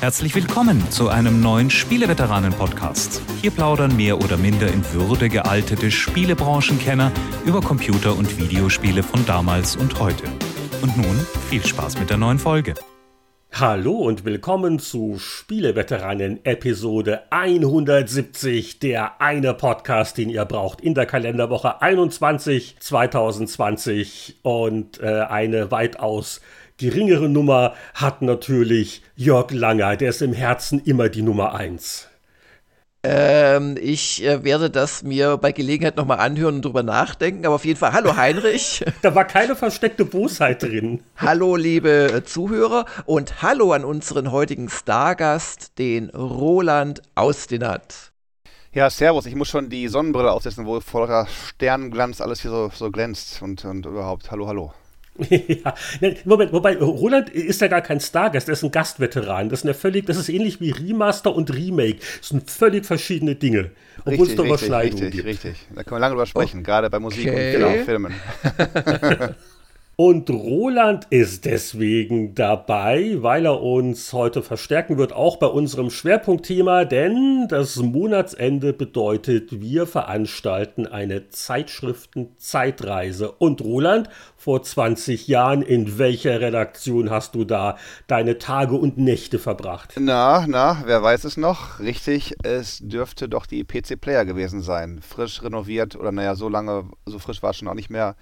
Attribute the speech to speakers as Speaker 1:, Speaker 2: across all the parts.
Speaker 1: Herzlich willkommen zu einem neuen Spieleveteranen-Podcast. Hier plaudern mehr oder minder in Würde gealtete Spielebranchenkenner über Computer- und Videospiele von damals und heute. Und nun viel Spaß mit der neuen Folge.
Speaker 2: Hallo und willkommen zu Spieleveteranen Episode 170, der eine Podcast, den ihr braucht in der Kalenderwoche 21 2020 und äh, eine weitaus geringere Nummer hat natürlich Jörg Langer, der ist im Herzen immer die Nummer 1.
Speaker 3: Ähm, ich äh, werde das mir bei Gelegenheit nochmal anhören und drüber nachdenken, aber auf jeden Fall, hallo Heinrich.
Speaker 2: da war keine versteckte Bosheit drin.
Speaker 3: hallo, liebe äh, Zuhörer und hallo an unseren heutigen Stargast, den Roland Austinat.
Speaker 4: Ja, servus, ich muss schon die Sonnenbrille aufsetzen, wo voller Sternenglanz alles hier so, so glänzt und, und überhaupt, hallo, hallo.
Speaker 2: ja, Moment, wobei Roland ist ja gar kein Stargast, er ist ein Gastveteran. Das ist, eine völlig, das ist ähnlich wie Remaster und Remake. Das sind völlig verschiedene Dinge,
Speaker 4: obwohl es da Überschneidungen richtig, gibt. Richtig, richtig. Da können wir lange drüber sprechen, oh. gerade bei Musik okay. und Filmen.
Speaker 2: Und Roland ist deswegen dabei, weil er uns heute verstärken wird, auch bei unserem Schwerpunktthema, denn das Monatsende bedeutet, wir veranstalten eine Zeitschriften-Zeitreise. Und Roland, vor 20 Jahren, in welcher Redaktion hast du da deine Tage und Nächte verbracht?
Speaker 4: Na, na, wer weiß es noch? Richtig, es dürfte doch die PC Player gewesen sein. Frisch renoviert oder naja, so lange, so frisch war es schon auch nicht mehr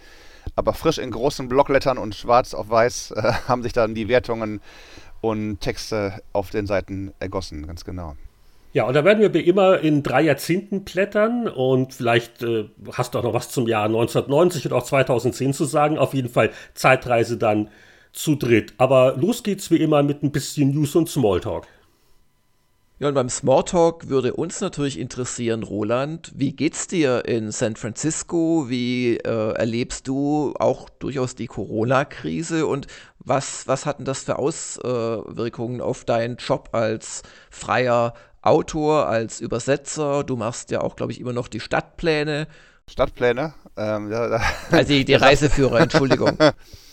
Speaker 4: aber frisch in großen Blocklettern und schwarz auf weiß äh, haben sich dann die Wertungen und Texte auf den Seiten ergossen, ganz genau.
Speaker 2: Ja, und da werden wir wie immer in drei Jahrzehnten blättern und vielleicht äh, hast du auch noch was zum Jahr 1990 und auch 2010 zu sagen. Auf jeden Fall Zeitreise dann zu dritt. Aber los geht's wie immer mit ein bisschen News und Smalltalk.
Speaker 3: Ja, und beim Smalltalk würde uns natürlich interessieren, Roland, wie geht's dir in San Francisco? Wie äh, erlebst du auch durchaus die Corona-Krise und was, was hatten das für Auswirkungen auf deinen Job als freier Autor, als Übersetzer? Du machst ja auch, glaube ich, immer noch die Stadtpläne.
Speaker 4: Stadtpläne? Ähm,
Speaker 3: ja, da, also die, die Reiseführer, Entschuldigung.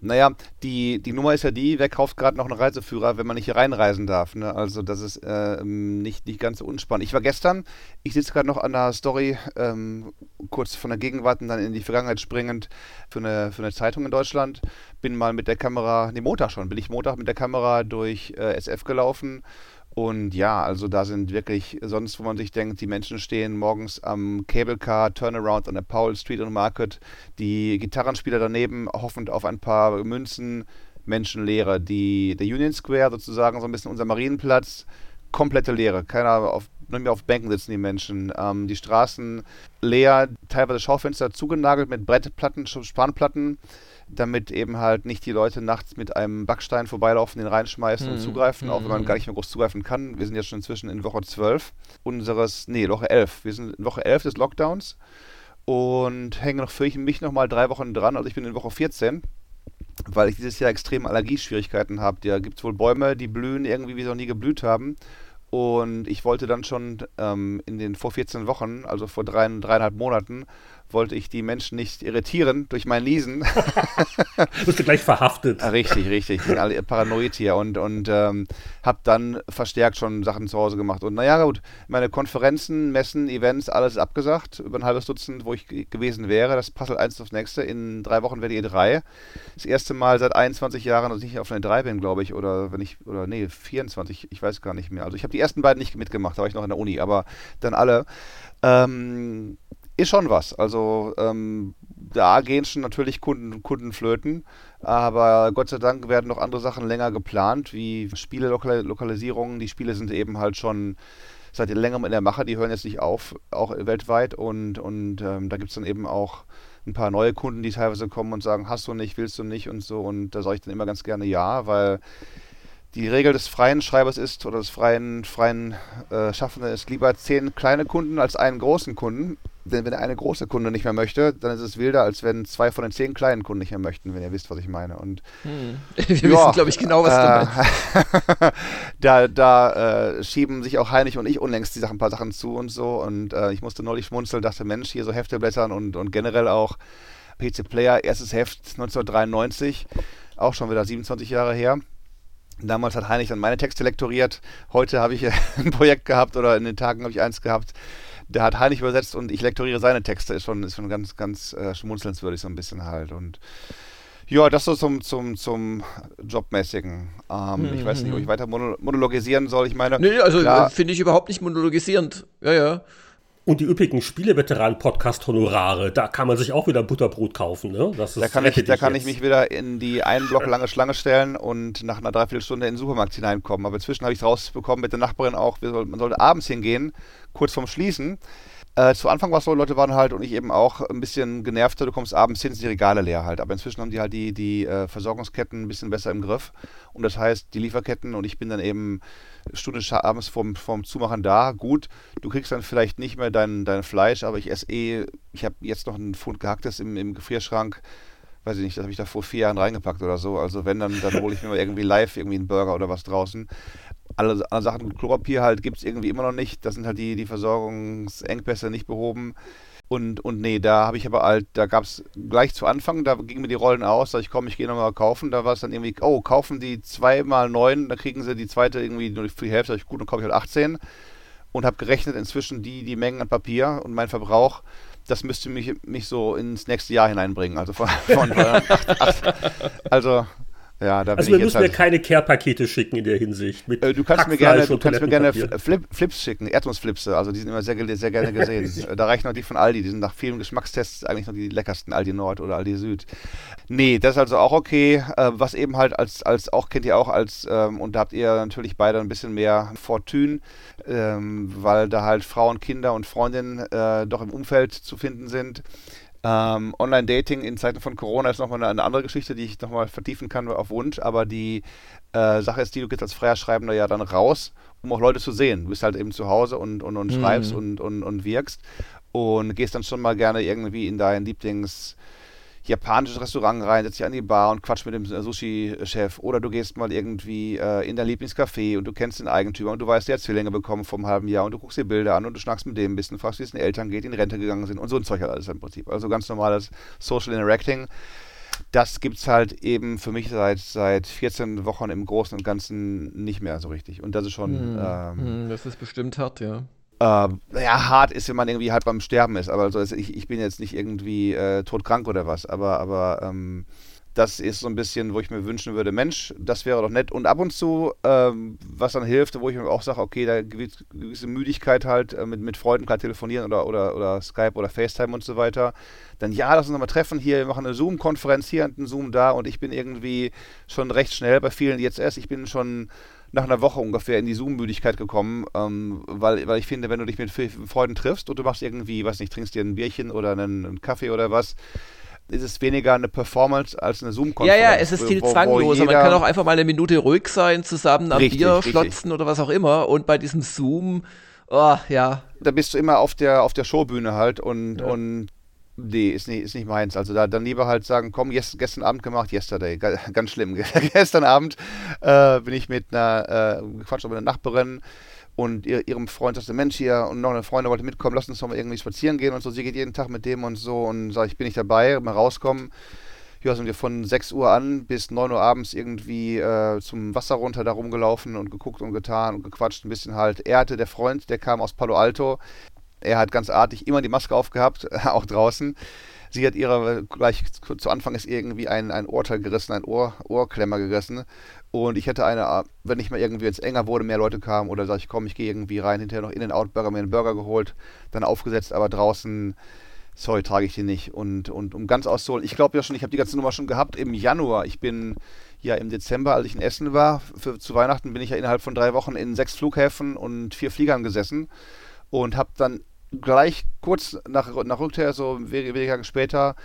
Speaker 4: Naja, die, die Nummer ist ja die, wer kauft gerade noch einen Reiseführer, wenn man nicht hier reinreisen darf. Ne? Also das ist äh, nicht, nicht ganz so unspannend. Ich war gestern, ich sitze gerade noch an der Story, ähm, kurz von der Gegenwart und dann in die Vergangenheit springend für eine, für eine Zeitung in Deutschland. Bin mal mit der Kamera, nee, Montag schon, bin ich Montag mit der Kamera durch äh, SF gelaufen und ja, also da sind wirklich sonst, wo man sich denkt, die Menschen stehen morgens am Cable Car Turnaround an der Powell Street und Market, die Gitarrenspieler daneben hoffend auf ein paar Münzen, Menschenleere. Die, der Union Square sozusagen, so ein bisschen unser Marienplatz, komplette Leere. Keiner auf, nur mehr auf Bänken sitzen die Menschen. Ähm, die Straßen leer, teilweise Schaufenster zugenagelt mit Brettplatten, Spanplatten damit eben halt nicht die Leute nachts mit einem Backstein vorbeilaufen, den reinschmeißen mhm. und zugreifen, auch wenn man mhm. gar nicht mehr groß zugreifen kann. Wir sind jetzt schon inzwischen in Woche 12 unseres, nee, Woche 11. Wir sind in Woche 11 des Lockdowns und hängen noch für mich noch mal drei Wochen dran. Also ich bin in Woche 14 weil ich dieses Jahr extrem Allergieschwierigkeiten habe. Da gibt es wohl Bäume, die blühen irgendwie, wie sie noch nie geblüht haben. Und ich wollte dann schon ähm, in den vor 14 Wochen, also vor drei, dreieinhalb Monaten, wollte ich die Menschen nicht irritieren durch mein Niesen.
Speaker 2: Bist du gleich verhaftet.
Speaker 4: richtig, richtig. Ich bin alle paranoid hier und, und ähm, habe dann verstärkt schon Sachen zu Hause gemacht. Und naja, gut, meine Konferenzen, Messen, Events, alles abgesagt. Über ein halbes Dutzend, wo ich gewesen wäre. Das passelt eins aufs nächste. In drei Wochen werde ich E3. Das erste Mal seit 21 Jahren, dass ich auf einer E3 bin, glaube ich. Oder wenn ich, oder nee, 24, ich weiß gar nicht mehr. Also ich habe die ersten beiden nicht mitgemacht, da war ich noch in der Uni, aber dann alle. Ähm, ist schon was. Also ähm, da gehen schon natürlich Kunden, Kunden flöten, aber Gott sei Dank werden noch andere Sachen länger geplant, wie Spiele-Lokalisierungen. Die Spiele sind eben halt schon seit längerem in der Mache, die hören jetzt nicht auf, auch weltweit und, und ähm, da gibt es dann eben auch ein paar neue Kunden, die teilweise kommen und sagen, hast du nicht, willst du nicht und so und da sage ich dann immer ganz gerne ja, weil die Regel des freien Schreibers ist oder des freien, freien äh, Schaffenden ist lieber zehn kleine Kunden als einen großen Kunden. Denn wenn eine große Kunde nicht mehr möchte, dann ist es wilder, als wenn zwei von den zehn kleinen Kunden nicht mehr möchten, wenn ihr wisst, was ich meine. Und
Speaker 3: hm. wir ja, wissen, glaube ich, genau, was äh, du
Speaker 4: meinst. da da äh, schieben sich auch Heinrich und ich unlängst die Sachen, ein paar Sachen zu und so. Und äh, ich musste neulich schmunzeln, dachte, Mensch, hier so Hefte blättern und, und generell auch PC Player, erstes Heft 1993, auch schon wieder 27 Jahre her Damals hat Heinrich dann meine Texte lektoriert. Heute habe ich ein Projekt gehabt oder in den Tagen habe ich eins gehabt. Der hat Heinrich übersetzt und ich lektoriere seine Texte. Ist schon, ist schon ganz, ganz äh, schmunzelnswürdig so ein bisschen halt. Und ja, das so zum, zum, zum Jobmäßigen. Ähm, mhm. Ich weiß nicht, ob ich mhm. weiter monologisieren soll. Ich meine.
Speaker 3: Nee, also äh, finde ich überhaupt nicht monologisierend. Ja, ja.
Speaker 2: Und die üppigen Spieleveteranen-Podcast-Honorare, da kann man sich auch wieder Butterbrot kaufen, ne?
Speaker 4: Das ist da kann, ich, da kann ich mich wieder in die einen Block lange Schlange stellen und nach einer Dreiviertelstunde in den Supermarkt hineinkommen. Aber inzwischen habe ich es rausbekommen mit der Nachbarin auch, man sollte abends hingehen, kurz vorm Schließen. Äh, zu Anfang war es so, Leute waren halt und ich eben auch ein bisschen genervter, du kommst abends hin, sind die Regale leer halt. Aber inzwischen haben die halt die, die äh, Versorgungsketten ein bisschen besser im Griff. Und das heißt, die Lieferketten und ich bin dann eben Stunde abends vorm, vorm Zumachen da. Gut, du kriegst dann vielleicht nicht mehr dein, dein Fleisch, aber ich esse eh, ich habe jetzt noch einen Pfund gehacktes im, im Gefrierschrank weiß ich nicht, das habe ich da vor vier Jahren reingepackt oder so. Also wenn, dann, dann hole ich mir mal irgendwie live irgendwie einen Burger oder was draußen alle, alle Sachen, Klopapier halt, gibt es irgendwie immer noch nicht. Das sind halt die, die Versorgungsengpässe nicht behoben. Und, und nee, da habe ich aber halt, da gab es gleich zu Anfang, da gingen mir die Rollen aus, da ich komme, ich gehe nochmal kaufen. Da war es dann irgendwie, oh, kaufen die zweimal neun, da kriegen sie die zweite irgendwie nur für die Hälfte. Ich, gut, dann kaufe ich halt 18 und habe gerechnet inzwischen die, die Mengen an Papier und mein Verbrauch das müsste mich, mich so ins nächste Jahr hineinbringen. Also von, von, von acht, acht, also ja,
Speaker 2: also wir müssen halt mir keine Care-Pakete schicken in der Hinsicht.
Speaker 4: Äh, du kannst mir gerne, du kannst mir gerne Flip, Flips schicken, Erdnussflipse, also die sind immer sehr, sehr gerne gesehen. Da reichen noch die von Aldi, die sind nach vielen Geschmackstests eigentlich noch die leckersten, Aldi Nord oder Aldi Süd. Nee, das ist also auch okay. Äh, was eben halt als, als auch kennt ihr auch als, ähm, und da habt ihr natürlich beide ein bisschen mehr Fortune, ähm, weil da halt Frauen, Kinder und Freundinnen äh, doch im Umfeld zu finden sind. Ähm, Online-Dating in Zeiten von Corona ist nochmal eine, eine andere Geschichte, die ich nochmal vertiefen kann auf Wunsch, aber die äh, Sache ist die, du gehst als freier Schreibender ja dann raus, um auch Leute zu sehen. Du bist halt eben zu Hause und, und, und mhm. schreibst und, und, und wirkst und gehst dann schon mal gerne irgendwie in dein Lieblings- japanisches Restaurant rein, setzt dich an die Bar und quatscht mit dem Sushi-Chef. Oder du gehst mal irgendwie äh, in dein Lieblingscafé und du kennst den Eigentümer und du weißt, der hat Zwillinge bekommen vom halben Jahr und du guckst dir Bilder an und du schnackst mit dem ein bisschen, fragst, wie es den Eltern geht, die in Rente gegangen sind und so ein Zeug halt alles im Prinzip. Also ganz normales Social Interacting. Das gibt es halt eben für mich seit, seit 14 Wochen im Großen und Ganzen nicht mehr so richtig. Und das ist schon. Hm,
Speaker 3: ähm, hm, das ist bestimmt hart, ja
Speaker 4: äh, ja, hart ist, wenn man irgendwie halt beim Sterben ist. Aber also ich, ich bin jetzt nicht irgendwie äh, todkrank oder was. Aber, aber ähm, das ist so ein bisschen, wo ich mir wünschen würde, Mensch, das wäre doch nett. Und ab und zu, ähm, was dann hilft, wo ich mir auch sage, okay, da gewisse, gewisse Müdigkeit halt äh, mit, mit Freunden gerade telefonieren oder, oder, oder Skype oder FaceTime und so weiter. Dann ja, lass uns nochmal treffen hier, wir machen eine Zoom-Konferenz hier und einen Zoom da und ich bin irgendwie schon recht schnell bei vielen jetzt erst, ich bin schon nach einer Woche ungefähr in die Zoom-Müdigkeit gekommen, ähm, weil, weil ich finde, wenn du dich mit Freunden triffst und du machst irgendwie, weiß nicht, trinkst dir ein Bierchen oder einen, einen Kaffee oder was, ist es weniger eine Performance als eine Zoom-Konferenz.
Speaker 3: Ja, ja, es ist viel wo, zwangloser. Man kann auch einfach mal eine Minute ruhig sein, zusammen am richtig, Bier richtig. schlotzen oder was auch immer. Und bei diesem Zoom, oh, ja.
Speaker 4: Da bist du immer auf der, auf der Showbühne halt und, ja. und Nee, ist nicht, ist nicht meins. Also da dann lieber halt sagen, komm, yes, gestern Abend gemacht, yesterday. Ganz schlimm. gestern Abend äh, bin ich mit einer, äh, Quatsch, mit einer Nachbarin und ihr, ihrem Freund sagte, Mensch hier und noch eine Freundin wollte mitkommen, lass uns doch mal irgendwie spazieren gehen und so. Sie geht jeden Tag mit dem und so und sage ich, bin ich dabei, mal rauskommen. Ja, sind wir von 6 Uhr an bis 9 Uhr abends irgendwie äh, zum Wasser runter da rumgelaufen und geguckt und getan und gequatscht ein bisschen halt. Er hatte der Freund, der kam aus Palo Alto, er hat ganz artig immer die Maske aufgehabt, auch draußen. Sie hat ihre, gleich zu Anfang ist irgendwie ein, ein Ohrteil gerissen, ein Ohr, Ohrklemmer gerissen. Und ich hätte eine, wenn ich mal irgendwie jetzt enger wurde, mehr Leute kamen oder sag ich, komm, ich gehe irgendwie rein, hinterher noch in den Outburger, mir einen Burger geholt, dann aufgesetzt, aber draußen, sorry, trage ich die nicht. Und, und um ganz auszuholen, ich glaube ja schon, ich habe die ganze Nummer schon gehabt im Januar. Ich bin ja im Dezember, als ich in Essen war, für, zu Weihnachten bin ich ja innerhalb von drei Wochen in sechs Flughäfen und vier Fliegern gesessen und habe dann gleich kurz nach, nach Rückkehr, so wenige Tage später,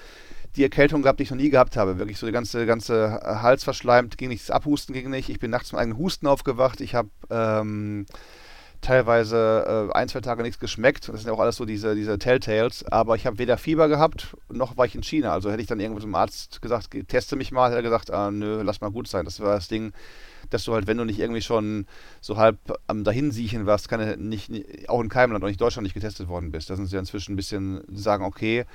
Speaker 4: die Erkältung gehabt, die ich noch nie gehabt habe. Wirklich so der ganze, ganze Hals verschleimt, ging nichts, Abhusten ging nicht. Ich bin nachts mit eigenen Husten aufgewacht. Ich habe ähm, teilweise äh, ein, zwei Tage nichts geschmeckt. Das sind ja auch alles so diese, diese Telltales. Aber ich habe weder Fieber gehabt, noch war ich in China. Also hätte ich dann irgendwo zum Arzt gesagt, teste mich mal, hätte er gesagt, ah, nö, lass mal gut sein. Das war das Ding dass du halt, wenn du nicht irgendwie schon so halb am Dahinsiechen warst, keine, nicht, auch in keinem Land, auch nicht in Deutschland nicht getestet worden bist. Da sind sie inzwischen ein bisschen sagen, okay,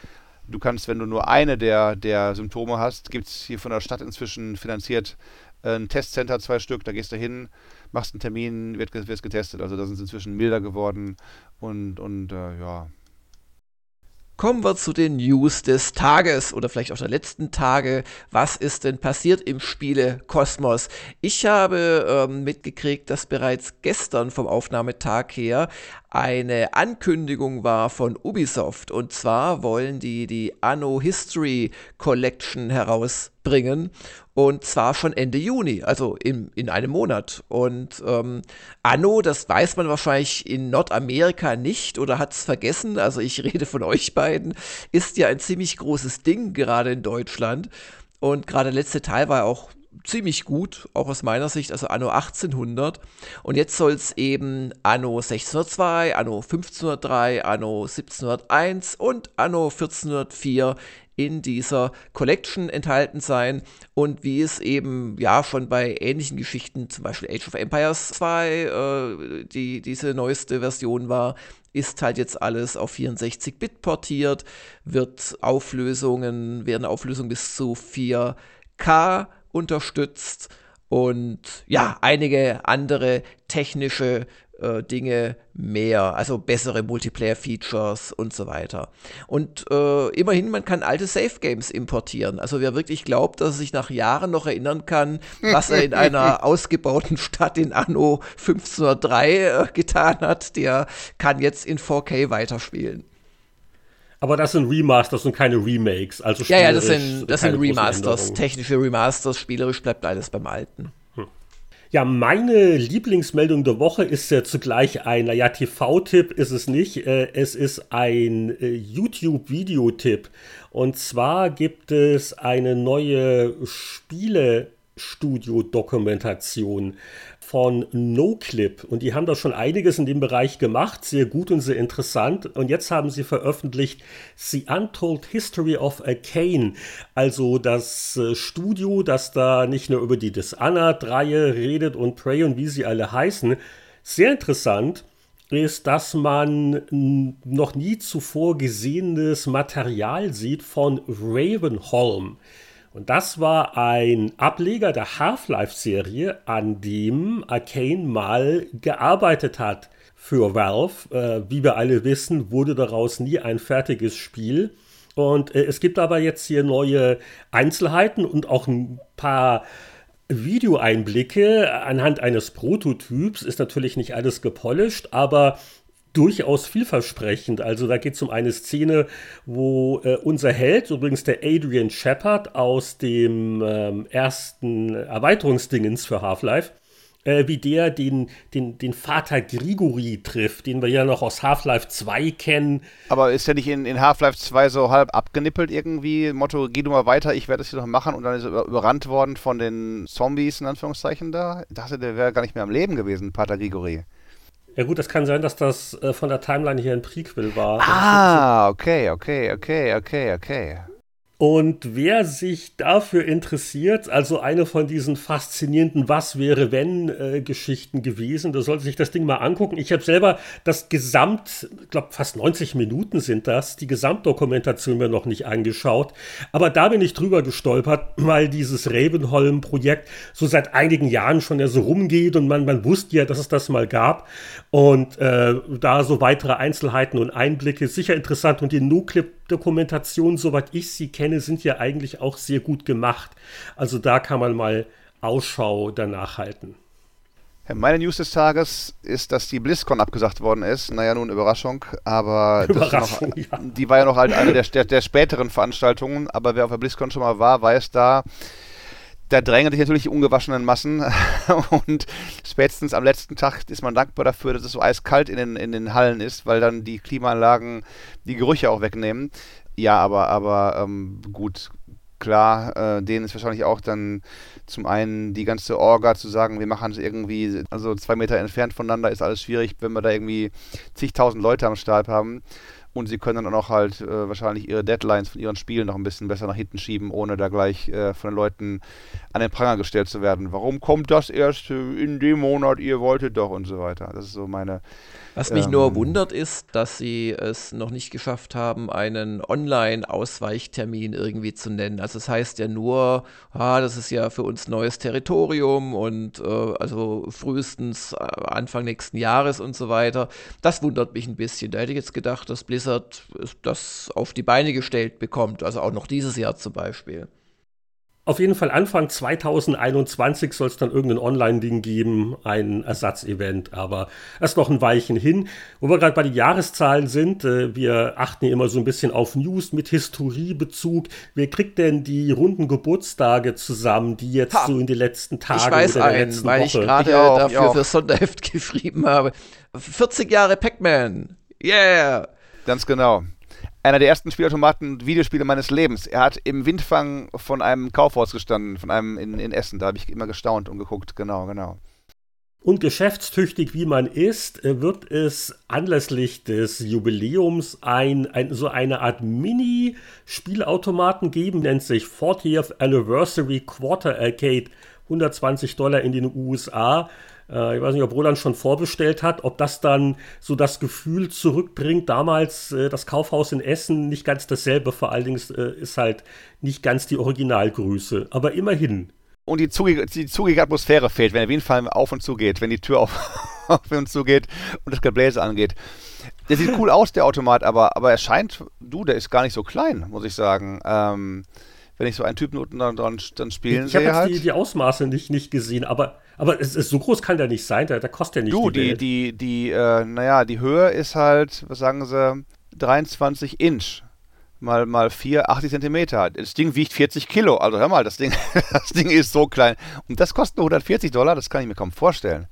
Speaker 4: du kannst, wenn du nur eine der, der Symptome hast, gibt es hier von der Stadt inzwischen finanziert ein Testcenter, zwei Stück, da gehst du hin, machst einen Termin, wird, wird getestet. Also da sind sie inzwischen milder geworden und, und äh, ja,
Speaker 3: Kommen wir zu den News des Tages oder vielleicht auch der letzten Tage. Was ist denn passiert im Spiele Kosmos? Ich habe ähm, mitgekriegt, dass bereits gestern vom Aufnahmetag her eine Ankündigung war von Ubisoft. Und zwar wollen die die Anno History Collection herausbringen. Und zwar schon Ende Juni, also in, in einem Monat. Und ähm, Anno, das weiß man wahrscheinlich in Nordamerika nicht oder hat es vergessen. Also ich rede von euch beiden. Ist ja ein ziemlich großes Ding gerade in Deutschland. Und gerade der letzte Teil war auch ziemlich gut, auch aus meiner Sicht, also Anno 1800. Und jetzt soll es eben Anno 1602, Anno 1503, Anno 1701 und Anno 1404 in dieser Collection enthalten sein und wie es eben ja schon bei ähnlichen Geschichten, zum Beispiel Age of Empires 2, äh, die diese neueste Version war, ist halt jetzt alles auf 64-Bit portiert, wird Auflösungen, werden Auflösungen bis zu 4K unterstützt und ja, einige andere technische äh, Dinge mehr, also bessere Multiplayer-Features und so weiter. Und äh, immerhin, man kann alte Safe-Games importieren. Also wer wirklich glaubt, dass er sich nach Jahren noch erinnern kann, was er in einer ausgebauten Stadt in Anno 1503 äh, getan hat, der kann jetzt in 4K weiterspielen.
Speaker 2: Aber das sind Remasters und keine Remakes. Also
Speaker 3: ja, ja, das sind, das sind Remasters, technische Remasters. Spielerisch bleibt alles beim Alten.
Speaker 2: Ja, meine Lieblingsmeldung der Woche ist ja zugleich ein, naja, TV-Tipp ist es nicht. Äh, es ist ein äh, YouTube-Videotipp. Und zwar gibt es eine neue Spiele-Studio-Dokumentation von NoClip und die haben da schon einiges in dem Bereich gemacht, sehr gut und sehr interessant. Und jetzt haben sie veröffentlicht The Untold History of a Kane, also das äh, Studio, das da nicht nur über die Dishonored-Reihe redet und Prey und wie sie alle heißen. Sehr interessant ist, dass man noch nie zuvor gesehenes Material sieht von Ravenholm. Und das war ein Ableger der Half-Life-Serie, an dem Arcane mal gearbeitet hat für Valve. Äh, wie wir alle wissen, wurde daraus nie ein fertiges Spiel. Und äh, es gibt aber jetzt hier neue Einzelheiten und auch ein paar Videoeinblicke anhand eines Prototyps. Ist natürlich nicht alles gepolished, aber durchaus vielversprechend. Also da geht es um eine Szene, wo äh, unser Held, übrigens der Adrian Shepard aus dem ähm, ersten Erweiterungsdingens für Half-Life, äh, wie der den, den, den Vater Grigori trifft, den wir ja noch aus Half-Life 2 kennen.
Speaker 4: Aber ist der nicht in, in Half-Life 2 so halb abgenippelt irgendwie? Motto, geh du mal weiter, ich werde das hier noch machen und dann ist er überrannt worden von den Zombies in Anführungszeichen da? Ich dachte, der wäre gar nicht mehr am Leben gewesen, Pater Grigori.
Speaker 2: Ja gut, das kann sein, dass das äh, von der Timeline hier ein Prequel war.
Speaker 4: Ah, okay, okay, okay, okay, okay.
Speaker 2: Und wer sich dafür interessiert, also eine von diesen faszinierenden Was wäre wenn äh, Geschichten gewesen, da sollte sich das Ding mal angucken. Ich habe selber das Gesamt, ich glaube fast 90 Minuten sind das, die Gesamtdokumentation mir noch nicht angeschaut. Aber da bin ich drüber gestolpert, weil dieses Ravenholm-Projekt so seit einigen Jahren schon ja so rumgeht und man, man wusste ja, dass es das mal gab. Und äh, da so weitere Einzelheiten und Einblicke, sicher interessant. Und die No-Clip Dokumentationen, soweit ich sie kenne, sind ja eigentlich auch sehr gut gemacht. Also da kann man mal Ausschau danach halten.
Speaker 4: Meine News des Tages ist, dass die BlizzCon abgesagt worden ist. Naja, nun Überraschung, aber
Speaker 2: Überraschung,
Speaker 4: noch, ja. die war ja noch halt eine der, der, der, späteren Veranstaltungen. Aber wer auf der BlizzCon schon mal war, weiß da, da drängen sich natürlich die ungewaschenen Massen und spätestens am letzten Tag ist man dankbar dafür, dass es so eiskalt in den, in den Hallen ist, weil dann die Klimaanlagen die Gerüche auch wegnehmen. Ja, aber, aber ähm, gut, klar, äh, denen ist wahrscheinlich auch dann zum einen die ganze Orga zu sagen, wir machen es irgendwie, also zwei Meter entfernt voneinander ist alles schwierig, wenn wir da irgendwie zigtausend Leute am Start haben. Und sie können dann auch halt äh, wahrscheinlich ihre Deadlines von ihren Spielen noch ein bisschen besser nach hinten schieben, ohne da gleich äh, von den Leuten an den Pranger gestellt zu werden. Warum kommt das erst in dem Monat, ihr wolltet doch und so weiter. Das ist so meine
Speaker 3: was mich ähm, nur wundert ist, dass sie es noch nicht geschafft haben, einen Online-Ausweichtermin irgendwie zu nennen. Also das heißt ja nur, ah, das ist ja für uns neues Territorium und äh, also frühestens äh, Anfang nächsten Jahres und so weiter. Das wundert mich ein bisschen. Da hätte ich jetzt gedacht, dass Blizzard das auf die Beine gestellt bekommt, also auch noch dieses Jahr zum Beispiel.
Speaker 2: Auf jeden Fall Anfang 2021 soll es dann irgendein Online-Ding geben, ein Ersatzevent, aber erst noch ein Weilchen hin. Wo wir gerade bei den Jahreszahlen sind, äh, wir achten ja immer so ein bisschen auf News mit Historiebezug. Wer kriegt denn die runden Geburtstage zusammen, die jetzt ha, so in den letzten Tagen
Speaker 3: ich weiß oder einen, weil Woche? ich gerade dafür für Sonderheft geschrieben habe. 40 Jahre Pac-Man. Yeah!
Speaker 4: Ganz genau einer der ersten Spielautomaten Videospiele meines Lebens. Er hat im Windfang von einem Kaufhaus gestanden, von einem in, in Essen. Da habe ich immer gestaunt und geguckt. Genau, genau.
Speaker 2: Und geschäftstüchtig wie man ist, äh, wird es anlässlich des Jubiläums ein, ein so eine Art Mini-Spielautomaten geben, nennt sich 40th Anniversary Quarter Arcade, 120 Dollar in den USA. Äh, ich weiß nicht, ob Roland schon vorbestellt hat, ob das dann so das Gefühl zurückbringt. Damals äh, das Kaufhaus in Essen nicht ganz dasselbe, vor allen Dingen äh, ist halt nicht ganz die Originalgröße, aber immerhin.
Speaker 4: Und die zugige, die zugige Atmosphäre fehlt, wenn er auf jeden Fall auf und zu geht, wenn die Tür auf, auf und zu geht und das Gebläse angeht. Der sieht cool aus, der Automat, aber, aber er scheint, du, der ist gar nicht so klein, muss ich sagen. Ähm, wenn ich so einen Typen unten dann, dann, dann spielen
Speaker 2: ich
Speaker 4: sehe.
Speaker 2: Ich habe halt. die, die Ausmaße nicht, nicht gesehen, aber, aber es ist, so groß kann der nicht sein, der, der kostet ja nicht
Speaker 4: du, die, die, die, die äh, naja, die Höhe ist halt, was sagen sie, 23 Inch mal, mal 4, 80 Zentimeter. Das Ding wiegt 40 Kilo. Also hör mal, das Ding, das Ding ist so klein. Und das kostet nur 140 Dollar, das kann ich mir kaum vorstellen.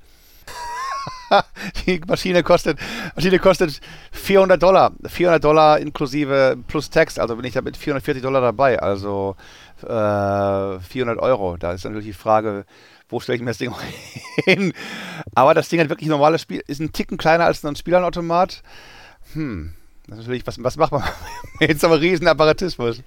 Speaker 4: die Maschine kostet, Maschine kostet 400 Dollar. 400 Dollar inklusive plus Text. Also bin ich da mit 440 Dollar dabei. Also äh, 400 Euro. Da ist natürlich die Frage, wo stelle ich mir das Ding hin? Aber das Ding hat wirklich ein normales Spiel, ist ein Ticken kleiner als ein Spielanautomat. Hm, das ist natürlich, was, was macht man so einem riesen Apparatismus?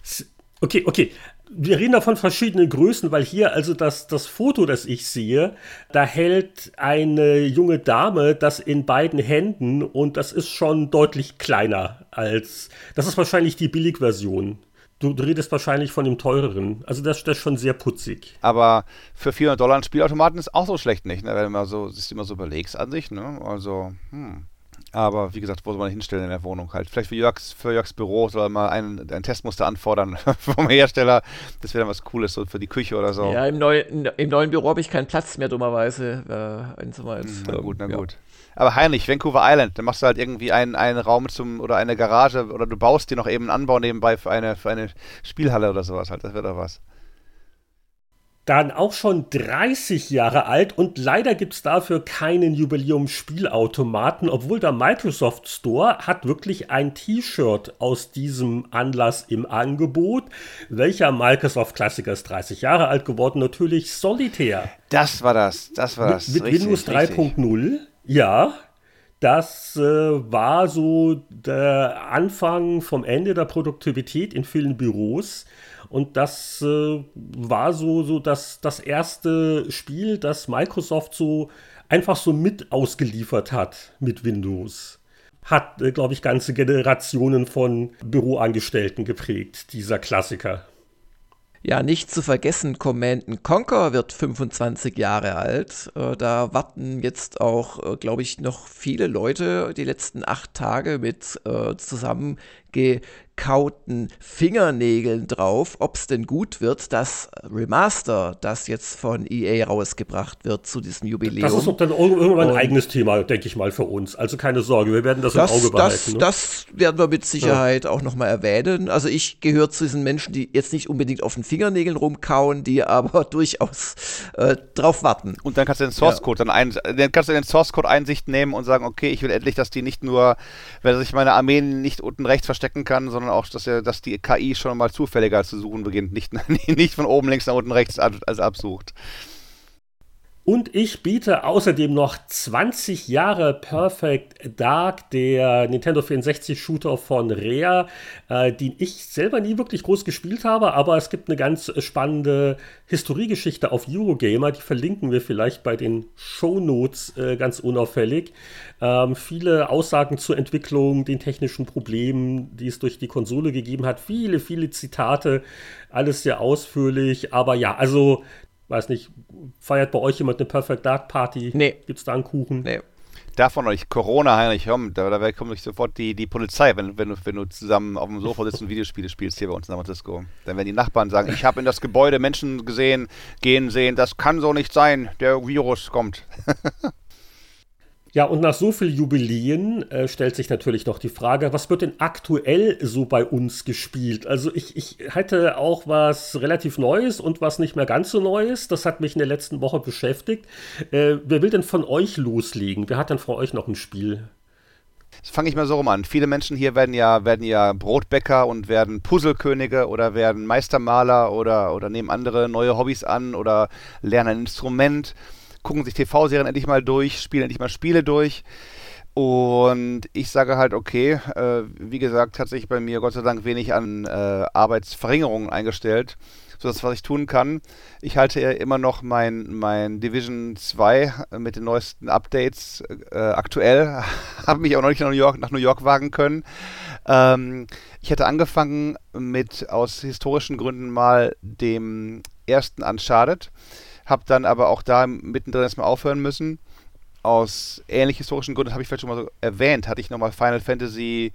Speaker 2: Okay, okay. Wir reden da von verschiedenen Größen, weil hier also das, das Foto, das ich sehe, da hält eine junge Dame das in beiden Händen und das ist schon deutlich kleiner als. Das ist wahrscheinlich die Billigversion. Du, du redest wahrscheinlich von dem teureren. Also das, das ist schon sehr putzig.
Speaker 4: Aber für 400 Dollar ein Spielautomaten ist auch so schlecht nicht, ne? wenn du mal so, sich immer so überlegst an sich. Ne? Also, hm. Aber wie gesagt, wo soll man hinstellen in der Wohnung halt? Vielleicht für Jörgs, für Jörgs Büro soll man ein, ein Testmuster anfordern vom Hersteller. Das wäre dann was Cooles so für die Küche oder so.
Speaker 3: Ja, im, Neu im neuen Büro habe ich keinen Platz mehr, dummerweise. Äh,
Speaker 4: als, na gut, na ja. gut. Aber Heinrich, Vancouver Island, dann machst du halt irgendwie einen, einen Raum zum oder eine Garage oder du baust dir noch eben einen Anbau nebenbei für eine, für eine Spielhalle oder sowas halt. Das wäre doch was
Speaker 2: dann auch schon 30 Jahre alt und leider gibt es dafür keinen Jubiläum-Spielautomaten, obwohl der Microsoft Store hat wirklich ein T-Shirt aus diesem Anlass im Angebot. Welcher Microsoft-Klassiker ist 30 Jahre alt geworden? Natürlich Solitaire.
Speaker 4: Das war das, das war das.
Speaker 2: Mit, mit Windows 3.0, ja. Das äh, war so der Anfang vom Ende der Produktivität in vielen Büros. Und das äh, war so, so das, das erste Spiel, das Microsoft so einfach so mit ausgeliefert hat mit Windows. Hat, äh, glaube ich, ganze Generationen von Büroangestellten geprägt, dieser Klassiker.
Speaker 3: Ja, nicht zu vergessen, Command Conquer wird 25 Jahre alt. Äh, da warten jetzt auch, äh, glaube ich, noch viele Leute die letzten acht Tage mit äh, zusammen gekauten Fingernägeln drauf, ob es denn gut wird, das Remaster, das jetzt von EA rausgebracht wird zu diesem Jubiläum. Das
Speaker 2: ist doch dann irgendwann ein eigenes Thema, denke ich mal, für uns. Also keine Sorge, wir werden das, das im Auge behalten.
Speaker 3: Das, ne? das werden wir mit Sicherheit ja. auch nochmal erwähnen. Also ich gehöre zu diesen Menschen, die jetzt nicht unbedingt auf den Fingernägeln rumkauen, die aber durchaus äh, drauf warten.
Speaker 4: Und dann kannst du den Source Code ja. dann ein, dann kannst du den Source Code Einsicht nehmen und sagen, okay, ich will endlich, dass die nicht nur, wenn sich meine Armeen nicht unten rechts verstecken kann, sondern auch, dass, er, dass die KI schon mal zufälliger zu suchen beginnt, nicht, nicht von oben links nach unten rechts als absucht.
Speaker 2: Und ich biete außerdem noch 20 Jahre Perfect Dark, der Nintendo 64 Shooter von Rare, äh, den ich selber nie wirklich groß gespielt habe, aber es gibt eine ganz spannende Historiegeschichte auf Eurogamer, die verlinken wir vielleicht bei den Shownotes äh, ganz unauffällig. Ähm, viele Aussagen zur Entwicklung, den technischen Problemen, die es durch die Konsole gegeben hat, viele, viele Zitate, alles sehr ausführlich, aber ja, also weiß nicht, feiert bei euch jemand eine Perfect Dark Party?
Speaker 3: Nee.
Speaker 2: Gibt es da einen Kuchen?
Speaker 4: Nee. Davon nicht. Corona, Heinrich, komm, da, da kommt nicht sofort die, die Polizei, wenn, wenn, du, wenn du zusammen auf dem Sofa sitzt und Videospiele spielst hier bei uns in San Francisco. Dann werden die Nachbarn sagen, ich habe in das Gebäude Menschen gesehen, gehen sehen, das kann so nicht sein, der Virus kommt.
Speaker 2: Ja, und nach so vielen Jubiläen äh, stellt sich natürlich noch die Frage, was wird denn aktuell so bei uns gespielt? Also ich, ich hätte auch was relativ Neues und was nicht mehr ganz so Neues. Das hat mich in der letzten Woche beschäftigt. Äh, wer will denn von euch loslegen? Wer hat denn von euch noch ein Spiel?
Speaker 4: Fange ich mal so rum an. Viele Menschen hier werden ja, werden ja Brotbäcker und werden Puzzlekönige oder werden Meistermaler oder, oder nehmen andere neue Hobbys an oder lernen ein Instrument gucken sich TV-Serien endlich mal durch, spielen endlich mal Spiele durch. Und ich sage halt, okay, äh, wie gesagt, hat sich bei mir Gott sei Dank wenig an äh, Arbeitsverringerungen eingestellt. So das, was ich tun kann. Ich halte ja immer noch mein, mein Division 2 mit den neuesten Updates äh, aktuell. Habe mich auch noch nicht nach New York, nach New York wagen können. Ähm, ich hatte angefangen mit aus historischen Gründen mal dem ersten Uncharted habe dann aber auch da mittendrin erstmal aufhören müssen. Aus ähnlich historischen Gründen habe ich vielleicht schon mal so erwähnt, hatte ich nochmal Final Fantasy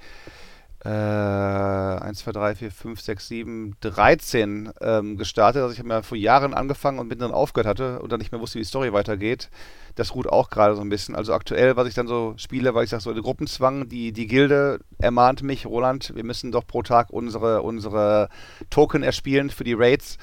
Speaker 4: äh, 1, 2, 3, 4, 5, 6, 7, 13 ähm, gestartet. Also ich habe mir vor Jahren angefangen und mittendrin aufgehört hatte und dann nicht mehr wusste, wie die Story weitergeht. Das ruht auch gerade so ein bisschen. Also aktuell, was ich dann so spiele, weil ich sage, so eine Gruppenzwang, die, die Gilde ermahnt mich, Roland, wir müssen doch pro Tag unsere, unsere Token erspielen für die Raids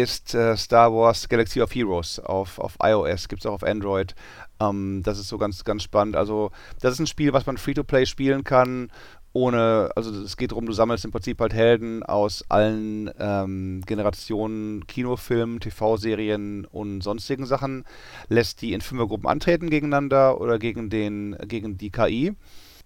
Speaker 4: ist äh, Star Wars Galaxy of Heroes auf, auf iOS, gibt es auch auf Android. Ähm, das ist so ganz, ganz spannend. Also, das ist ein Spiel, was man Free-to-Play spielen kann, ohne, also es geht darum, du sammelst im Prinzip halt Helden aus allen ähm, Generationen Kinofilmen, TV-Serien und sonstigen Sachen, lässt die in Fünfergruppen antreten gegeneinander oder gegen den, gegen die KI.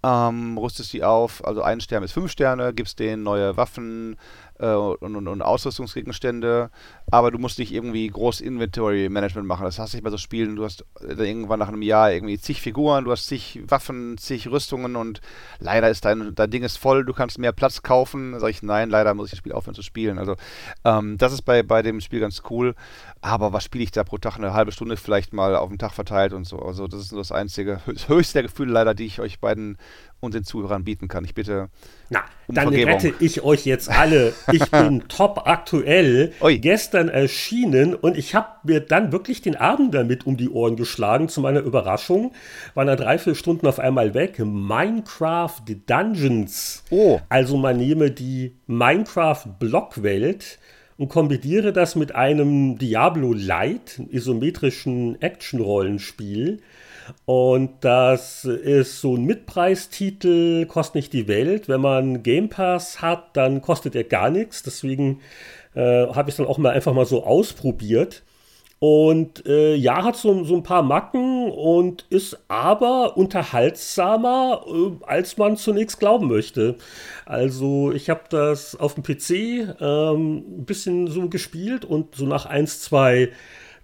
Speaker 4: Ähm, rüstest die auf, also ein Stern bis fünf Sterne, gibst denen neue Waffen, äh, und, und, und, Ausrüstungsgegenstände, aber du musst nicht irgendwie groß Inventory-Management machen. Das hast du nicht bei so Spielen, du hast äh, irgendwann nach einem Jahr irgendwie zig Figuren, du hast zig Waffen, zig Rüstungen und leider ist dein, dein Ding ist voll, du kannst mehr Platz kaufen. Da sage ich, nein, leider muss ich das Spiel aufhören zu spielen. Also ähm, das ist bei, bei dem Spiel ganz cool, aber was spiele ich da pro Tag? Eine halbe Stunde vielleicht mal auf den Tag verteilt und so. Also das ist nur das einzige, höchste der Gefühle leider, die ich euch beiden und den Zuhörern bieten kann. Ich bitte.
Speaker 2: Na, um dann Vergebung. rette ich euch jetzt alle. Ich bin top aktuell, Oi. gestern erschienen und ich habe mir dann wirklich den Abend damit um die Ohren geschlagen. Zu meiner Überraschung waren da drei, vier Stunden auf einmal weg. Minecraft Dungeons. Oh. Also man nehme die Minecraft-Blockwelt und kombiniere das mit einem Diablo Light, isometrischen Action-Rollenspiel und das ist so ein Mitpreistitel, kostet nicht die Welt. Wenn man Game Pass hat, dann kostet er gar nichts. Deswegen äh, habe ich es dann auch mal einfach mal so ausprobiert. Und äh, ja, hat so, so ein paar Macken und ist aber unterhaltsamer, äh, als man zunächst glauben möchte. Also ich habe das auf dem PC ähm, ein bisschen so gespielt und so nach 1, 2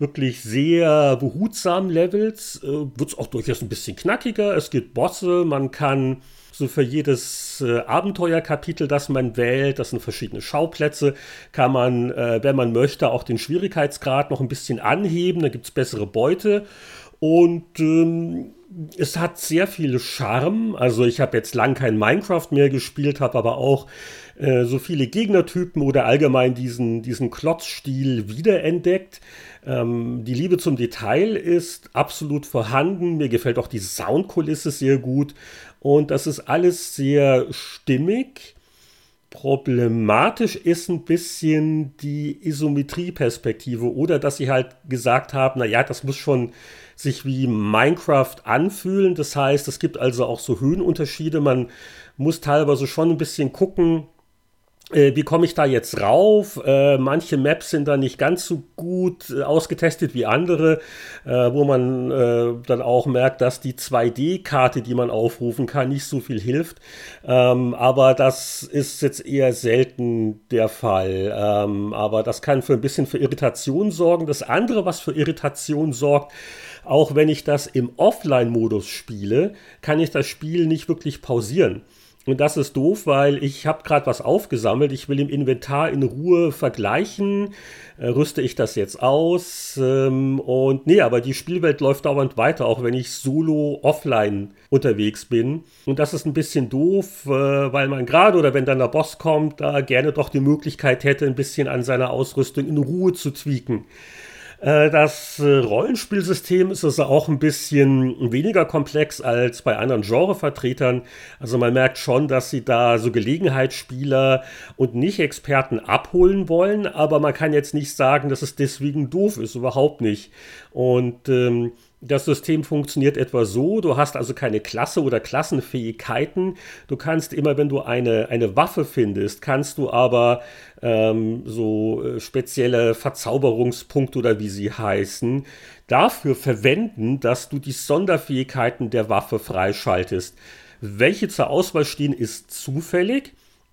Speaker 2: wirklich sehr behutsamen Levels äh, wird es auch durchaus ein bisschen knackiger. Es gibt Bosse, man kann so für jedes äh, Abenteuerkapitel, das man wählt, das sind verschiedene Schauplätze, kann man, äh, wenn man möchte, auch den Schwierigkeitsgrad noch ein bisschen anheben. Da gibt es bessere Beute. Und ähm, es hat sehr viel Charme. Also ich habe jetzt lang kein Minecraft mehr gespielt, habe aber auch äh, so viele Gegnertypen oder allgemein diesen, diesen Klotzstil wiederentdeckt. Ähm, die Liebe zum Detail ist absolut vorhanden. Mir gefällt auch die Soundkulisse sehr gut. Und das ist alles sehr stimmig. Problematisch ist ein bisschen die Isometrieperspektive oder dass sie halt gesagt haben, naja, das muss schon sich wie Minecraft anfühlen. Das heißt, es gibt also auch so Höhenunterschiede. Man muss teilweise schon ein bisschen gucken, wie komme ich da jetzt rauf? Äh, manche Maps sind da nicht ganz so gut äh, ausgetestet wie andere, äh, wo man äh, dann auch merkt, dass die 2D-Karte, die man aufrufen kann, nicht so viel hilft. Ähm, aber das ist jetzt eher selten der Fall. Ähm, aber das kann für ein bisschen für Irritation sorgen. Das andere, was für Irritation sorgt, auch wenn ich das im Offline-Modus spiele, kann ich das Spiel nicht wirklich pausieren. Und das ist doof, weil ich habe gerade was aufgesammelt. Ich will im Inventar in Ruhe vergleichen. Äh, rüste ich das jetzt aus? Ähm, und nee, aber die Spielwelt läuft dauernd weiter, auch wenn ich solo offline unterwegs bin. Und das ist ein bisschen doof, äh, weil man gerade oder wenn dann der Boss kommt, da gerne doch die Möglichkeit hätte, ein bisschen an seiner Ausrüstung in Ruhe zu tweaken. Äh, das äh, Rollenspielsystem ist also auch ein bisschen weniger komplex als bei anderen Genrevertretern. Also man merkt schon, dass sie da so Gelegenheitsspieler und Nicht-Experten abholen wollen, aber man kann jetzt nicht sagen, dass es deswegen doof ist, überhaupt nicht. Und ähm, das System funktioniert etwa so, du hast also keine Klasse oder Klassenfähigkeiten. Du kannst immer, wenn du eine, eine Waffe findest, kannst du aber ähm, so äh, spezielle Verzauberungspunkte oder wie sie heißen, dafür verwenden, dass du die Sonderfähigkeiten der Waffe freischaltest. Welche zur Auswahl stehen, ist zufällig.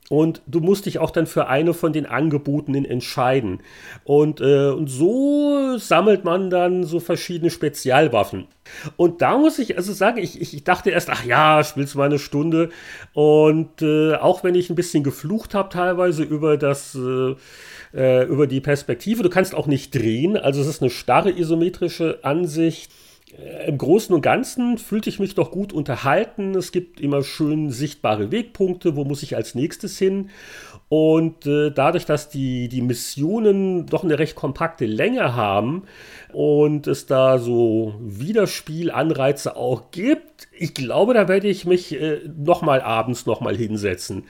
Speaker 2: Und du musst dich auch dann für eine von den Angebotenen entscheiden. Und, äh, und so sammelt man dann so verschiedene Spezialwaffen. Und da muss ich also sagen, ich, ich dachte erst, ach ja, spielst mal eine Stunde. Und äh, auch wenn ich ein bisschen geflucht habe teilweise über das, äh, äh über die Perspektive, du kannst auch nicht drehen. Also es ist eine starre isometrische Ansicht. Im Großen und Ganzen fühlte ich mich doch gut unterhalten. Es gibt immer schön sichtbare Wegpunkte, wo muss ich als nächstes hin. Und äh, dadurch, dass die, die Missionen doch eine recht kompakte Länge haben und es da so Wiederspielanreize auch gibt, ich glaube, da werde ich mich äh, nochmal abends nochmal hinsetzen.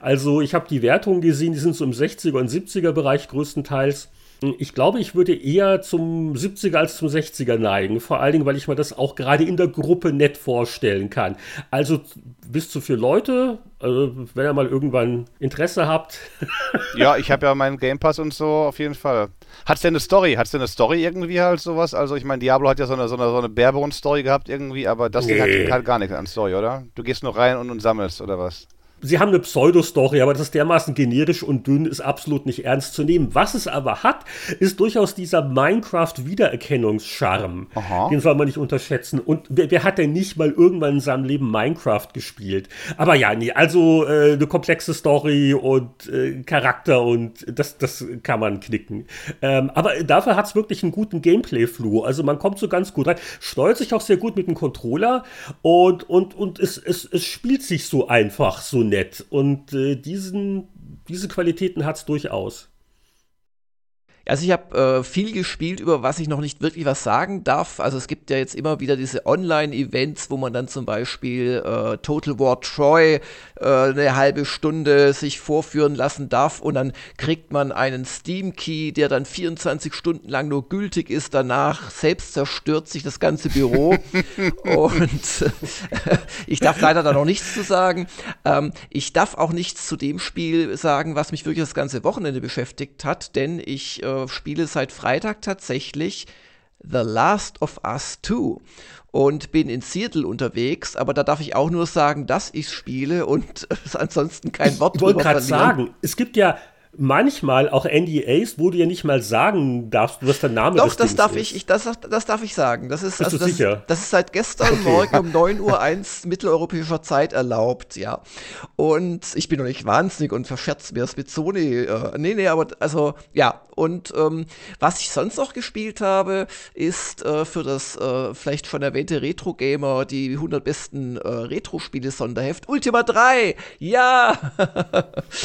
Speaker 2: Also ich habe die Wertungen gesehen, die sind so im 60er und 70er Bereich größtenteils. Ich glaube, ich würde eher zum 70er als zum 60er neigen. Vor allen Dingen, weil ich mir das auch gerade in der Gruppe nett vorstellen kann. Also bis zu vier Leute, also wenn ihr mal irgendwann Interesse habt.
Speaker 4: ja, ich habe ja meinen Game Pass und so auf jeden Fall. Hat es denn eine Story? Hat es denn eine Story irgendwie halt sowas? Also ich meine, Diablo hat ja so eine, so eine, so eine Barebone-Story gehabt irgendwie, aber das nee. Ding hat, hat, gar nichts an Story, oder? Du gehst nur rein und, und sammelst, oder was?
Speaker 2: Sie haben eine Pseudo-Story, aber das ist dermaßen generisch und dünn, ist absolut nicht ernst zu nehmen. Was es aber hat, ist durchaus dieser Minecraft-Wiedererkennungscharme. Den soll man nicht unterschätzen. Und wer, wer, hat denn nicht mal irgendwann in seinem Leben Minecraft gespielt? Aber ja, nee, also äh, eine komplexe Story und äh, Charakter und das, das kann man knicken. Ähm, aber dafür hat es wirklich einen guten Gameplay-Flow. Also man kommt so ganz gut rein, steuert sich auch sehr gut mit dem Controller und, und, und es, es, es spielt sich so einfach, so nett nett. Und äh, diesen, diese Qualitäten hat es durchaus.
Speaker 3: Also ich habe äh, viel gespielt, über was ich noch nicht wirklich was sagen darf. Also es gibt ja jetzt immer wieder diese Online-Events, wo man dann zum Beispiel äh, Total War Troy äh, eine halbe Stunde sich vorführen lassen darf und dann kriegt man einen Steam-Key, der dann 24 Stunden lang nur gültig ist. Danach selbst zerstört sich das ganze Büro und ich darf leider da noch nichts zu sagen. Ähm, ich darf auch nichts zu dem Spiel sagen, was mich wirklich das ganze Wochenende beschäftigt hat, denn ich äh, spiele seit Freitag tatsächlich The Last of Us 2 und bin in Seattle unterwegs, aber da darf ich auch nur sagen, dass ich spiele und ansonsten kein Wort
Speaker 2: ich wollte gerade sagen, es gibt ja manchmal auch NDAs, wo du ja nicht mal sagen darfst, was der Name
Speaker 3: Doch, das darf ist. ich, ich das, das darf ich sagen. Das ist,
Speaker 2: Bist
Speaker 3: also
Speaker 2: das, sicher?
Speaker 3: das ist seit gestern okay. Morgen um 9.01 Uhr mitteleuropäischer Zeit erlaubt, ja. Und ich bin noch nicht wahnsinnig und verscherze mir das mit Sony. Äh, nee, nee, aber also, ja. Und ähm, was ich sonst noch gespielt habe, ist äh, für das äh, vielleicht schon erwähnte Retro-Gamer die 100 besten äh, Retro-Spiele-Sonderheft Ultima 3. Ja!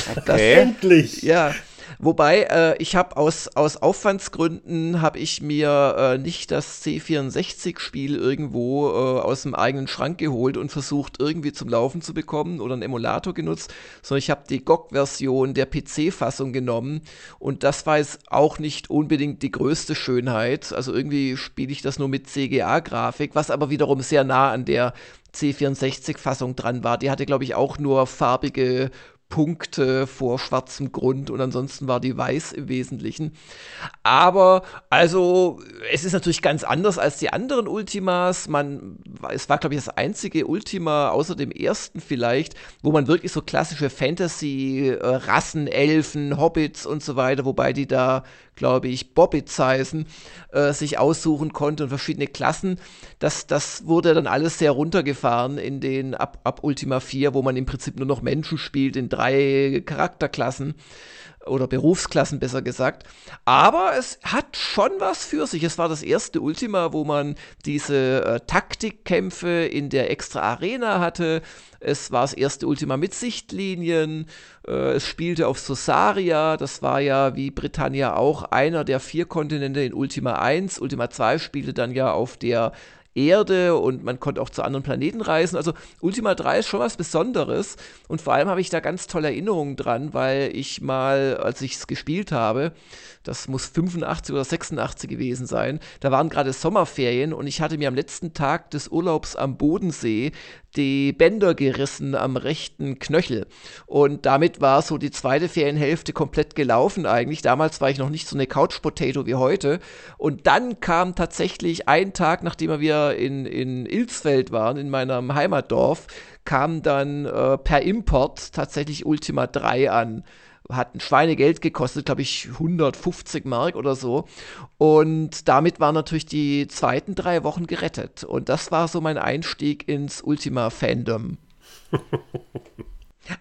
Speaker 2: Okay. Das, Endlich!
Speaker 3: Ja, Wobei, äh, ich habe aus, aus Aufwandsgründen habe ich mir äh, nicht das C64-Spiel irgendwo äh, aus dem eigenen Schrank geholt und versucht irgendwie zum Laufen zu bekommen oder einen Emulator genutzt, sondern ich habe die GOG-Version der PC-Fassung genommen und das war jetzt auch nicht unbedingt die größte Schönheit. Also irgendwie spiele ich das nur mit CGA-Grafik, was aber wiederum sehr nah an der C64-Fassung dran war. Die hatte, glaube ich, auch nur farbige Punkte vor schwarzem Grund und ansonsten war die weiß im Wesentlichen. Aber also es ist natürlich ganz anders als die anderen Ultimas. Man, es war glaube ich das einzige Ultima außer dem ersten vielleicht, wo man wirklich so klassische Fantasy-Rassen, Elfen, Hobbits und so weiter, wobei die da glaube ich, Bobbits heißen, äh, sich aussuchen konnte und verschiedene Klassen. Das, das wurde dann alles sehr runtergefahren in den ab, ab Ultima 4, wo man im Prinzip nur noch Menschen spielt in drei Charakterklassen oder Berufsklassen besser gesagt. Aber es hat schon was für sich. Es war das erste Ultima, wo man diese äh, Taktikkämpfe in der extra Arena hatte. Es war das erste Ultima mit Sichtlinien. Äh, es spielte auf Sosaria. Das war ja wie Britannia auch einer der vier Kontinente in Ultima 1. Ultima 2 spielte dann ja auf der Erde und man konnte auch zu anderen Planeten reisen. Also Ultima 3 ist schon was Besonderes und vor allem habe ich da ganz tolle Erinnerungen dran, weil ich mal, als ich es gespielt habe, das muss 85 oder 86 gewesen sein. Da waren gerade Sommerferien und ich hatte mir am letzten Tag des Urlaubs am Bodensee die Bänder gerissen am rechten Knöchel. Und damit war so die zweite Ferienhälfte komplett gelaufen eigentlich. Damals war ich noch nicht so eine Couch-Potato wie heute. Und dann kam tatsächlich ein Tag, nachdem wir in, in Ilsfeld waren, in meinem Heimatdorf, kam dann äh, per Import tatsächlich Ultima 3 an hat ein Schweinegeld gekostet, glaube ich 150 Mark oder so. Und damit waren natürlich die zweiten drei Wochen gerettet. Und das war so mein Einstieg ins Ultima-Fandom.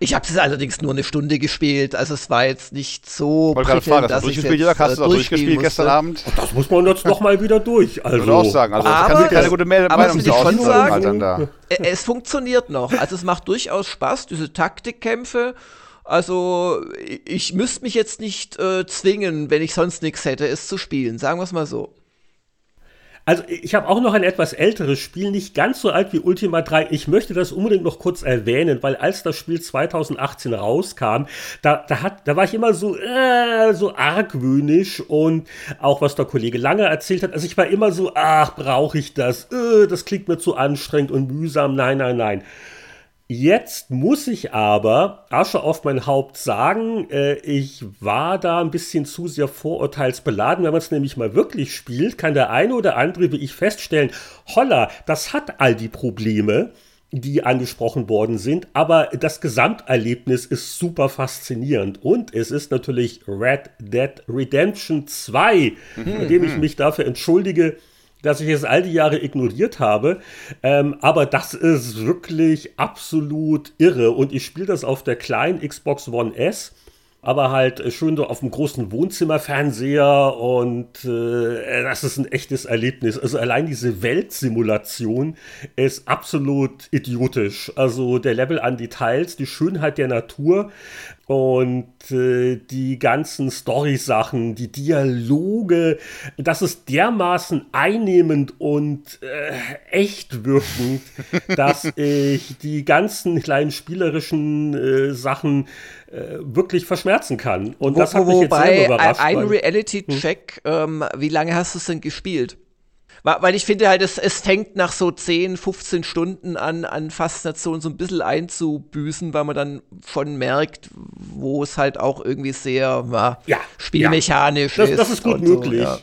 Speaker 3: Ich habe es allerdings nur eine Stunde gespielt, also es war jetzt nicht so
Speaker 4: prickelnd, fragen, dass ich jetzt,
Speaker 3: hast
Speaker 4: du äh, durchgespielt gestern Abend?
Speaker 2: Das muss man jetzt noch mal wieder durch.
Speaker 4: Also. Würde auch sagen, also aber, kann keine gute Meinung
Speaker 3: aber ich schon sagen, halt es funktioniert noch, also es macht durchaus Spaß, diese Taktikkämpfe also ich müsste mich jetzt nicht äh, zwingen, wenn ich sonst nichts hätte, es zu spielen. Sagen wir es mal so.
Speaker 2: Also ich habe auch noch ein etwas älteres Spiel, nicht ganz so alt wie Ultima 3. Ich möchte das unbedingt noch kurz erwähnen, weil als das Spiel 2018 rauskam, da, da, hat, da war ich immer so, äh, so argwöhnisch und auch was der Kollege Lange erzählt hat. Also ich war immer so, ach, brauche ich das? Äh, das klingt mir zu anstrengend und mühsam. Nein, nein, nein. Jetzt muss ich aber Asche auf mein Haupt sagen, äh, ich war da ein bisschen zu sehr vorurteilsbeladen. Wenn man es nämlich mal wirklich spielt, kann der eine oder andere wie ich feststellen, holla, das hat all die Probleme, die angesprochen worden sind, aber das Gesamterlebnis ist super faszinierend und es ist natürlich Red Dead Redemption 2, mhm. bei dem ich mich dafür entschuldige, dass ich es all die Jahre ignoriert habe. Ähm, aber das ist wirklich absolut irre. Und ich spiele das auf der kleinen Xbox One S aber halt schön so auf dem großen Wohnzimmerfernseher und äh, das ist ein echtes Erlebnis. Also allein diese Weltsimulation ist absolut idiotisch. Also der Level an Details, die Schönheit der Natur, und äh, die ganzen Story-Sachen, die Dialoge, das ist dermaßen einnehmend und äh, echt wirkend, dass ich die ganzen kleinen spielerischen äh, Sachen äh, wirklich verschmerzen kann. Und Wo, das hat mich jetzt sehr überrascht.
Speaker 3: Ein Reality-Check, hm. ähm, wie lange hast du es denn gespielt? Weil ich finde halt, es, es fängt nach so 10, 15 Stunden an, an Faszination so ein bisschen einzubüßen, weil man dann schon merkt, wo es halt auch irgendwie sehr ja, spielmechanisch
Speaker 2: ja.
Speaker 3: das, ist.
Speaker 2: Das ist gut möglich. So, ja.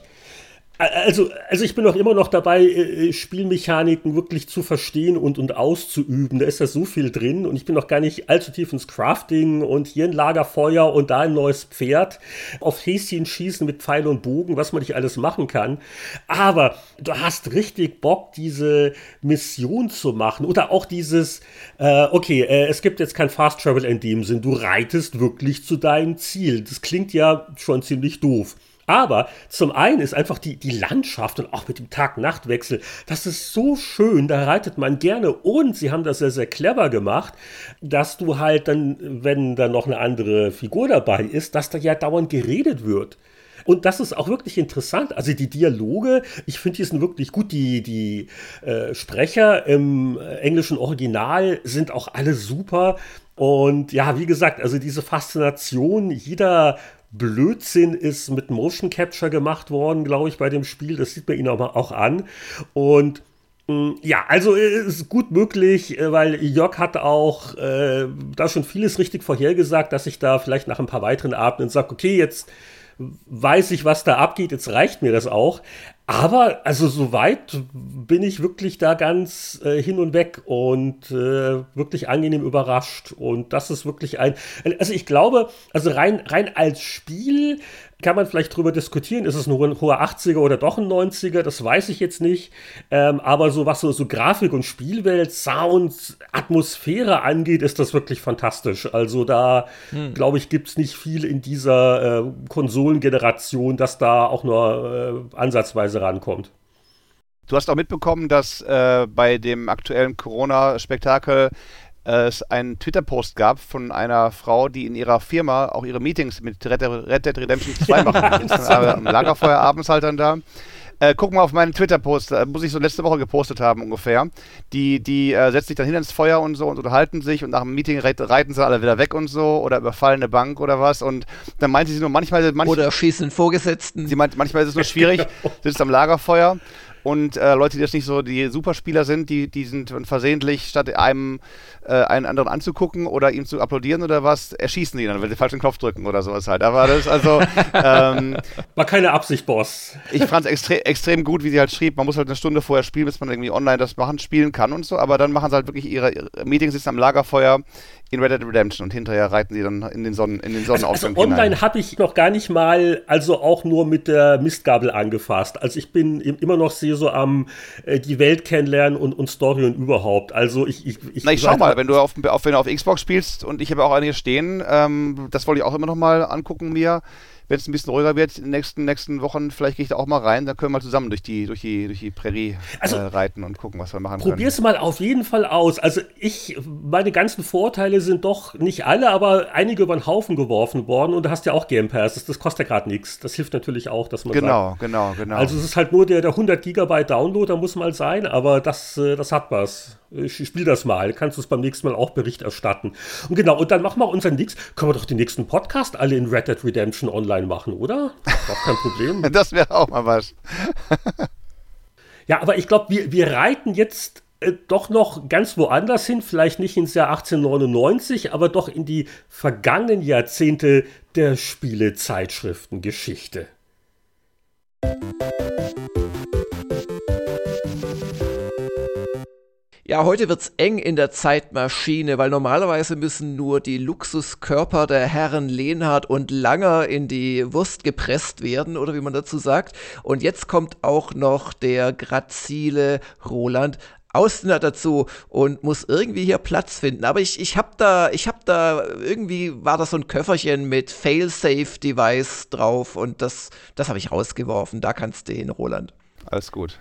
Speaker 2: Also, also ich bin auch immer noch dabei, äh, äh, Spielmechaniken wirklich zu verstehen und, und auszuüben. Da ist ja so viel drin und ich bin noch gar nicht allzu tief ins Crafting und hier ein Lagerfeuer und da ein neues Pferd. Auf Häschen schießen mit Pfeil und Bogen, was man nicht alles machen kann. Aber du hast richtig Bock, diese Mission zu machen oder auch dieses, äh, okay, äh, es gibt jetzt kein Fast Travel in dem Sinn, du reitest wirklich zu deinem Ziel. Das klingt ja schon ziemlich doof. Aber zum einen ist einfach die, die Landschaft und auch mit dem Tag-Nacht-Wechsel, das ist so schön, da reitet man gerne und sie haben das sehr, sehr clever gemacht, dass du halt dann, wenn da noch eine andere Figur dabei ist, dass da ja dauernd geredet wird. Und das ist auch wirklich interessant. Also die Dialoge, ich finde, die sind wirklich gut. Die, die äh, Sprecher im englischen Original sind auch alle super. Und ja, wie gesagt, also diese Faszination, jeder Blödsinn ist mit Motion Capture gemacht worden, glaube ich, bei dem Spiel. Das sieht man ihnen auch, auch an. Und Mm, ja, also äh, ist gut möglich, äh, weil Jörg hat auch äh, da schon vieles richtig vorhergesagt, dass ich da vielleicht nach ein paar weiteren Abenden sage, okay, jetzt weiß ich, was da abgeht, jetzt reicht mir das auch. Aber also soweit bin ich wirklich da ganz äh, hin und weg und äh, wirklich angenehm überrascht. Und das ist wirklich ein. Also ich glaube, also rein, rein als Spiel kann man vielleicht drüber diskutieren, ist es ein hoher 80er oder doch ein 90er, das weiß ich jetzt nicht. Ähm, aber so was so, so Grafik und Spielwelt, Sound, Atmosphäre angeht, ist das wirklich fantastisch. Also da, hm. glaube ich, gibt es nicht viel in dieser äh, Konsolengeneration, das da auch nur äh, ansatzweise rankommt.
Speaker 4: Du hast auch mitbekommen, dass äh, bei dem aktuellen Corona-Spektakel es einen Twitter-Post gab von einer Frau, die in ihrer Firma auch ihre Meetings mit Red Dead Redemption 2 machen. Ja, am Lagerfeuer abends halt dann da. Äh, guck mal auf meinen Twitter-Post, äh, muss ich so letzte Woche gepostet haben ungefähr. Die, die äh, setzt sich dann hin ins Feuer und so und unterhalten sich und nach dem Meeting reiten sie alle wieder weg und so oder überfallen eine Bank oder was und dann meint sie nur manchmal...
Speaker 3: Manch, oder schießen Vorgesetzten.
Speaker 4: Sie meint, manchmal ist es nur schwierig, sitzt am Lagerfeuer und äh, Leute, die jetzt nicht so die Superspieler sind, die, die sind versehentlich, statt einem äh, einen anderen anzugucken oder ihm zu applaudieren oder was, erschießen die dann, wenn sie falschen Knopf drücken oder sowas halt. Aber das also.
Speaker 2: ähm, War keine Absicht, Boss.
Speaker 4: Ich fand es extre extrem gut, wie sie halt schrieb. Man muss halt eine Stunde vorher spielen, bis man irgendwie online das machen, spielen kann und so. Aber dann machen sie halt wirklich ihre, ihre Meetings, sitzen am Lagerfeuer in Red Dead Redemption und hinterher reiten sie dann in den, Sonnen, in den Sonnenaufgang
Speaker 2: also, also Online habe ich noch gar nicht mal, also auch nur mit der Mistgabel angefasst. Also ich bin immer noch sehr so am äh, die Welt kennenlernen und, und Story und überhaupt. Also ich, ich,
Speaker 4: ich Na, ich schau mal, wenn du auf, auf, wenn du auf Xbox spielst und ich habe auch einige stehen, ähm, das wollte ich auch immer noch mal angucken mir wenn es ein bisschen ruhiger wird in den nächsten, nächsten Wochen, vielleicht gehe ich da auch mal rein, dann können wir zusammen durch die, durch die, durch die Prärie also, äh, reiten und gucken, was wir machen
Speaker 2: probier's können. Probier's mal auf jeden Fall aus. Also ich, meine ganzen Vorteile sind doch nicht alle, aber einige über den Haufen geworfen worden und du hast ja auch Game Pass. Das, das kostet ja gerade nichts. Das hilft natürlich auch, dass man
Speaker 4: Genau, sagt, genau, genau.
Speaker 2: Also es ist halt nur der, der 100 Gigabyte Download, da muss mal sein, aber das, äh, das hat was. Ich spiel das mal, kannst du es beim nächsten Mal auch Bericht erstatten. Und genau, und dann machen wir unseren nächsten, können wir doch den nächsten Podcast alle in Red Dead Redemption online machen, oder? Auch kein Problem.
Speaker 4: das wäre auch mal was.
Speaker 2: ja, aber ich glaube, wir, wir reiten jetzt äh, doch noch ganz woanders hin, vielleicht nicht ins Jahr 1899, aber doch in die vergangenen Jahrzehnte der Spielezeitschriftengeschichte.
Speaker 3: Ja, heute wird's eng in der Zeitmaschine, weil normalerweise müssen nur die Luxuskörper der Herren Lehnhardt und Langer in die Wurst gepresst werden, oder wie man dazu sagt. Und jetzt kommt auch noch der grazile Roland Ausner dazu und muss irgendwie hier Platz finden. Aber ich, ich hab da, ich hab da, irgendwie war da so ein Köfferchen mit Fail-Safe-Device drauf und das, das habe ich rausgeworfen. Da kannst du hin, Roland.
Speaker 4: Alles gut.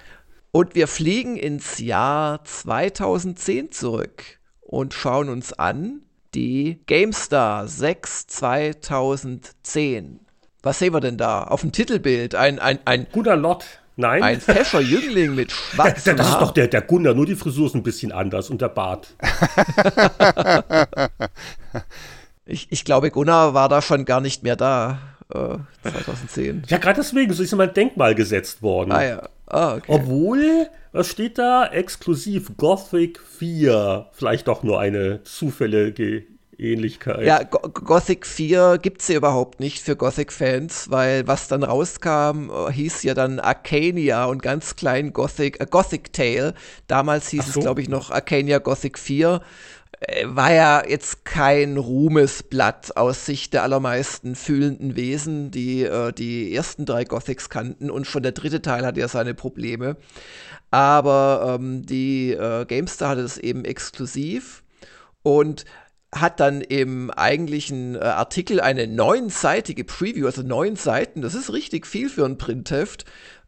Speaker 3: Und wir fliegen ins Jahr 2010 zurück und schauen uns an die GameStar 6 2010. Was sehen wir denn da? Auf dem Titelbild ein, ein, ein
Speaker 2: guter Lot. Nein.
Speaker 3: Ein fescher Jüngling mit schwarzem
Speaker 2: Das ist doch der, der Gunnar, nur die Frisur ist ein bisschen anders und der Bart.
Speaker 3: ich, ich glaube, Gunnar war da schon gar nicht mehr da. 2010.
Speaker 2: Äh, ja, gerade deswegen, so ist ihm ein Denkmal gesetzt worden.
Speaker 3: Ah ja. Ah, okay.
Speaker 2: Obwohl, was steht da? Exklusiv Gothic 4. Vielleicht doch nur eine zufällige Ähnlichkeit.
Speaker 3: Ja, Go Gothic 4 gibt es ja überhaupt nicht für Gothic-Fans, weil was dann rauskam, äh, hieß ja dann Arcania und ganz klein Gothic, äh, Gothic Tale. Damals hieß so. es, glaube ich, noch Arcania Gothic 4. Äh, war ja jetzt kein Ruhmesblatt aus Sicht der allermeisten fühlenden Wesen, die äh, die ersten drei Gothics kannten und schon der dritte Teil hatte ja seine Probleme. Aber ähm, die äh, GameStar hatte es eben exklusiv und hat dann im eigentlichen äh, Artikel eine neunseitige Preview, also neun Seiten, das ist richtig viel für ein Printheft,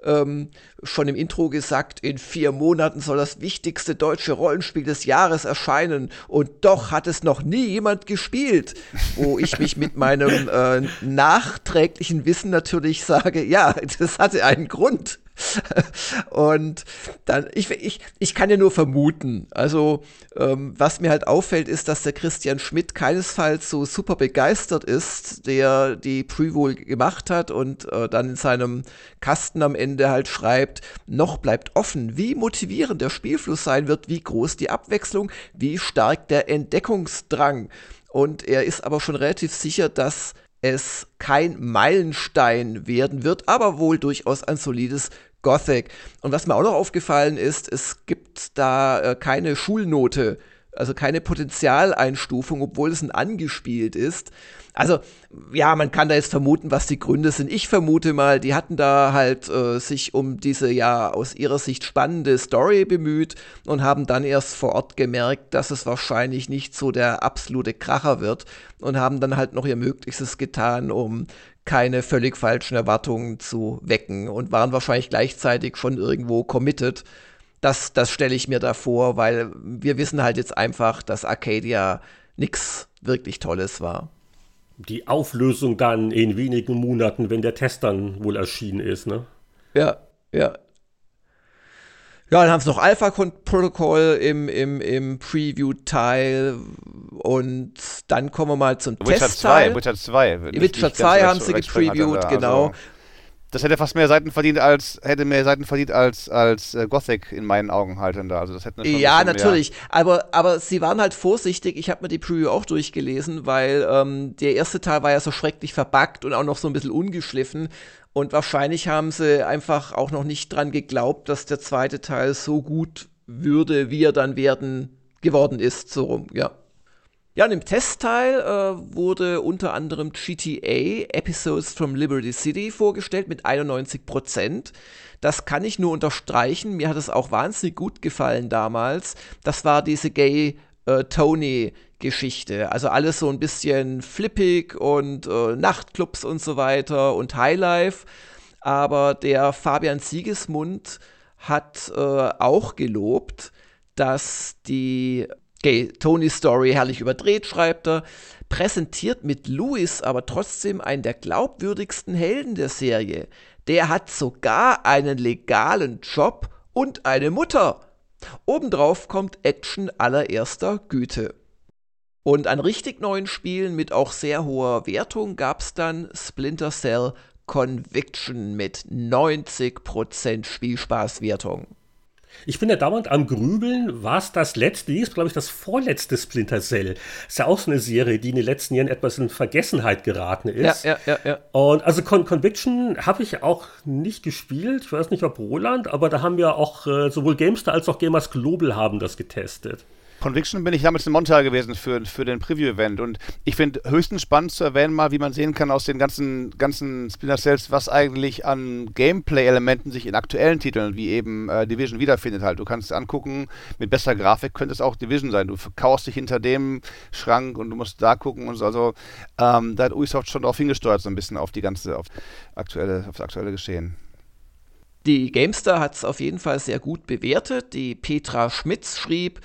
Speaker 3: ähm, schon im Intro gesagt, in vier Monaten soll das wichtigste deutsche Rollenspiel des Jahres erscheinen und doch hat es noch nie jemand gespielt, wo ich mich mit meinem äh, nachträglichen Wissen natürlich sage, ja, das hatte einen Grund. und dann, ich, ich, ich kann ja nur vermuten. Also, ähm, was mir halt auffällt, ist, dass der Christian Schmidt keinesfalls so super begeistert ist, der die Preview gemacht hat und äh, dann in seinem Kasten am Ende halt schreibt, noch bleibt offen, wie motivierend der Spielfluss sein wird, wie groß die Abwechslung, wie stark der Entdeckungsdrang. Und er ist aber schon relativ sicher, dass es kein Meilenstein werden wird, aber wohl durchaus ein solides Gothic. Und was mir auch noch aufgefallen ist, es gibt da äh, keine Schulnote, also keine Potenzialeinstufung, obwohl es ein angespielt ist. Also, ja, man kann da jetzt vermuten, was die Gründe sind. Ich vermute mal, die hatten da halt äh, sich um diese ja aus ihrer Sicht spannende Story bemüht und haben dann erst vor Ort gemerkt, dass es wahrscheinlich nicht so der absolute Kracher wird und haben dann halt noch ihr Möglichstes getan, um keine völlig falschen Erwartungen zu wecken und waren wahrscheinlich gleichzeitig schon irgendwo committed. Das, das stelle ich mir da vor, weil wir wissen halt jetzt einfach, dass Arcadia nichts wirklich Tolles war
Speaker 2: die Auflösung dann in wenigen Monaten, wenn der Test dann wohl erschienen ist, ne?
Speaker 3: Ja, ja. Ja, dann haben sie noch Alpha-Protokoll im, im, im Preview-Teil und dann kommen wir mal zum
Speaker 4: Witcher
Speaker 3: Testteil.
Speaker 4: 2, Witcher 2.
Speaker 3: Witcher 2 haben sie gepreviewt, genau. Also
Speaker 4: das hätte fast mehr Seiten verdient als hätte mehr Seiten verdient als als äh, Gothic in meinen Augen halt da. Also das hätten
Speaker 3: ja natürlich, aber aber sie waren halt vorsichtig. Ich habe mir die Preview auch durchgelesen, weil ähm, der erste Teil war ja so schrecklich verbuggt und auch noch so ein bisschen ungeschliffen. Und wahrscheinlich haben sie einfach auch noch nicht dran geglaubt, dass der zweite Teil so gut würde, wie er dann werden geworden ist, so rum, ja. Ja, und im Testteil äh, wurde unter anderem GTA Episodes from Liberty City vorgestellt mit 91 Prozent. Das kann ich nur unterstreichen. Mir hat es auch wahnsinnig gut gefallen damals. Das war diese Gay äh, Tony Geschichte. Also alles so ein bisschen flippig und äh, Nachtclubs und so weiter und Highlife. Aber der Fabian Siegesmund hat äh, auch gelobt, dass die Okay, Tony Story herrlich überdreht, schreibt er, präsentiert mit Louis aber trotzdem einen der glaubwürdigsten Helden der Serie. Der hat sogar einen legalen Job und eine Mutter. Obendrauf kommt Action allererster Güte. Und an richtig neuen Spielen mit auch sehr hoher Wertung gab's dann Splinter Cell Conviction mit 90% Spielspaßwertung.
Speaker 2: Ich bin ja dauernd am Grübeln, war es das letzte, ist, glaube ich, das vorletzte Splinter Cell. Ist ja auch so eine Serie, die in den letzten Jahren etwas in Vergessenheit geraten ist.
Speaker 3: Ja, ja, ja. ja.
Speaker 2: Und also Con Conviction habe ich auch nicht gespielt. Ich weiß nicht, ob Roland, aber da haben wir auch äh, sowohl Gamester als auch Gamers Global haben das getestet.
Speaker 4: Conviction bin ich damals in Montreal gewesen für, für den Preview-Event und ich finde höchstens spannend zu erwähnen mal, wie man sehen kann aus den ganzen, ganzen Splinter Cells, was eigentlich an Gameplay-Elementen sich in aktuellen Titeln wie eben äh, Division wiederfindet halt. Du kannst angucken, mit besser Grafik könnte es auch Division sein. Du verkaufst dich hinter dem Schrank und du musst da gucken und so. Also ähm, da hat Ubisoft schon darauf hingesteuert, so ein bisschen auf die ganze, auf aktuelle, auf das aktuelle Geschehen.
Speaker 3: Die Gamestar hat es auf jeden Fall sehr gut bewertet. Die Petra Schmitz schrieb,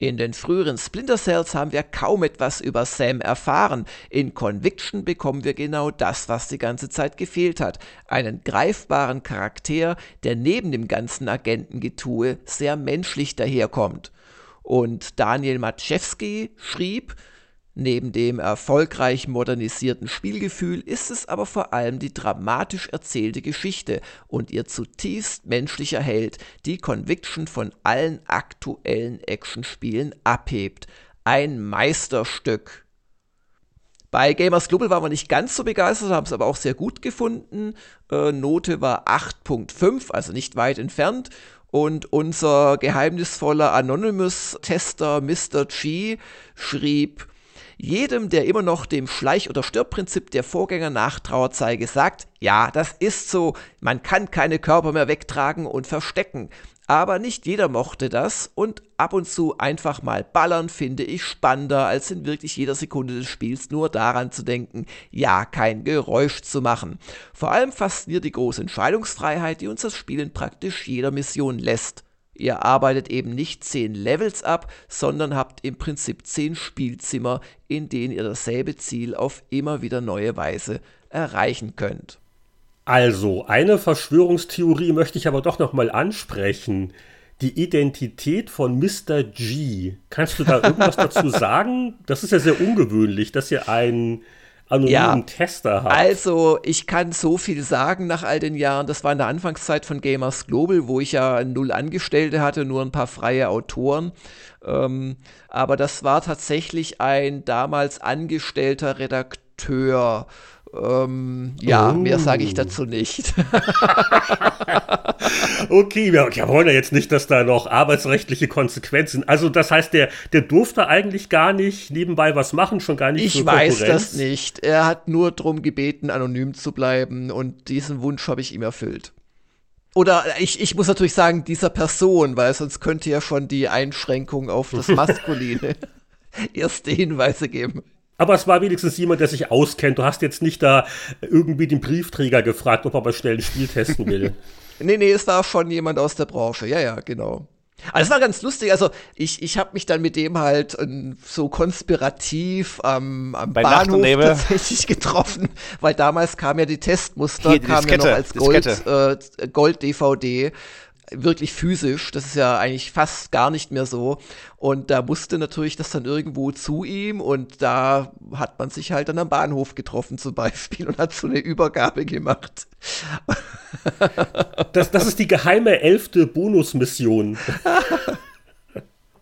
Speaker 3: in den früheren Splinter Cells haben wir kaum etwas über Sam erfahren. In Conviction bekommen wir genau das, was die ganze Zeit gefehlt hat. Einen greifbaren Charakter, der neben dem ganzen Agentengetue sehr menschlich daherkommt. Und Daniel Matschewski schrieb, Neben dem erfolgreich modernisierten Spielgefühl ist es aber vor allem die dramatisch erzählte Geschichte und ihr zutiefst menschlicher Held, die Conviction von allen aktuellen Actionspielen abhebt. Ein Meisterstück. Bei Gamers Global waren wir nicht ganz so begeistert, haben es aber auch sehr gut gefunden. Äh, Note war 8.5, also nicht weit entfernt. Und unser geheimnisvoller Anonymous-Tester Mr. G schrieb, jedem, der immer noch dem Schleich- oder Stirb-Prinzip der Vorgänger nachtrauert, sei gesagt, ja, das ist so, man kann keine Körper mehr wegtragen und verstecken. Aber nicht jeder mochte das und ab und zu einfach mal ballern finde ich spannender, als in wirklich jeder Sekunde des Spiels nur daran zu denken, ja, kein Geräusch zu machen. Vor allem fasziniert die große Entscheidungsfreiheit, die uns das Spiel in praktisch jeder Mission lässt. Ihr arbeitet eben nicht zehn Levels ab, sondern habt im Prinzip zehn Spielzimmer, in denen ihr dasselbe Ziel auf immer wieder neue Weise erreichen könnt.
Speaker 2: Also, eine Verschwörungstheorie möchte ich aber doch noch mal ansprechen. Die Identität von Mr. G. Kannst du da irgendwas dazu sagen? Das ist ja sehr ungewöhnlich, dass ihr einen anonymen ja, Tester habt.
Speaker 3: Also, ich kann so viel sagen nach all den Jahren. Das war in der Anfangszeit von Gamers Global, wo ich ja null Angestellte hatte, nur ein paar freie Autoren. Ähm, aber das war tatsächlich ein damals angestellter Redakteur ähm, ja, oh. mehr sage ich dazu nicht.
Speaker 2: okay, wir, wir, wollen ja jetzt nicht, dass da noch arbeitsrechtliche Konsequenzen. Also das heißt, der, der durfte eigentlich gar nicht nebenbei was machen, schon gar nicht.
Speaker 3: Ich weiß das nicht. Er hat nur darum gebeten, anonym zu bleiben und diesen Wunsch habe ich ihm erfüllt. Oder ich, ich muss natürlich sagen, dieser Person, weil sonst könnte ja schon die Einschränkung auf das Maskuline erste Hinweise geben.
Speaker 2: Aber es war wenigstens jemand, der sich auskennt. Du hast jetzt nicht da irgendwie den Briefträger gefragt, ob er mal schnell ein Spiel testen will.
Speaker 3: nee, nee, es war schon jemand aus der Branche. Ja, ja, genau. Also es war ganz lustig. Also ich, ich habe mich dann mit dem halt ähm, so konspirativ am, am Bahnhof tatsächlich getroffen, weil damals kam ja die Testmuster, Hier, die kam Diskette, ja noch als Gold, äh, Gold DVD wirklich physisch. Das ist ja eigentlich fast gar nicht mehr so. Und da musste natürlich das dann irgendwo zu ihm und da hat man sich halt dann am Bahnhof getroffen zum Beispiel und hat so eine Übergabe gemacht.
Speaker 2: Das, das ist die geheime elfte Bonusmission.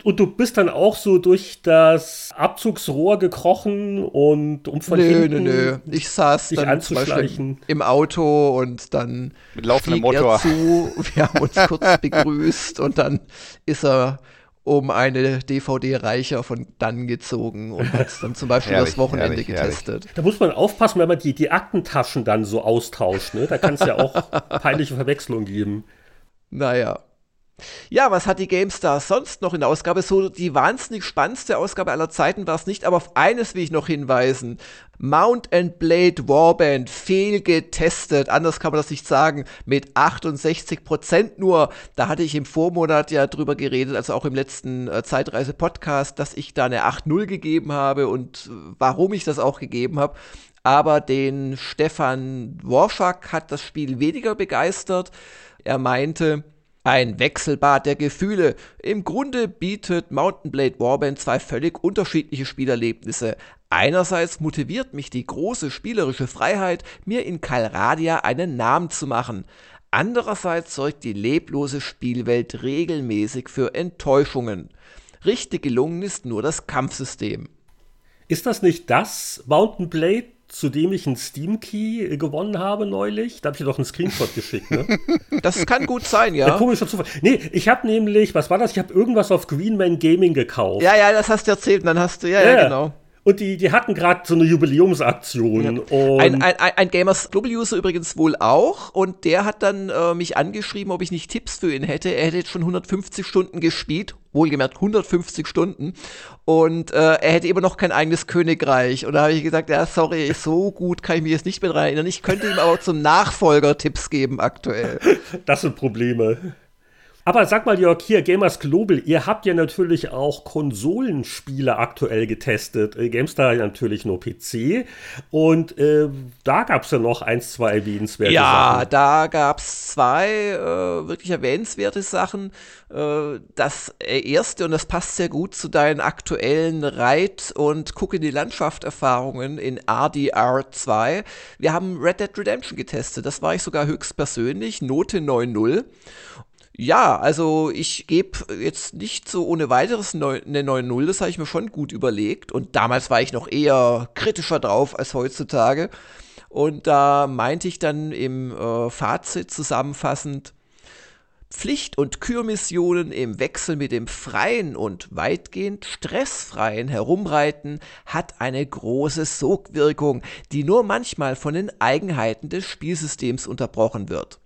Speaker 2: Und du bist dann auch so durch das Abzugsrohr gekrochen und um von nö, hinten
Speaker 3: nö, nö. Ich saß dann zum Beispiel im Auto und dann
Speaker 4: mit laufendem Motor
Speaker 3: zu. Wir haben uns kurz begrüßt und dann ist er um eine DVD reicher von dann gezogen und hat es dann zum Beispiel herrlich, das Wochenende herrlich, getestet. Herrlich.
Speaker 2: Da muss man aufpassen, wenn man die, die Aktentaschen dann so austauscht. Ne? Da kann es ja auch peinliche Verwechslungen geben.
Speaker 3: Naja. Ja, was hat die GameStar sonst noch in der Ausgabe? So die wahnsinnig spannendste Ausgabe aller Zeiten war es nicht, aber auf eines will ich noch hinweisen. Mount and Blade Warband fehlgetestet, anders kann man das nicht sagen, mit 68% nur. Da hatte ich im Vormonat ja drüber geredet, also auch im letzten äh, Zeitreise-Podcast, dass ich da eine 8.0 gegeben habe und äh, warum ich das auch gegeben habe. Aber den Stefan Worschak hat das Spiel weniger begeistert. Er meinte, ein Wechselbad der Gefühle. Im Grunde bietet Mountain Blade Warband zwei völlig unterschiedliche Spielerlebnisse. Einerseits motiviert mich die große spielerische Freiheit, mir in Calradia einen Namen zu machen. Andererseits sorgt die leblose Spielwelt regelmäßig für Enttäuschungen. Richtig gelungen ist nur das Kampfsystem.
Speaker 2: Ist das nicht das Mountain Blade, zu dem ich einen Steam-Key gewonnen habe neulich. Da habe ich dir doch einen Screenshot geschickt, ne?
Speaker 3: Das kann gut sein, ja.
Speaker 2: Ein komischer Zufall. Nee, ich habe nämlich, was war das? Ich habe irgendwas auf Greenman Gaming gekauft.
Speaker 3: Ja, ja, das hast du erzählt. Und dann hast du, ja, ja, ja genau.
Speaker 2: Und die, die hatten gerade so eine Jubiläumsaktion.
Speaker 3: Ja. Ein, ein, ein, Gamers Global User übrigens wohl auch. Und der hat dann äh, mich angeschrieben, ob ich nicht Tipps für ihn hätte. Er hätte jetzt schon 150 Stunden gespielt. Wohlgemerkt 150 Stunden. Und äh, er hätte immer noch kein eigenes Königreich. Und da habe ich gesagt, ja, sorry, so gut kann ich mich jetzt nicht mehr dran erinnern. Ich könnte ihm aber zum Nachfolger Tipps geben aktuell.
Speaker 2: Das sind Probleme. Aber sag mal, Jörg, hier, Gamers Global, ihr habt ja natürlich auch Konsolenspiele aktuell getestet. Äh, GameStar natürlich nur PC. Und äh, da gab es ja noch eins, zwei erwähnenswerte
Speaker 3: ja,
Speaker 2: Sachen.
Speaker 3: Ja, da gab es zwei äh, wirklich erwähnenswerte Sachen. Äh, das erste, und das passt sehr gut zu deinen aktuellen Reit- und Guck in die Landschaft-Erfahrungen in RDR 2. Wir haben Red Dead Redemption getestet. Das war ich sogar höchstpersönlich. Note 9.0. Ja, also ich gebe jetzt nicht so ohne weiteres eine 9-0, das habe ich mir schon gut überlegt. Und damals war ich noch eher kritischer drauf als heutzutage. Und da meinte ich dann im äh, Fazit zusammenfassend, Pflicht- und Kürmissionen im Wechsel mit dem freien und weitgehend stressfreien Herumreiten hat eine große Sogwirkung, die nur manchmal von den Eigenheiten des Spielsystems unterbrochen wird.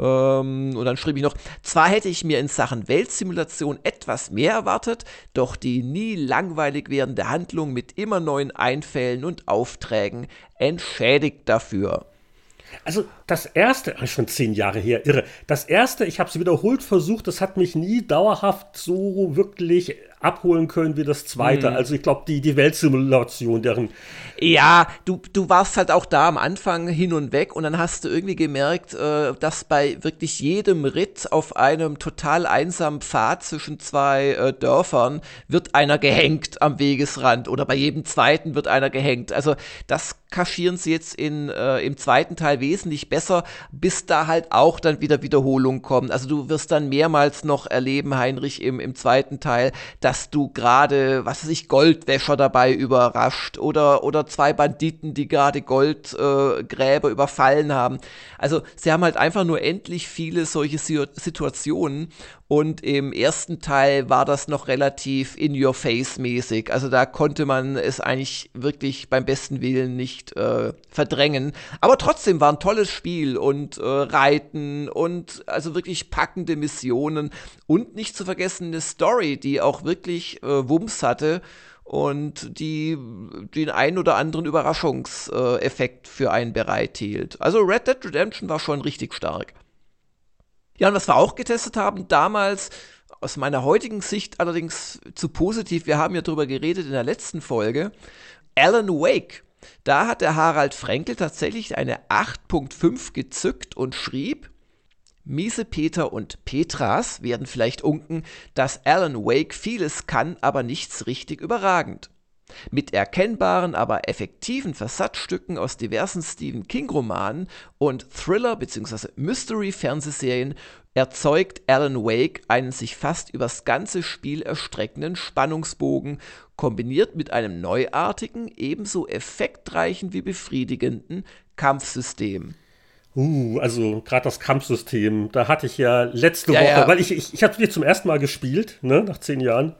Speaker 3: Ähm, und dann schrieb ich noch, zwar hätte ich mir in Sachen Weltsimulation etwas mehr erwartet, doch die nie langweilig werdende Handlung mit immer neuen Einfällen und Aufträgen entschädigt dafür.
Speaker 2: Also das erste, schon zehn Jahre her, irre. Das erste, ich habe es wiederholt versucht, das hat mich nie dauerhaft so wirklich abholen können wie das zweite. Mhm. Also ich glaube, die, die Weltsimulation, deren.
Speaker 3: Ja, du, du warst halt auch da am Anfang hin und weg und dann hast du irgendwie gemerkt, äh, dass bei wirklich jedem Ritt auf einem total einsamen Pfad zwischen zwei äh, Dörfern wird einer gehängt am Wegesrand oder bei jedem zweiten wird einer gehängt. Also das kaschieren sie jetzt in, äh, im zweiten Teil wesentlich besser, bis da halt auch dann wieder Wiederholungen kommen. Also du wirst dann mehrmals noch erleben, Heinrich, im, im zweiten Teil, dass du gerade, was weiß ich, Goldwäscher dabei überrascht oder, oder zwei Banditen, die gerade Goldgräber äh, überfallen haben. Also sie haben halt einfach nur endlich viele solche Situationen und im ersten Teil war das noch relativ in your face mäßig. Also da konnte man es eigentlich wirklich beim besten Willen nicht äh, verdrängen. Aber trotzdem war ein tolles Spiel und äh, Reiten und also wirklich packende Missionen und nicht zu vergessen eine Story, die auch wirklich äh, Wumms hatte und die den einen oder anderen Überraschungseffekt für einen bereithielt. Also Red Dead Redemption war schon richtig stark. Ja, und was wir auch getestet haben damals, aus meiner heutigen Sicht allerdings zu positiv, wir haben ja drüber geredet in der letzten Folge, Alan Wake. Da hat der Harald Frenkel tatsächlich eine 8.5 gezückt und schrieb, Miese Peter und Petras werden vielleicht unken, dass Alan Wake vieles kann, aber nichts richtig überragend. Mit erkennbaren, aber effektiven Versatzstücken aus diversen Stephen King-Romanen und Thriller- bzw. Mystery-Fernsehserien erzeugt Alan Wake einen sich fast übers ganze Spiel erstreckenden Spannungsbogen, kombiniert mit einem neuartigen, ebenso effektreichen wie befriedigenden Kampfsystem.
Speaker 2: Uh, also gerade das Kampfsystem, da hatte ich ja letzte ja, Woche, ja. weil ich, ich, ich habe zum ersten Mal gespielt, ne, nach zehn Jahren.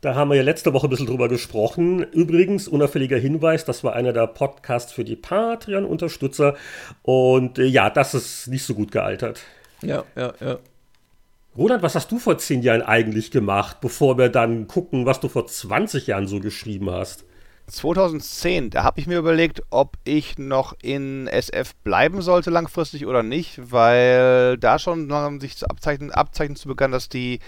Speaker 2: Da haben wir ja letzte Woche ein bisschen drüber gesprochen. Übrigens, unauffälliger Hinweis, das war einer der Podcasts für die Patreon-Unterstützer. Und äh, ja, das ist nicht so gut gealtert.
Speaker 3: Ja, ja, ja.
Speaker 2: Roland, was hast du vor zehn Jahren eigentlich gemacht, bevor wir dann gucken, was du vor 20 Jahren so geschrieben hast?
Speaker 4: 2010, da habe ich mir überlegt, ob ich noch in SF bleiben sollte langfristig oder nicht, weil da schon sich zu abzeichnen, abzeichnen zu begann, dass die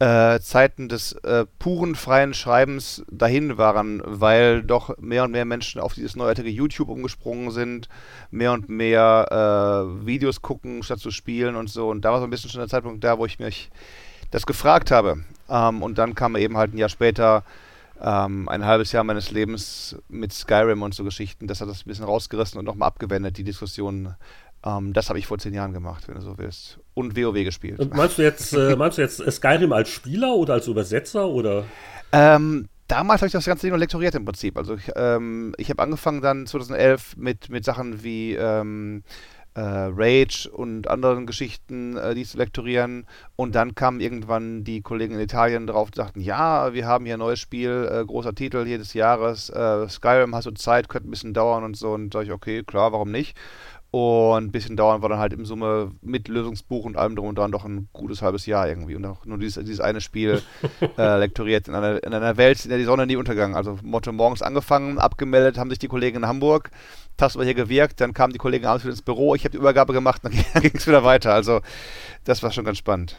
Speaker 4: äh, Zeiten des äh, puren freien Schreibens dahin waren, weil doch mehr und mehr Menschen auf dieses neuartige YouTube umgesprungen sind, mehr und mehr äh, Videos gucken, statt zu spielen und so. Und da war so ein bisschen schon der Zeitpunkt da, wo ich mich das gefragt habe. Ähm, und dann kam eben halt ein Jahr später ähm, ein halbes Jahr meines Lebens mit Skyrim und so Geschichten. Das hat das ein bisschen rausgerissen und nochmal abgewendet, die Diskussion ähm, das habe ich vor zehn Jahren gemacht, wenn du so willst. Und WoW gespielt. Und
Speaker 2: meinst du jetzt, äh, meinst du jetzt Skyrim als Spieler oder als Übersetzer oder?
Speaker 4: Ähm, damals habe ich das ganze Ding noch lektoriert im Prinzip. Also ich, ähm, ich habe angefangen dann 2011 mit, mit Sachen wie ähm, äh, Rage und anderen Geschichten, äh, die zu lektorieren. Und dann kamen irgendwann die Kollegen in Italien drauf und sagten, ja, wir haben hier ein neues Spiel, äh, großer Titel jedes Jahres, äh, Skyrim, hast du Zeit, könnte ein bisschen dauern und so. Und da ich, okay, klar, warum nicht? Und ein bisschen dauern war dann halt im Summe mit Lösungsbuch und allem drum und dran doch ein gutes halbes Jahr irgendwie. Und auch nur dieses, dieses eine Spiel äh, lektoriert in einer, in einer Welt, in der die Sonne nie untergang. Also Motto morgens angefangen, abgemeldet, haben sich die Kollegen in Hamburg, tagsüber hier gewirkt, dann kamen die Kollegen abends wieder ins Büro, ich habe die Übergabe gemacht, dann ging es wieder weiter. Also das war schon ganz spannend.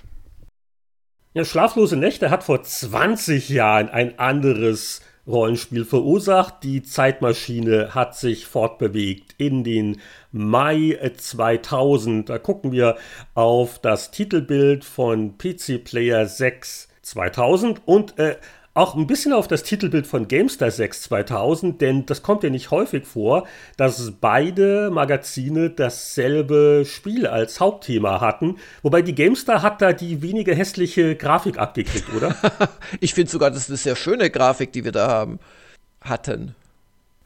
Speaker 2: Ja, Schlaflose Nächte hat vor 20 Jahren ein anderes Rollenspiel verursacht. Die Zeitmaschine hat sich fortbewegt in den Mai 2000. Da gucken wir auf das Titelbild von PC Player 6 2000 und äh, auch ein bisschen auf das Titelbild von GameStar 6 2000, denn das kommt ja nicht häufig vor, dass beide Magazine dasselbe Spiel als Hauptthema hatten. Wobei die GameStar hat da die weniger hässliche Grafik abgekriegt, oder?
Speaker 3: ich finde sogar, das ist eine sehr schöne Grafik, die wir da haben, hatten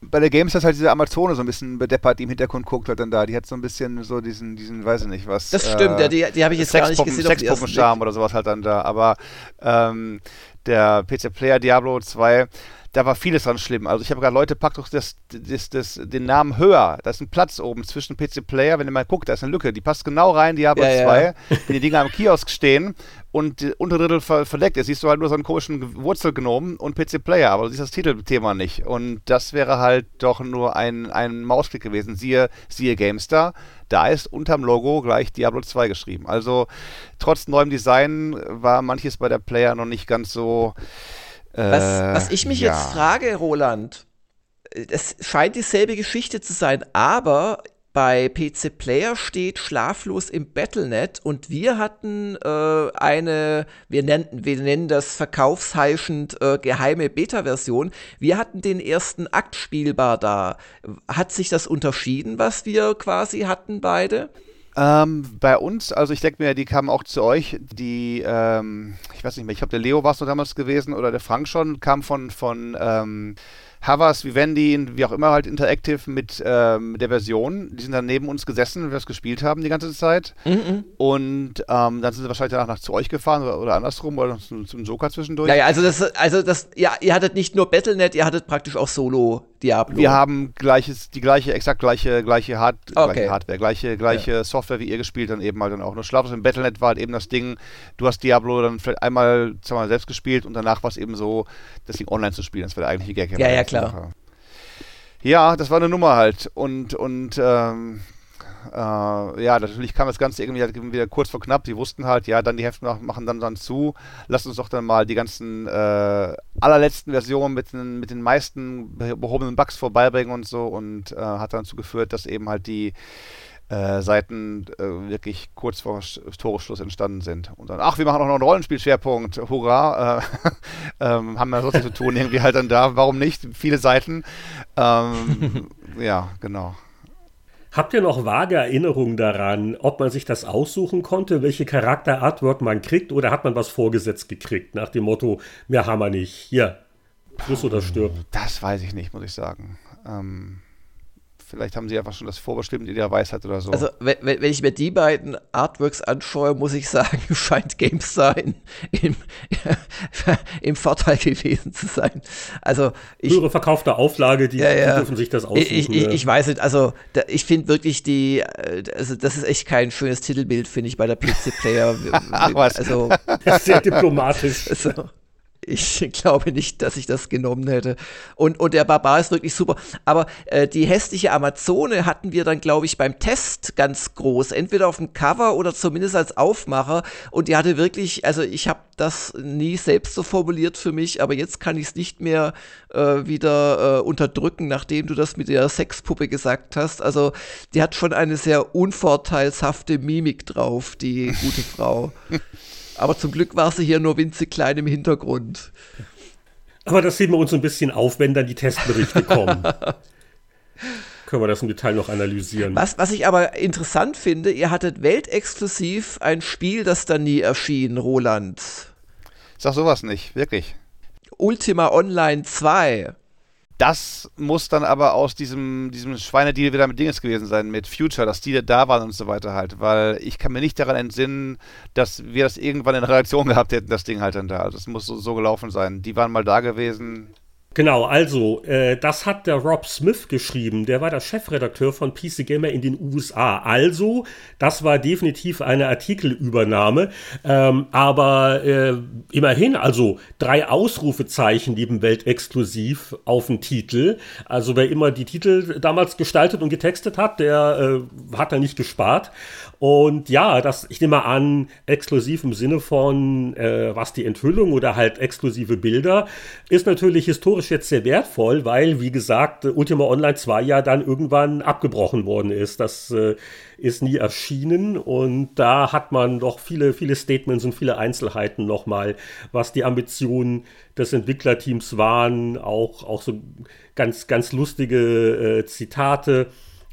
Speaker 4: bei der Games ist halt diese Amazone so ein bisschen bedeppert, die im Hintergrund guckt halt dann da. Die hat so ein bisschen so diesen, diesen, weiß ich nicht was.
Speaker 3: Das stimmt, äh, ja, die, die habe ich jetzt gar nicht gesehen.
Speaker 4: Sexpuppen-Charme oder sowas halt dann da. Aber ähm, der PC Player Diablo 2, da war vieles dran schlimm. Also ich habe gerade Leute, packt doch das, das, das, den Namen höher. Da ist ein Platz oben zwischen PC Player, wenn ihr mal guckt, da ist eine Lücke, die passt genau rein, Diablo ja, 2. Ja. Wenn die Dinger am Kiosk stehen und die Unterdrittel ver verdeckt ist, siehst du halt nur so einen komischen Wurzelgnomen und PC Player, aber du siehst das Titelthema nicht. Und das wäre halt doch nur ein, ein Mausklick gewesen. Siehe, siehe GameStar, da ist unterm Logo gleich Diablo 2 geschrieben. Also trotz neuem Design war manches bei der Player noch nicht ganz so.
Speaker 3: Äh, was, was ich mich ja. jetzt frage, Roland, es scheint dieselbe Geschichte zu sein, aber bei PC Player steht schlaflos im Battlenet und wir hatten äh, eine, wir nennen, wir nennen das verkaufsheischend äh, geheime Beta-Version. Wir hatten den ersten Akt spielbar da. Hat sich das unterschieden, was wir quasi hatten beide?
Speaker 4: Ähm, bei uns, also ich denke mir, die kamen auch zu euch, die, ähm, ich weiß nicht mehr, ich glaube, der Leo war es damals gewesen oder der Frank schon, kam von, von ähm, Havas, Vivendi, wie auch immer halt Interactive mit ähm, der Version. Die sind dann neben uns gesessen, wenn wir das gespielt haben die ganze Zeit. Mhm. Und ähm, dann sind sie wahrscheinlich danach nach zu euch gefahren oder, oder andersrum oder zum, zum Joker zwischendurch.
Speaker 3: Ja, ja, also das, also das, ja, ihr hattet nicht nur Battlenet, ihr hattet praktisch auch Solo Diablo.
Speaker 4: Wir haben gleiches, die gleiche, exakt gleiche, gleiche, Hard okay. gleiche Hardware, gleiche, gleiche ja. Software wie ihr gespielt, dann eben halt dann auch. Nur Schlaflos im Battlenet war halt eben das Ding, du hast Diablo dann vielleicht einmal, zweimal selbst gespielt und danach war es eben so, das Ding online zu spielen. Das war der eigentliche Gag.
Speaker 3: Ja, ja, klar. Sache.
Speaker 4: Ja, das war eine Nummer halt. Und, und ähm, äh, ja, natürlich kam das Ganze irgendwie halt wieder kurz vor knapp. Die wussten halt, ja, dann die Hefte machen dann dann zu. Lass uns doch dann mal die ganzen äh, allerletzten Versionen mit den, mit den meisten behobenen Bugs vorbeibringen und so. Und äh, hat dazu geführt, dass eben halt die äh, Seiten äh, wirklich kurz vor Toreschluss entstanden sind. Und dann, ach, wir machen auch noch einen Rollenspielschwerpunkt, hurra, äh, ähm, haben wir sonst zu tun, irgendwie halt dann da, warum nicht? Viele Seiten. Ähm, ja, genau.
Speaker 2: Habt ihr noch vage Erinnerungen daran, ob man sich das aussuchen konnte, welche Charakter-Artwork man kriegt, oder hat man was vorgesetzt gekriegt, nach dem Motto, mehr haben wir nicht, hier, friss oder stirb?
Speaker 4: Das weiß ich nicht, muss ich sagen. Ähm, Vielleicht haben sie einfach schon das vorbestimmt in der Weisheit oder so.
Speaker 3: Also, wenn, wenn ich mir die beiden Artworks anschaue, muss ich sagen, scheint GameStar in, im, im Vorteil gewesen zu sein. Also,
Speaker 2: ich, Höhere verkaufte Auflage, die, ja, ja. die dürfen sich das aussuchen.
Speaker 3: Ich, ich, ich weiß nicht, also, da, ich finde wirklich die, äh, also, das ist echt kein schönes Titelbild, finde ich, bei der PC-Player.
Speaker 2: Ach, was? Also, sehr diplomatisch. Also,
Speaker 3: ich glaube nicht, dass ich das genommen hätte. Und, und der Barbar ist wirklich super. Aber äh, die hässliche Amazone hatten wir dann, glaube ich, beim Test ganz groß. Entweder auf dem Cover oder zumindest als Aufmacher. Und die hatte wirklich, also ich habe das nie selbst so formuliert für mich, aber jetzt kann ich es nicht mehr äh, wieder äh, unterdrücken, nachdem du das mit der Sexpuppe gesagt hast. Also die hat schon eine sehr unvorteilshafte Mimik drauf, die gute Frau. Aber zum Glück war sie hier nur winzig klein im Hintergrund.
Speaker 2: Aber das sehen wir uns ein bisschen auf, wenn dann die Testberichte kommen. Können wir das im Detail noch analysieren.
Speaker 3: Was, was ich aber interessant finde, ihr hattet weltexklusiv ein Spiel, das dann nie erschien, Roland.
Speaker 4: Sag sowas nicht, wirklich.
Speaker 3: Ultima Online 2
Speaker 4: das muss dann aber aus diesem, diesem Schweinedeal wieder mit Dinges gewesen sein, mit Future, dass die da waren und so weiter halt. Weil ich kann mir nicht daran entsinnen, dass wir das irgendwann in Relation gehabt hätten, das Ding halt dann da. Also es muss so, so gelaufen sein. Die waren mal da gewesen,
Speaker 2: Genau, also, äh, das hat der Rob Smith geschrieben. Der war der Chefredakteur von PC Gamer in den USA. Also, das war definitiv eine Artikelübernahme. Ähm, aber äh, immerhin, also drei Ausrufezeichen neben Weltexklusiv auf dem Titel. Also, wer immer die Titel damals gestaltet und getextet hat, der äh, hat da nicht gespart. Und ja, das, ich nehme an, exklusiv im Sinne von, äh, was die Enthüllung oder halt exklusive Bilder, ist natürlich historisch jetzt sehr wertvoll, weil, wie gesagt, Ultima Online 2 ja dann irgendwann abgebrochen worden ist. Das äh, ist nie erschienen und da hat man doch viele, viele Statements und viele Einzelheiten nochmal, was die Ambitionen des Entwicklerteams waren, auch, auch so ganz, ganz lustige äh, Zitate.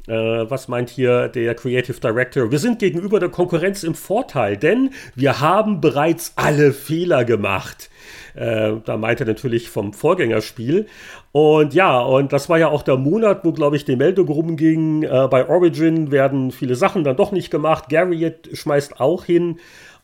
Speaker 2: Äh, was meint hier der Creative Director? Wir sind gegenüber der Konkurrenz im Vorteil, denn wir haben bereits alle Fehler gemacht. Äh, da meint er natürlich vom Vorgängerspiel. Und ja, und das war ja auch der Monat, wo, glaube ich, die Meldung rumging. Äh, bei Origin werden viele Sachen dann doch nicht gemacht. Garriott schmeißt auch hin.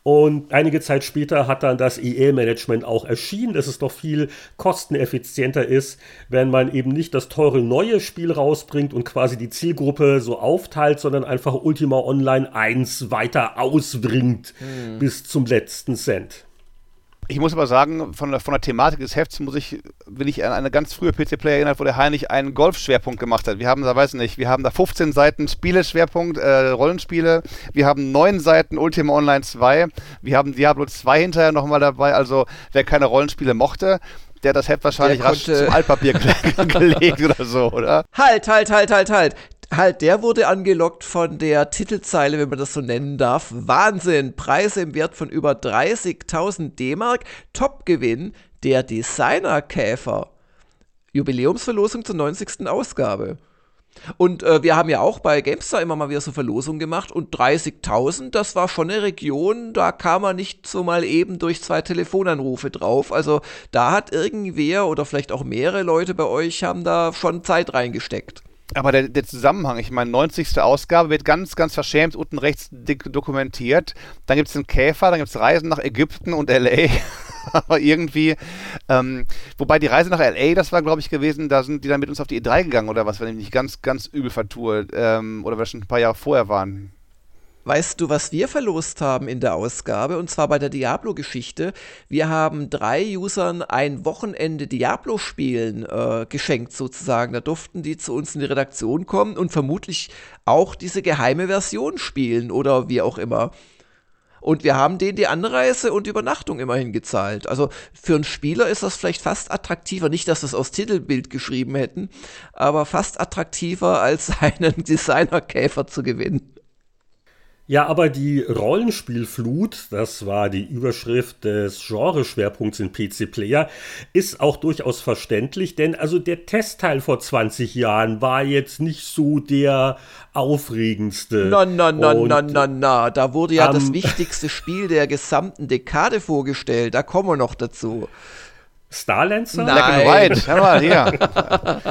Speaker 2: Und einige Zeit später hat dann das EA-Management auch erschienen, dass es doch viel kosteneffizienter ist, wenn man eben nicht das teure neue Spiel rausbringt und quasi die Zielgruppe so aufteilt, sondern einfach Ultima Online 1 weiter ausbringt hm. bis zum letzten Cent.
Speaker 4: Ich muss aber sagen, von der, von der Thematik des Hefts muss ich, will ich an eine ganz frühe PC-Player erinnern, wo der Heinrich einen Golf-Schwerpunkt gemacht hat. Wir haben da, weiß nicht, wir haben da 15 Seiten Spiele-Schwerpunkt, äh, Rollenspiele. Wir haben 9 Seiten Ultima Online 2. Wir haben Diablo 2 hinterher nochmal dabei. Also, wer keine Rollenspiele mochte, der das Heft wahrscheinlich rasch zum Altpapier gelegt oder so, oder?
Speaker 3: Halt, halt, halt, halt, halt halt, der wurde angelockt von der Titelzeile, wenn man das so nennen darf. Wahnsinn, Preise im Wert von über 30.000 D-Mark, Topgewinn der Designerkäfer. Jubiläumsverlosung zur 90. Ausgabe. Und äh, wir haben ja auch bei GameStar immer mal wieder so Verlosungen gemacht und 30.000, das war schon eine Region, da kam man nicht so mal eben durch zwei Telefonanrufe drauf. Also da hat irgendwer oder vielleicht auch mehrere Leute bei euch haben da schon Zeit reingesteckt.
Speaker 4: Aber der, der, Zusammenhang, ich meine, 90. Ausgabe wird ganz, ganz verschämt unten rechts dokumentiert. Dann gibt es einen Käfer, dann gibt es Reisen nach Ägypten und L.A. Aber irgendwie, ähm, wobei die Reise nach L.A., das war, glaube ich, gewesen, da sind die dann mit uns auf die E3 gegangen oder was, wenn ich mich ganz, ganz übel vertue. Ähm, oder wir schon ein paar Jahre vorher waren.
Speaker 3: Weißt du, was wir verlost haben in der Ausgabe? Und zwar bei der Diablo-Geschichte. Wir haben drei Usern ein Wochenende Diablo spielen äh, geschenkt sozusagen. Da durften die zu uns in die Redaktion kommen und vermutlich auch diese geheime Version spielen oder wie auch immer. Und wir haben denen die Anreise und Übernachtung immerhin gezahlt. Also für einen Spieler ist das vielleicht fast attraktiver. Nicht, dass wir es aus Titelbild geschrieben hätten, aber fast attraktiver als einen Designerkäfer zu gewinnen.
Speaker 2: Ja, aber die Rollenspielflut, das war die Überschrift des Genreschwerpunkts in PC Player, ist auch durchaus verständlich, denn also der Testteil vor 20 Jahren war jetzt nicht so der aufregendste.
Speaker 3: Na, na, na, Und, na, na, na, da wurde ja ähm, das wichtigste Spiel der gesamten Dekade vorgestellt, da kommen wir noch dazu.
Speaker 2: Starlancer?
Speaker 4: Nein. Black and White, hör mal, hier.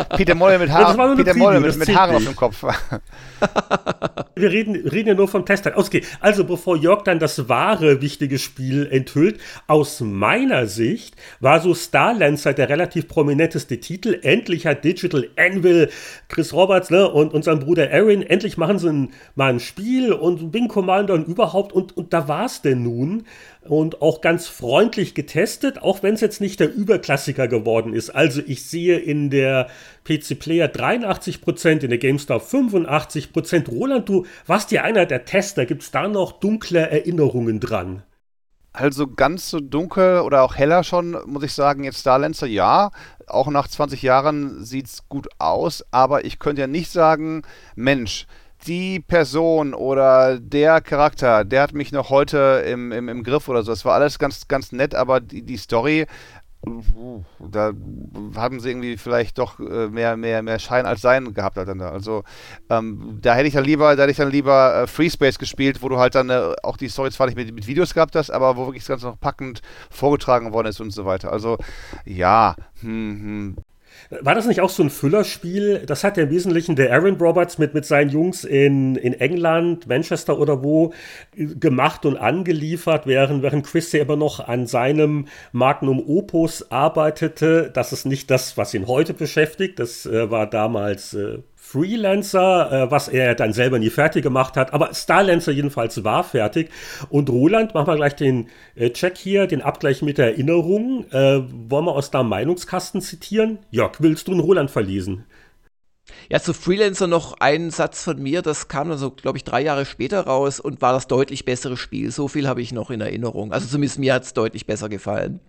Speaker 4: Peter Molle mit, Haar, Peter Molle mit, mit Haaren auf dem Kopf.
Speaker 2: Wir reden, reden ja nur vom Testteil. Okay, also bevor Jörg dann das wahre wichtige Spiel enthüllt, aus meiner Sicht war so Starlancer der relativ prominenteste Titel. Endlich hat Digital Anvil, Chris Roberts ne, und, sein Bruder Aaron, endlich machen sie ein, mal ein Spiel und Wing Commander und überhaupt. Und, und da war es denn nun und auch ganz freundlich getestet, auch wenn es jetzt nicht der Überklassiker geworden ist. Also ich sehe in der PC Player 83%, in der GameStar 85%. Roland, du warst ja einer der Tester. Gibt es da noch dunkle Erinnerungen dran?
Speaker 4: Also ganz so dunkel oder auch heller schon, muss ich sagen, jetzt Starlancer ja. Auch nach 20 Jahren sieht es gut aus, aber ich könnte ja nicht sagen, Mensch, die Person oder der Charakter, der hat mich noch heute im, im, im Griff oder so. Es war alles ganz, ganz nett, aber die, die Story, da haben sie irgendwie vielleicht doch äh, mehr, mehr, mehr Schein als Sein gehabt halt dann da. Also ähm, da hätte ich dann lieber, da hätte ich dann lieber äh, Free Space gespielt, wo du halt dann äh, auch die Story zwar nicht mit, mit Videos gehabt hast, aber wo wirklich das Ganze noch packend vorgetragen worden ist und so weiter. Also ja, hm, hm.
Speaker 2: War das nicht auch so ein Füllerspiel? Das hat ja im Wesentlichen der Aaron Roberts mit, mit seinen Jungs in, in England, Manchester oder wo gemacht und angeliefert, während, während Chris ja immer noch an seinem Magnum Opus arbeitete. Das ist nicht das, was ihn heute beschäftigt. Das äh, war damals äh, Freelancer, äh, was er dann selber nie fertig gemacht hat. Aber Starlancer jedenfalls war fertig. Und Roland, machen wir gleich den äh, Check hier, den Abgleich mit der Erinnerung. Äh, wollen wir aus deinem Meinungskasten zitieren? Jörg, willst du einen Roland verlesen?
Speaker 3: Ja, zu Freelancer noch ein Satz von mir, das kam dann so, glaube ich, drei Jahre später raus und war das deutlich bessere Spiel. So viel habe ich noch in Erinnerung. Also zumindest mir hat es deutlich besser gefallen.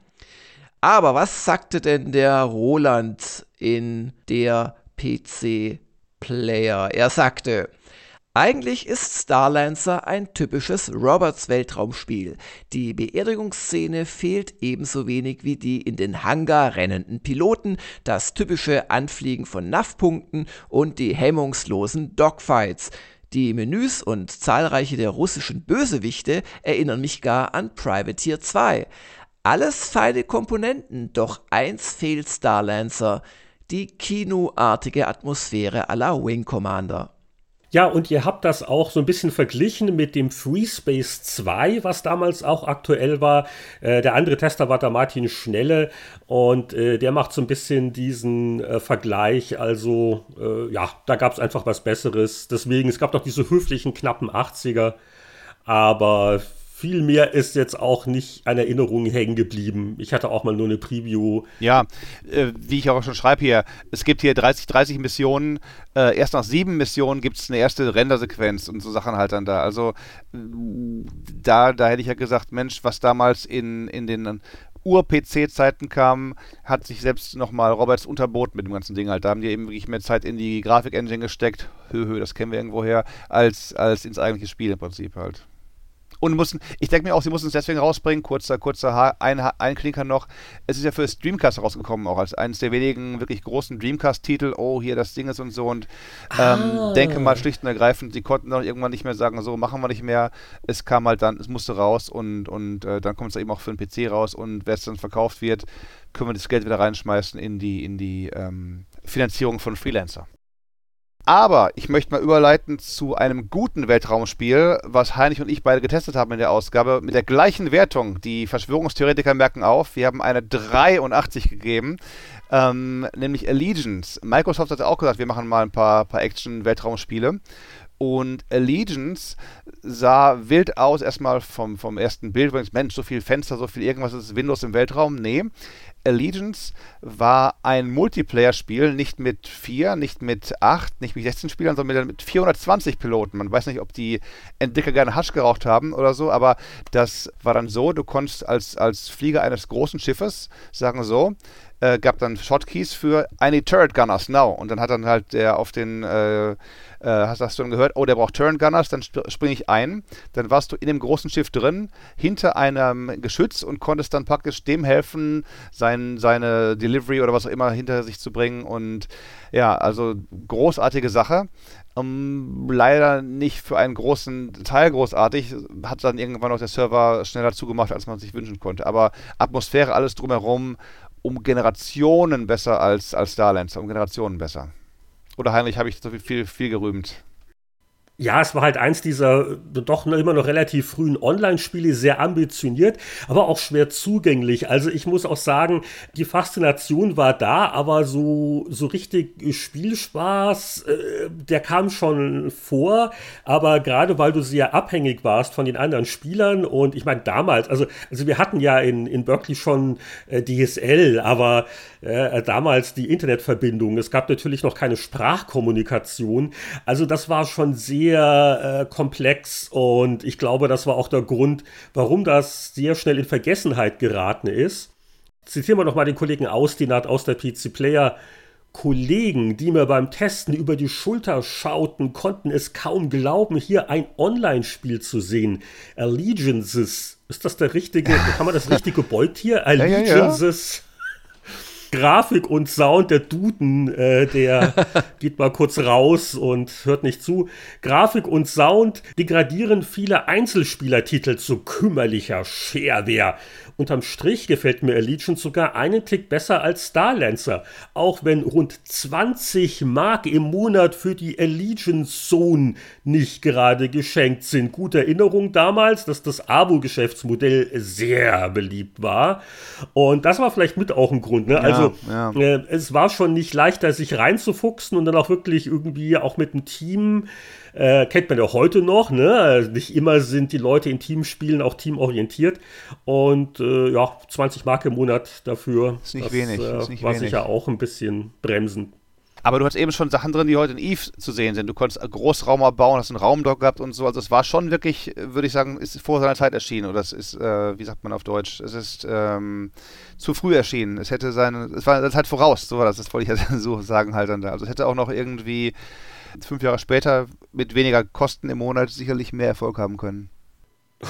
Speaker 3: Aber was sagte denn der Roland in der PC Player. Er sagte, eigentlich ist Starlancer ein typisches Roberts Weltraumspiel. Die Beerdigungsszene fehlt ebenso wenig wie die in den Hangar rennenden Piloten, das typische Anfliegen von NAV-Punkten und die hemmungslosen Dogfights. Die Menüs und zahlreiche der russischen Bösewichte erinnern mich gar an Privateer 2. Alles feine Komponenten, doch eins fehlt Starlancer – die kinoartige Atmosphäre aller Wing Commander.
Speaker 2: Ja, und ihr habt das auch so ein bisschen verglichen mit dem FreeSpace 2, was damals auch aktuell war. Äh, der andere Tester war der Martin Schnelle und äh, der macht so ein bisschen diesen äh, Vergleich. Also, äh, ja, da gab es einfach was Besseres. Deswegen, es gab doch diese höflichen knappen 80er. Aber viel mehr ist jetzt auch nicht an Erinnerungen hängen geblieben. Ich hatte auch mal nur eine Preview.
Speaker 4: Ja, äh, wie ich auch schon schreibe hier, es gibt hier 30, 30 Missionen. Äh, erst nach sieben Missionen gibt es eine erste Rendersequenz und so Sachen halt dann da. Also da, da hätte ich ja gesagt, Mensch, was damals in, in den Ur-PC-Zeiten kam, hat sich selbst nochmal Roberts unterboten mit dem ganzen Ding halt. Da haben die eben wirklich mehr Zeit in die Grafik-Engine gesteckt, hö, hö, das kennen wir irgendwoher, als, als ins eigentliche Spiel im Prinzip halt. Und mussten, ich denke mir auch, sie mussten es deswegen rausbringen, kurzer, kurzer ha ein, ein Klinker noch. Es ist ja für das Dreamcast rausgekommen, auch als eines der wenigen wirklich großen Dreamcast-Titel. Oh, hier das Ding ist und so. Und ähm, ah. denke mal schlicht und ergreifend, sie konnten dann irgendwann nicht mehr sagen, so machen wir nicht mehr. Es kam halt dann, es musste raus und, und äh, dann kommt es eben auch für den PC raus und wer es dann verkauft wird, können wir das Geld wieder reinschmeißen in die, in die ähm, Finanzierung von Freelancer. Aber ich möchte mal überleiten zu einem guten Weltraumspiel, was Heinrich und ich beide getestet haben in der Ausgabe, mit der gleichen Wertung. Die Verschwörungstheoretiker merken auf, wir haben eine 83 gegeben, ähm, nämlich Allegiance. Microsoft hat auch gesagt, wir machen mal ein paar, paar Action-Weltraumspiele. Und Allegiance sah wild aus, erstmal vom, vom ersten Bild. Mensch, so viel Fenster, so viel irgendwas ist Windows im Weltraum. Nee, Allegiance war ein Multiplayer-Spiel, nicht mit 4, nicht mit 8, nicht mit 16 Spielern, sondern mit 420 Piloten. Man weiß nicht, ob die Entwickler gerne Hasch geraucht haben oder so, aber das war dann so, du konntest als, als Flieger eines großen Schiffes sagen so, äh, gab dann Shotkeys für I need turret gunners now. Und dann hat dann halt der auf den, äh, äh, hast, hast, du dann gehört, oh, der braucht turret gunners, dann sp springe ich ein. Dann warst du in dem großen Schiff drin, hinter einem Geschütz und konntest dann praktisch dem helfen, sein, seine Delivery oder was auch immer hinter sich zu bringen. Und ja, also großartige Sache. Um, leider nicht für einen großen Teil großartig. Hat dann irgendwann auch der Server schneller zugemacht, als man sich wünschen konnte. Aber Atmosphäre, alles drumherum um Generationen besser als, als Starlancer, um Generationen besser. Oder Heinrich, habe ich so viel, viel gerühmt?
Speaker 2: Ja, es war halt eins dieser doch immer noch relativ frühen Online-Spiele, sehr ambitioniert, aber auch schwer zugänglich. Also ich muss auch sagen, die Faszination war da, aber so, so richtig Spielspaß, äh, der kam schon vor. Aber gerade weil du sehr abhängig warst von den anderen Spielern und ich meine damals, also, also wir hatten ja in, in Berkeley schon äh, DSL, aber äh, damals die Internetverbindung. Es gab natürlich noch keine Sprachkommunikation. Also das war schon sehr äh, komplex und ich glaube, das war auch der Grund, warum das sehr schnell in Vergessenheit geraten ist. Zitieren wir nochmal den Kollegen Austinat aus der PC Player. Kollegen, die mir beim Testen über die Schulter schauten, konnten es kaum glauben, hier ein Online-Spiel zu sehen. Allegiances. Ist das der richtige, kann man das richtige Beutier? Allegiances. Ja, ja, ja. Grafik und Sound, der Duden, äh, der geht mal kurz raus und hört nicht zu. Grafik und Sound degradieren viele Einzelspielertitel zu kümmerlicher Shareware Unterm Strich gefällt mir Allegiance sogar einen Tick besser als Starlancer, auch wenn rund 20 Mark im Monat für die Allegiance Zone nicht gerade geschenkt sind. Gute Erinnerung damals, dass das Abo-Geschäftsmodell sehr beliebt war. Und das war vielleicht mit auch ein Grund. Ne? Ja, also ja. Äh, es war schon nicht leichter, sich reinzufuchsen und dann auch wirklich irgendwie auch mit dem Team äh, kennt man ja heute noch, ne? Nicht immer sind die Leute in Teamspielen auch teamorientiert. Und äh, ja, 20 Mark im Monat dafür.
Speaker 4: Ist nicht das, wenig.
Speaker 2: Äh,
Speaker 4: ist nicht
Speaker 2: war
Speaker 4: wenig.
Speaker 2: sicher auch ein bisschen bremsend.
Speaker 4: Aber du hast eben schon Sachen drin, die heute in Eve zu sehen sind. Du konntest Großraum abbauen, hast einen Raumdock gehabt und so. Also es war schon wirklich, würde ich sagen, ist vor seiner Zeit erschienen. Oder es ist, äh, wie sagt man auf Deutsch, es ist ähm, zu früh erschienen. Es hätte seine, es war das halt voraus, so war das, das wollte ich ja so sagen halt dann da. Also es hätte auch noch irgendwie fünf Jahre später mit weniger Kosten im Monat sicherlich mehr Erfolg haben können.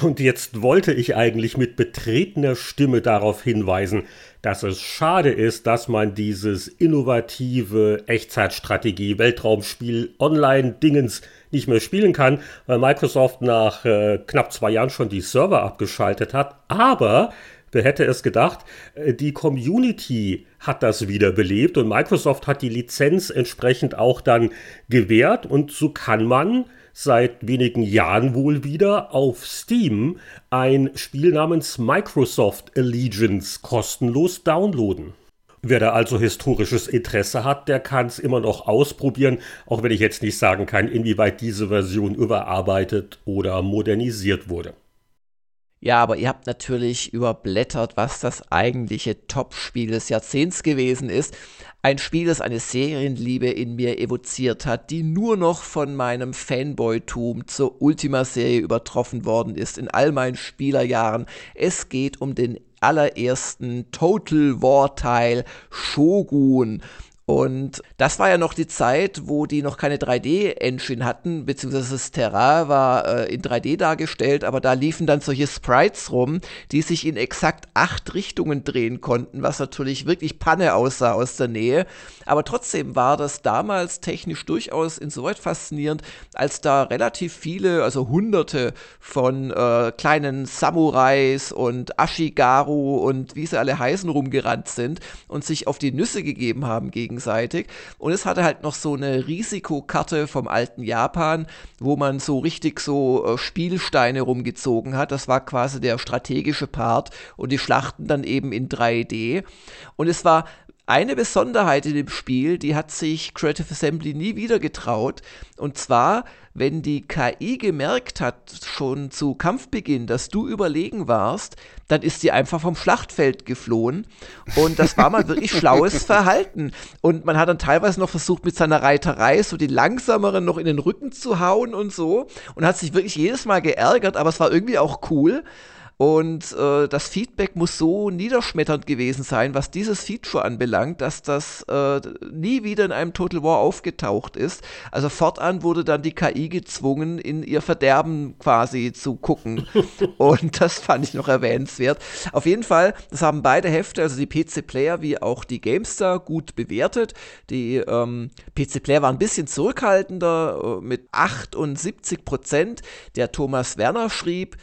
Speaker 2: Und jetzt wollte ich eigentlich mit betretener Stimme darauf hinweisen, dass es schade ist, dass man dieses innovative Echtzeitstrategie Weltraumspiel Online-Dingens nicht mehr spielen kann, weil Microsoft nach äh, knapp zwei Jahren schon die Server abgeschaltet hat. Aber Wer hätte es gedacht? Äh, die Community hat das wiederbelebt und Microsoft hat die Lizenz entsprechend auch dann gewährt und so kann man seit wenigen Jahren wohl wieder auf Steam ein Spiel namens Microsoft Allegiance kostenlos downloaden. Wer da also historisches Interesse hat, der kann es immer noch ausprobieren, auch wenn ich jetzt nicht sagen kann, inwieweit diese Version überarbeitet oder modernisiert wurde.
Speaker 3: Ja, aber ihr habt natürlich überblättert, was das eigentliche Top-Spiel des Jahrzehnts gewesen ist. Ein Spiel, das eine Serienliebe in mir evoziert hat, die nur noch von meinem Fanboy-Tum zur Ultima-Serie übertroffen worden ist in all meinen Spielerjahren. Es geht um den allerersten Total War-Teil Shogun. Und das war ja noch die Zeit, wo die noch keine 3D-Engine hatten, beziehungsweise das Terrain war äh, in 3D dargestellt, aber da liefen dann solche Sprites rum, die sich in exakt acht Richtungen drehen konnten, was natürlich wirklich Panne aussah aus der Nähe. Aber trotzdem war das damals technisch durchaus insoweit faszinierend, als da relativ viele, also hunderte von äh, kleinen Samurais und Ashigaru und wie sie alle heißen rumgerannt sind und sich auf die Nüsse gegeben haben gegen gegenseitig. Und es hatte halt noch so eine Risikokarte vom alten Japan, wo man so richtig so äh, Spielsteine rumgezogen hat. Das war quasi der strategische Part und die Schlachten dann eben in 3D. Und es war eine Besonderheit in dem Spiel, die hat sich Creative Assembly nie wieder getraut. Und zwar, wenn die KI gemerkt hat, schon zu Kampfbeginn, dass du überlegen warst, dann ist sie einfach vom Schlachtfeld geflohen. Und das war mal wirklich schlaues Verhalten. Und man hat dann teilweise noch versucht, mit seiner Reiterei so die langsameren noch in den Rücken zu hauen und so. Und hat sich wirklich jedes Mal geärgert, aber es war irgendwie auch cool. Und äh, das Feedback muss so niederschmetternd gewesen sein, was dieses Feature anbelangt, dass das äh, nie wieder in einem Total War aufgetaucht ist. Also fortan wurde dann die KI gezwungen, in ihr Verderben quasi zu gucken. Und das fand ich noch erwähnenswert. Auf jeden Fall, das haben beide Hefte, also die PC-Player wie auch die GameStar, gut bewertet. Die ähm, PC-Player waren ein bisschen zurückhaltender äh, mit 78 Prozent. Der Thomas Werner schrieb,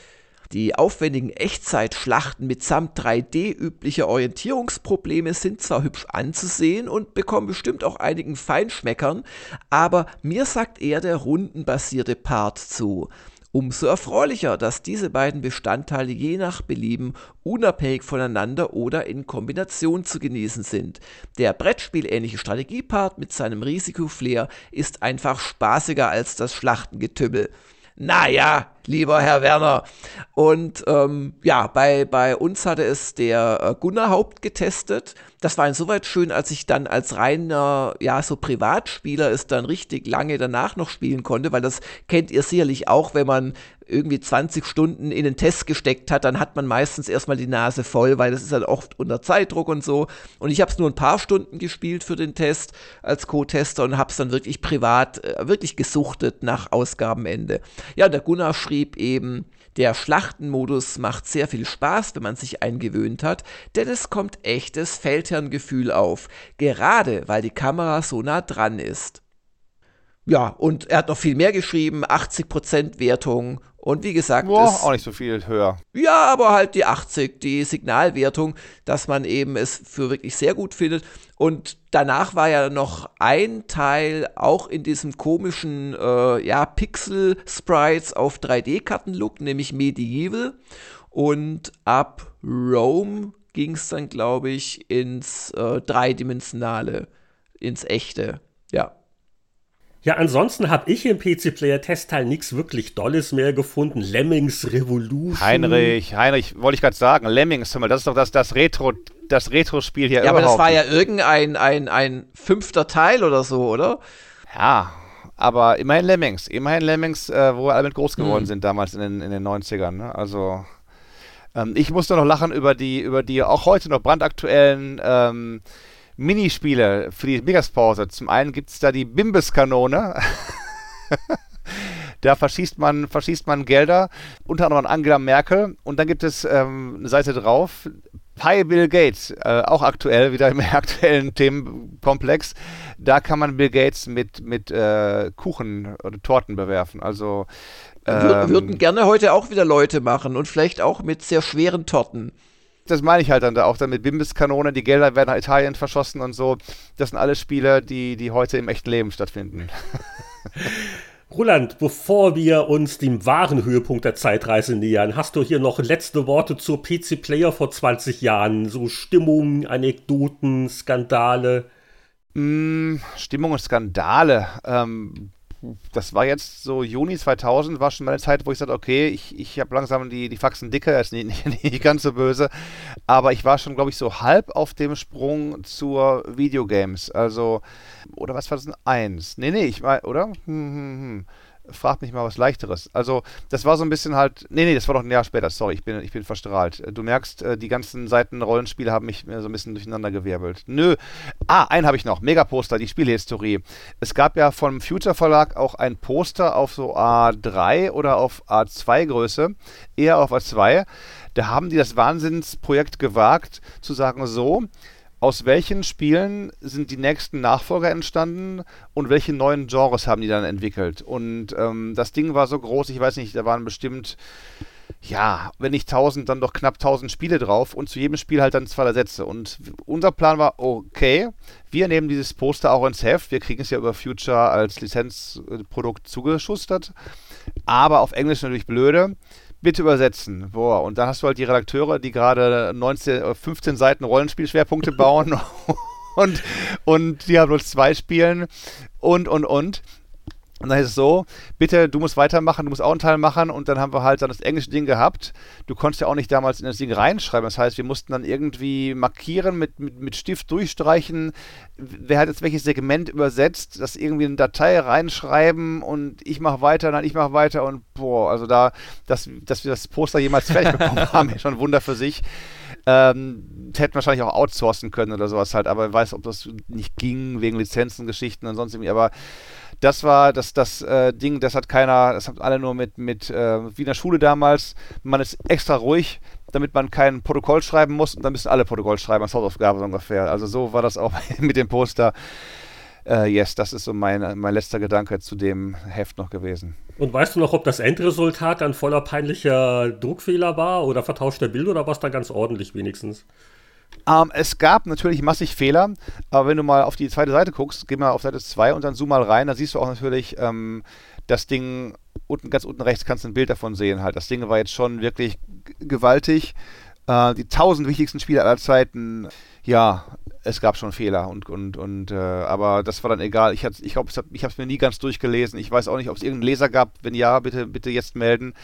Speaker 3: die aufwendigen Echtzeitschlachten mitsamt 3D üblicher Orientierungsprobleme sind zwar hübsch anzusehen und bekommen bestimmt auch einigen Feinschmeckern, aber mir sagt eher der rundenbasierte Part zu. Umso erfreulicher, dass diese beiden Bestandteile je nach Belieben unabhängig voneinander oder in Kombination zu genießen sind. Der Brettspielähnliche Strategiepart mit seinem Risikoflair ist einfach spaßiger als das Schlachtengetümmel naja, lieber Herr Werner. Und ähm, ja, bei, bei uns hatte es der äh, Gunnar Haupt getestet. Das war insoweit schön, als ich dann als reiner, ja, so Privatspieler es dann richtig lange danach noch spielen konnte, weil das kennt ihr sicherlich auch, wenn man irgendwie 20 Stunden in den Test gesteckt hat, dann hat man meistens erstmal die Nase voll, weil das ist halt oft unter Zeitdruck und so. Und ich habe es nur ein paar Stunden gespielt für den Test als Co-Tester und habe es dann wirklich privat, äh, wirklich gesuchtet nach Ausgabenende. Ja, der Gunnar schrieb eben, der Schlachtenmodus macht sehr viel Spaß, wenn man sich eingewöhnt hat, denn es kommt echtes Feldherrngefühl auf, gerade weil die Kamera so nah dran ist. Ja, und er hat noch viel mehr geschrieben, 80% Wertung und wie gesagt,
Speaker 4: Boah, ist, auch nicht so viel höher.
Speaker 3: Ja, aber halt die 80, die Signalwertung, dass man eben es für wirklich sehr gut findet. Und danach war ja noch ein Teil auch in diesem komischen äh, ja, Pixel-Sprites auf 3D-Karten-Look, nämlich Medieval. Und ab Rome ging es dann, glaube ich, ins äh, dreidimensionale, ins echte. Ja.
Speaker 2: Ja, ansonsten habe ich im PC-Player-Testteil nichts wirklich Dolles mehr gefunden. Lemmings Revolution.
Speaker 4: Heinrich, Heinrich, wollte ich gerade sagen, Lemmings, das ist doch das, das Retro, das Retro-Spiel hier
Speaker 3: ja, überhaupt. Ja, aber das war ja irgendein ein, ein fünfter Teil oder so, oder?
Speaker 4: Ja, aber immerhin Lemmings, immerhin Lemmings, äh, wo wir alle mit groß geworden hm. sind damals in den, in den 90ern. Ne? Also ähm, ich musste noch lachen über die, über die auch heute noch brandaktuellen ähm, Minispiele für die Mittagspause. Zum einen gibt es da die Bimbeskanone. da verschießt man, verschießt man Gelder, unter anderem an Angela Merkel. Und dann gibt es ähm, eine Seite drauf, Pi Bill Gates, äh, auch aktuell, wieder im aktuellen Themenkomplex. Da kann man Bill Gates mit, mit äh, Kuchen oder Torten bewerfen. Also
Speaker 3: ähm, würden gerne heute auch wieder Leute machen und vielleicht auch mit sehr schweren Torten.
Speaker 4: Das meine ich halt dann da auch dann mit Bimbis-Kanone, die Gelder werden nach Italien verschossen und so. Das sind alles Spiele, die, die heute im echten Leben stattfinden.
Speaker 2: Roland, bevor wir uns dem wahren Höhepunkt der Zeitreise nähern, hast du hier noch letzte Worte zur PC Player vor 20 Jahren? So Stimmung, Anekdoten, Skandale?
Speaker 4: Mm, Stimmung und Skandale. Ähm, das war jetzt so Juni 2000, war schon mal eine Zeit, wo ich sagte, okay, ich, ich habe langsam die, die Faxen dicker, ist nicht, nicht, nicht ganz so böse, aber ich war schon, glaube ich, so halb auf dem Sprung zur Videogames, also, oder was war das denn? Eins? Nee, nee, ich war, oder? Hm, hm, hm fragt mich mal was leichteres. Also, das war so ein bisschen halt. Nee, nee, das war doch ein Jahr später, sorry, ich bin, ich bin verstrahlt. Du merkst, äh, die ganzen Seiten Rollenspiele haben mich so ein bisschen durcheinander gewirbelt. Nö. Ah, einen habe ich noch. Megaposter, die Spielhistorie. Es gab ja vom Future Verlag auch ein Poster auf so A3 oder auf A2 Größe, eher auf A2. Da haben die das Wahnsinnsprojekt gewagt, zu sagen, so, aus welchen Spielen sind die nächsten Nachfolger entstanden und welche neuen Genres haben die dann entwickelt? Und ähm, das Ding war so groß, ich weiß nicht, da waren bestimmt, ja, wenn nicht 1000, dann doch knapp 1000 Spiele drauf und zu jedem Spiel halt dann zwei Sätze. Und unser Plan war, okay, wir nehmen dieses Poster auch ins Heft, wir kriegen es ja über Future als Lizenzprodukt zugeschustert, aber auf Englisch natürlich blöde bitte übersetzen. Boah, und dann hast du halt die Redakteure, die gerade 19, 15 äh, Seiten Rollenspielschwerpunkte bauen und, und Diablo 2 spielen und, und, und. Und dann ist es so, bitte, du musst weitermachen, du musst auch einen Teil machen und dann haben wir halt dann das englische Ding gehabt. Du konntest ja auch nicht damals in das Ding reinschreiben. Das heißt, wir mussten dann irgendwie markieren, mit, mit, mit Stift durchstreichen, wer hat jetzt welches Segment übersetzt, das irgendwie in eine Datei reinschreiben und ich mache weiter, dann ich mache weiter und boah, also da, dass, dass wir das Poster jemals fertig bekommen haben, ist schon ein Wunder für sich. Ähm, hätten wahrscheinlich auch outsourcen können oder sowas halt, aber ich weiß, ob das nicht ging, wegen Lizenzen, Geschichten und sonst irgendwie, aber das war das, das äh, Ding, das hat keiner, das haben alle nur mit, mit äh, wie in der Schule damals. Man ist extra ruhig, damit man kein Protokoll schreiben muss und dann müssen alle Protokoll schreiben als Hausaufgabe so ungefähr. Also so war das auch mit dem Poster. Äh, yes, das ist so mein, mein letzter Gedanke zu dem Heft noch gewesen.
Speaker 2: Und weißt du noch, ob das Endresultat dann voller peinlicher Druckfehler war oder vertauschter Bild oder war es da ganz ordentlich wenigstens?
Speaker 4: Ähm, es gab natürlich massig Fehler, aber wenn du mal auf die zweite Seite guckst, geh mal auf Seite 2 und dann zoom mal rein, dann siehst du auch natürlich ähm, das Ding unten, ganz unten rechts kannst du ein Bild davon sehen halt. Das Ding war jetzt schon wirklich gewaltig. Äh, die tausend wichtigsten Spiele aller Zeiten, ja, es gab schon Fehler und und und äh, aber das war dann egal. Ich ich glaube, ich habe es mir nie ganz durchgelesen. Ich weiß auch nicht, ob es irgendeinen Leser gab. Wenn ja, bitte bitte jetzt melden,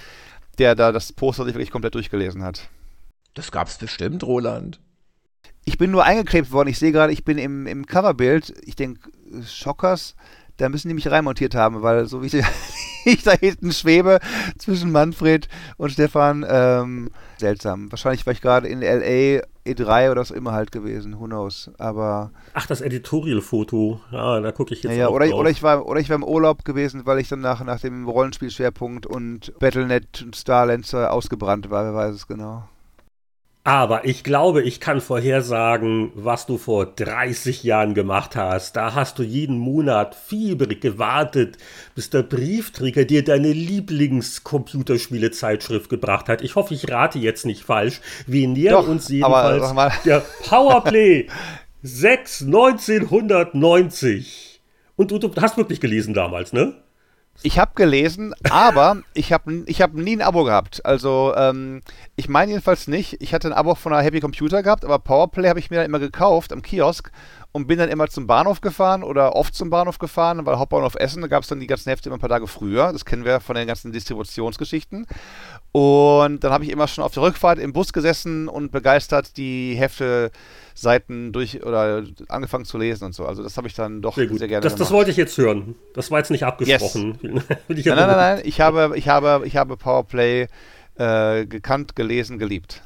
Speaker 4: der da das Poster sich wirklich komplett durchgelesen hat.
Speaker 3: Das gab es bestimmt, Roland.
Speaker 4: Ich bin nur eingeklebt worden. Ich sehe gerade, ich bin im, im Coverbild. Ich denke, Schockers, da müssen die mich reinmontiert haben, weil so wie ich, ich da hinten schwebe zwischen Manfred und Stefan, ähm, seltsam. Wahrscheinlich war ich gerade in LA E3 oder was immer halt gewesen, who knows. Aber.
Speaker 2: Ach, das Editorial-Foto. Ja, da gucke ich jetzt.
Speaker 4: Ja, ja oder, ich, oder, ich war, oder ich war im Urlaub gewesen, weil ich dann nach, nach dem Rollenspielschwerpunkt und Battlenet und Starlancer ausgebrannt war, wer weiß es genau.
Speaker 2: Aber ich glaube, ich kann vorhersagen, was du vor 30 Jahren gemacht hast. Da hast du jeden Monat fiebrig gewartet, bis der Briefträger dir deine Lieblingscomputerspiele-Zeitschrift gebracht hat. Ich hoffe, ich rate jetzt nicht falsch. Wir nähern Doch, uns jedenfalls aber, der Powerplay 6 1990. Und du, du hast wirklich gelesen damals, ne?
Speaker 4: Ich habe gelesen, aber ich habe ich hab nie ein Abo gehabt. Also, ähm, ich meine jedenfalls nicht. Ich hatte ein Abo von einer Happy Computer gehabt, aber Powerplay habe ich mir dann immer gekauft am Kiosk und bin dann immer zum Bahnhof gefahren oder oft zum Bahnhof gefahren, weil Hauptbahnhof Essen, da gab es dann die ganzen Hefte immer ein paar Tage früher. Das kennen wir von den ganzen Distributionsgeschichten. Und dann habe ich immer schon auf der Rückfahrt im Bus gesessen und begeistert die Hefte Seiten durch oder angefangen zu lesen und so. Also das habe ich dann doch sehr, sehr gerne
Speaker 2: das, gemacht. Das wollte ich jetzt hören. Das war jetzt nicht abgesprochen.
Speaker 4: Yes. nein, nein, nein, nein. Ich habe, ich habe, ich habe Powerplay äh, gekannt, gelesen, geliebt.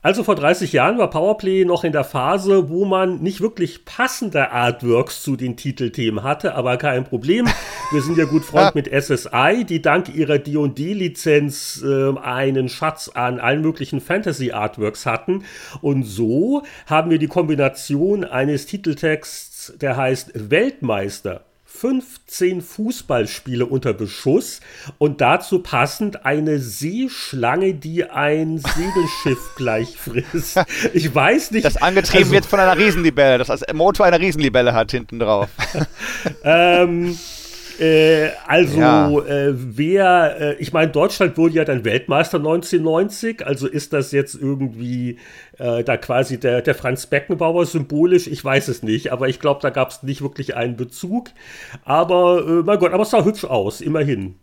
Speaker 2: Also vor 30 Jahren war Powerplay noch in der Phase, wo man nicht wirklich passende Artworks zu den Titelthemen hatte, aber kein Problem. Wir sind ja gut Freund mit SSI, die dank ihrer D&D-Lizenz äh, einen Schatz an allen möglichen Fantasy-Artworks hatten. Und so haben wir die Kombination eines Titeltexts, der heißt Weltmeister 15 Fußballspiele unter Beschuss und dazu passend eine Seeschlange, die ein Segelschiff gleich frisst. Ich weiß nicht.
Speaker 4: Das angetrieben also, wird von einer Riesenlibelle, das als Motor einer Riesenlibelle hat hinten drauf.
Speaker 2: ähm, äh, also, ja. äh, wer, äh, ich meine, Deutschland wurde ja dann Weltmeister 1990, also ist das jetzt irgendwie äh, da quasi der, der Franz Beckenbauer symbolisch? Ich weiß es nicht, aber ich glaube, da gab es nicht wirklich einen Bezug. Aber, äh, mein Gott, aber es sah hübsch aus, immerhin.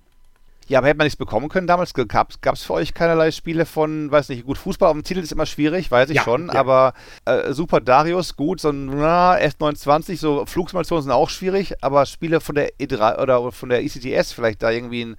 Speaker 4: Ja, aber hätte man nichts bekommen können damals? Gab es für euch keinerlei Spiele von, weiß nicht, gut, Fußball auf dem Titel ist immer schwierig, weiß ich ja, schon, ja. aber äh, Super Darius, gut, so ein na, S29, so Flugsimulationen sind auch schwierig, aber Spiele von der E3 oder von der ECTS, vielleicht da irgendwie ein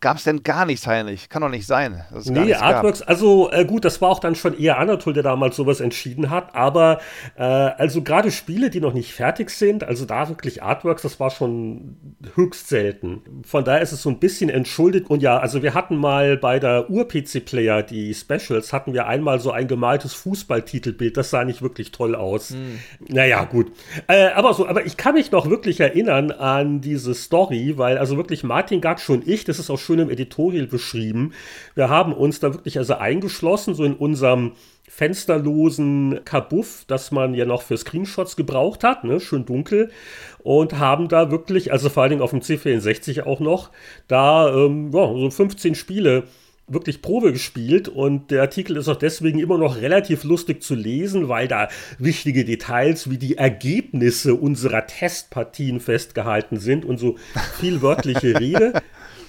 Speaker 4: Gab es denn gar nichts, Heinrich? Kann doch nicht sein.
Speaker 2: nee, Artworks, gab. also äh, gut, das war auch dann schon eher Anatol, der damals sowas entschieden hat, aber äh, also gerade Spiele, die noch nicht fertig sind, also da wirklich Artworks, das war schon höchst selten. Von daher ist es so ein bisschen entschuldigt und ja, also wir hatten mal bei der Ur-PC-Player, die Specials, hatten wir einmal so ein gemaltes Fußballtitelbild, das sah nicht wirklich toll aus. Hm. Naja, gut. Äh, aber so, aber ich kann mich noch wirklich erinnern an diese Story, weil also wirklich Martin Gatsch und ich, das ist auch schön im Editorial beschrieben. Wir haben uns da wirklich also eingeschlossen, so in unserem fensterlosen Kabuff, das man ja noch für Screenshots gebraucht hat, ne? schön dunkel, und haben da wirklich, also vor allen Dingen auf dem C64 auch noch, da ähm, ja, so 15 Spiele wirklich Probe gespielt und der Artikel ist auch deswegen immer noch relativ lustig zu lesen, weil da wichtige Details wie die Ergebnisse unserer Testpartien festgehalten sind und so viel wörtliche Rede.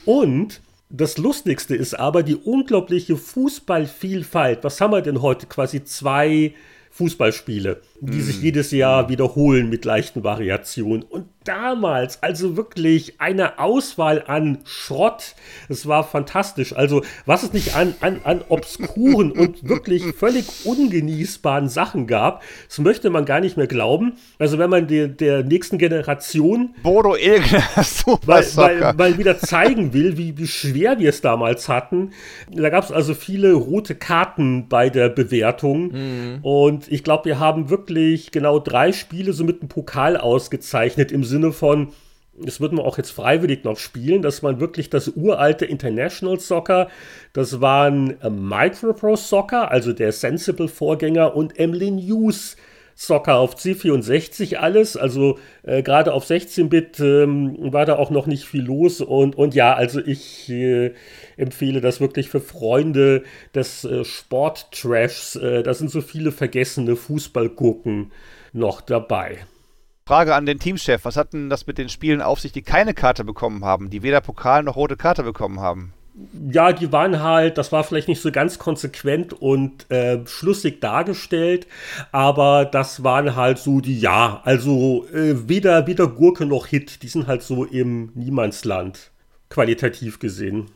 Speaker 2: Und das Lustigste ist aber die unglaubliche Fußballvielfalt. Was haben wir denn heute? Quasi zwei Fußballspiele, die mm. sich jedes Jahr wiederholen mit leichten Variationen. Und damals, also wirklich eine Auswahl an Schrott. Es war fantastisch. Also, was es nicht an, an, an obskuren und wirklich völlig ungenießbaren Sachen gab, das möchte man gar nicht mehr glauben. Also, wenn man der, der nächsten Generation
Speaker 4: Bodo Ilgner,
Speaker 2: mal, mal, mal wieder zeigen will, wie, wie schwer wir es damals hatten, da gab es also viele rote Karten bei der Bewertung. Mhm. Und ich glaube, wir haben wirklich genau drei Spiele so mit einem Pokal ausgezeichnet im Sinne von, das wird man auch jetzt freiwillig noch spielen, dass man wirklich das uralte International Soccer, das waren äh, Micropro Soccer, also der Sensible Vorgänger und Emily News Soccer auf C64 alles, also äh, gerade auf 16-Bit ähm, war da auch noch nicht viel los. Und, und ja, also ich äh, empfehle das wirklich für Freunde des äh, Sport-Trashs, äh, da sind so viele vergessene Fußballgurken noch dabei.
Speaker 4: Frage an den Teamchef. Was hat denn das mit den Spielen auf sich, die keine Karte bekommen haben, die weder Pokal noch rote Karte bekommen haben?
Speaker 2: Ja, die waren halt, das war vielleicht nicht so ganz konsequent und äh, schlüssig dargestellt, aber das waren halt so die, ja, also äh, weder, weder Gurke noch Hit, die sind halt so im Niemandsland, qualitativ gesehen.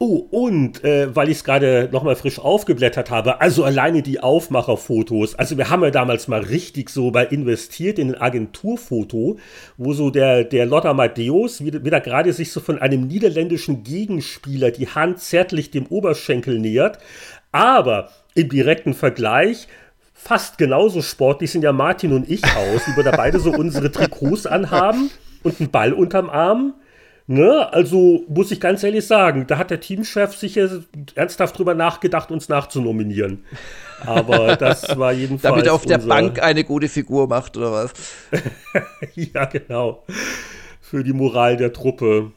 Speaker 2: Oh, und äh, weil ich es gerade nochmal frisch aufgeblättert habe, also alleine die Aufmacherfotos, also wir haben ja damals mal richtig so bei investiert in ein Agenturfoto, wo so der, der Lotta Matthäus wieder, wieder gerade sich so von einem niederländischen Gegenspieler die Hand zärtlich dem Oberschenkel nähert, aber im direkten Vergleich fast genauso sportlich sind ja Martin und ich aus, wie wir da beide so unsere Trikots anhaben und einen Ball unterm Arm Ne? Also muss ich ganz ehrlich sagen, da hat der Teamchef sicher ernsthaft drüber nachgedacht, uns nachzunominieren. Aber das war jedenfalls.
Speaker 3: Damit er auf der Bank eine gute Figur macht, oder was?
Speaker 2: ja, genau. Für die Moral der Truppe.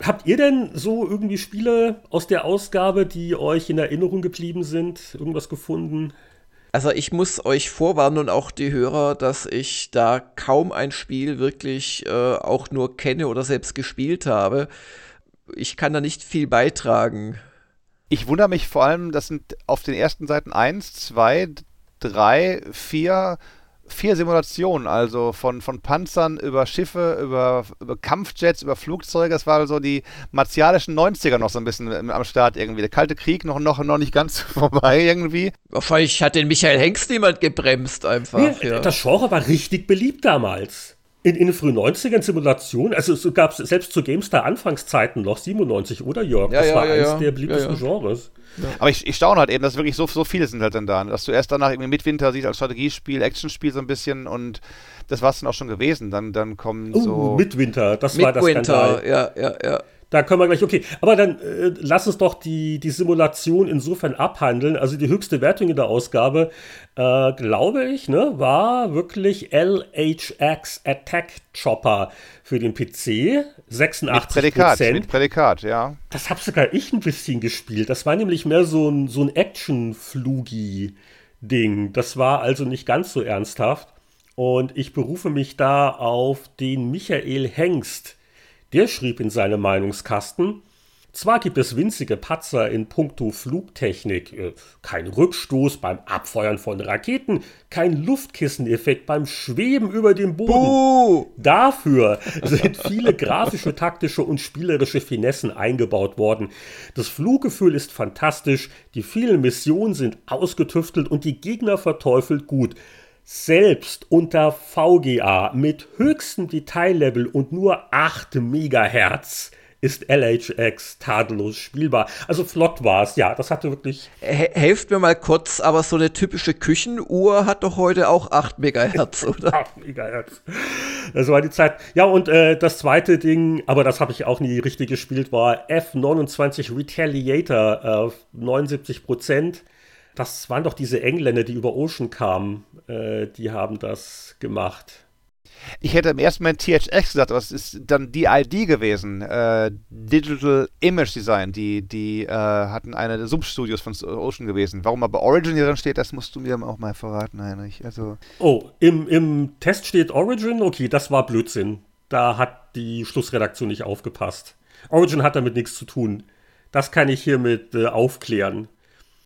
Speaker 2: Habt ihr denn so irgendwie Spiele aus der Ausgabe, die euch in Erinnerung geblieben sind? Irgendwas gefunden?
Speaker 3: Also ich muss euch vorwarnen und auch die Hörer, dass ich da kaum ein Spiel wirklich äh, auch nur kenne oder selbst gespielt habe. Ich kann da nicht viel beitragen.
Speaker 4: Ich wundere mich vor allem, das sind auf den ersten Seiten 1, 2, 3, 4 vier Simulationen, also von, von Panzern über Schiffe, über, über Kampfjets, über Flugzeuge. Das war so die martialischen 90er noch so ein bisschen am Start irgendwie. Der Kalte Krieg noch, noch, noch nicht ganz vorbei irgendwie.
Speaker 3: Wahrscheinlich hat den Michael Hengst niemand gebremst einfach.
Speaker 2: Nee, ja. Das Genre war richtig beliebt damals. In, in den frühen 90ern Simulationen, also es gab selbst zu GameStar Anfangszeiten noch 97, oder Jörg?
Speaker 3: Ja,
Speaker 2: das
Speaker 3: ja,
Speaker 2: war
Speaker 3: ja,
Speaker 2: eines der beliebtesten. Genres.
Speaker 4: Aber ich, ich staune halt eben, dass wirklich so, so viele sind halt dann da. Dass du erst danach irgendwie Midwinter siehst als Strategiespiel, Actionspiel so ein bisschen und das war es dann auch schon gewesen. Dann, dann kommen
Speaker 2: Oh,
Speaker 4: so.
Speaker 2: Midwinter, das war das Skandal.
Speaker 3: Ja, ja, ja.
Speaker 2: Da können wir gleich, okay. Aber dann äh, lass uns doch die, die Simulation insofern abhandeln. Also die höchste Wertung in der Ausgabe, äh, glaube ich, ne, war wirklich LHX Attack Chopper für den PC. 86
Speaker 4: mit Prädikat, mit Prädikat, ja.
Speaker 2: Das habe sogar ich ein bisschen gespielt. Das war nämlich mehr so ein, so ein Action-Flugi-Ding. Das war also nicht ganz so ernsthaft. Und ich berufe mich da auf den Michael Hengst. Der schrieb in seinem Meinungskasten, zwar gibt es winzige Patzer in puncto Flugtechnik, äh, kein Rückstoß beim Abfeuern von Raketen, kein Luftkisseneffekt beim Schweben über dem Boden.
Speaker 3: Uh,
Speaker 2: Dafür sind viele grafische, taktische und spielerische Finessen eingebaut worden. Das Fluggefühl ist fantastisch, die vielen Missionen sind ausgetüftelt und die Gegner verteufelt gut. Selbst unter VGA mit höchstem Detaillevel und nur 8 Megahertz ist LHX tadellos spielbar. Also flott war es, ja, das hatte wirklich.
Speaker 3: he helft mir mal kurz, aber so eine typische Küchenuhr hat doch heute auch 8 Megahertz, oder?
Speaker 2: 8 Megahertz. Das war die Zeit. Ja, und äh, das zweite Ding, aber das habe ich auch nie richtig gespielt, war F29 Retaliator, äh, 79 Prozent. Das waren doch diese Engländer, die über Ocean kamen. Äh, die haben das gemacht.
Speaker 4: Ich hätte im ersten Moment THX gesagt, aber es ist dann DID gewesen. Äh, Digital Image Design. Die, die äh, hatten eine der Substudios von Ocean gewesen. Warum aber Origin hier drin steht, das musst du mir auch mal verraten, Heinrich. Also.
Speaker 2: Oh, im, im Test steht Origin. Okay, das war Blödsinn. Da hat die Schlussredaktion nicht aufgepasst. Origin hat damit nichts zu tun. Das kann ich hiermit äh, aufklären.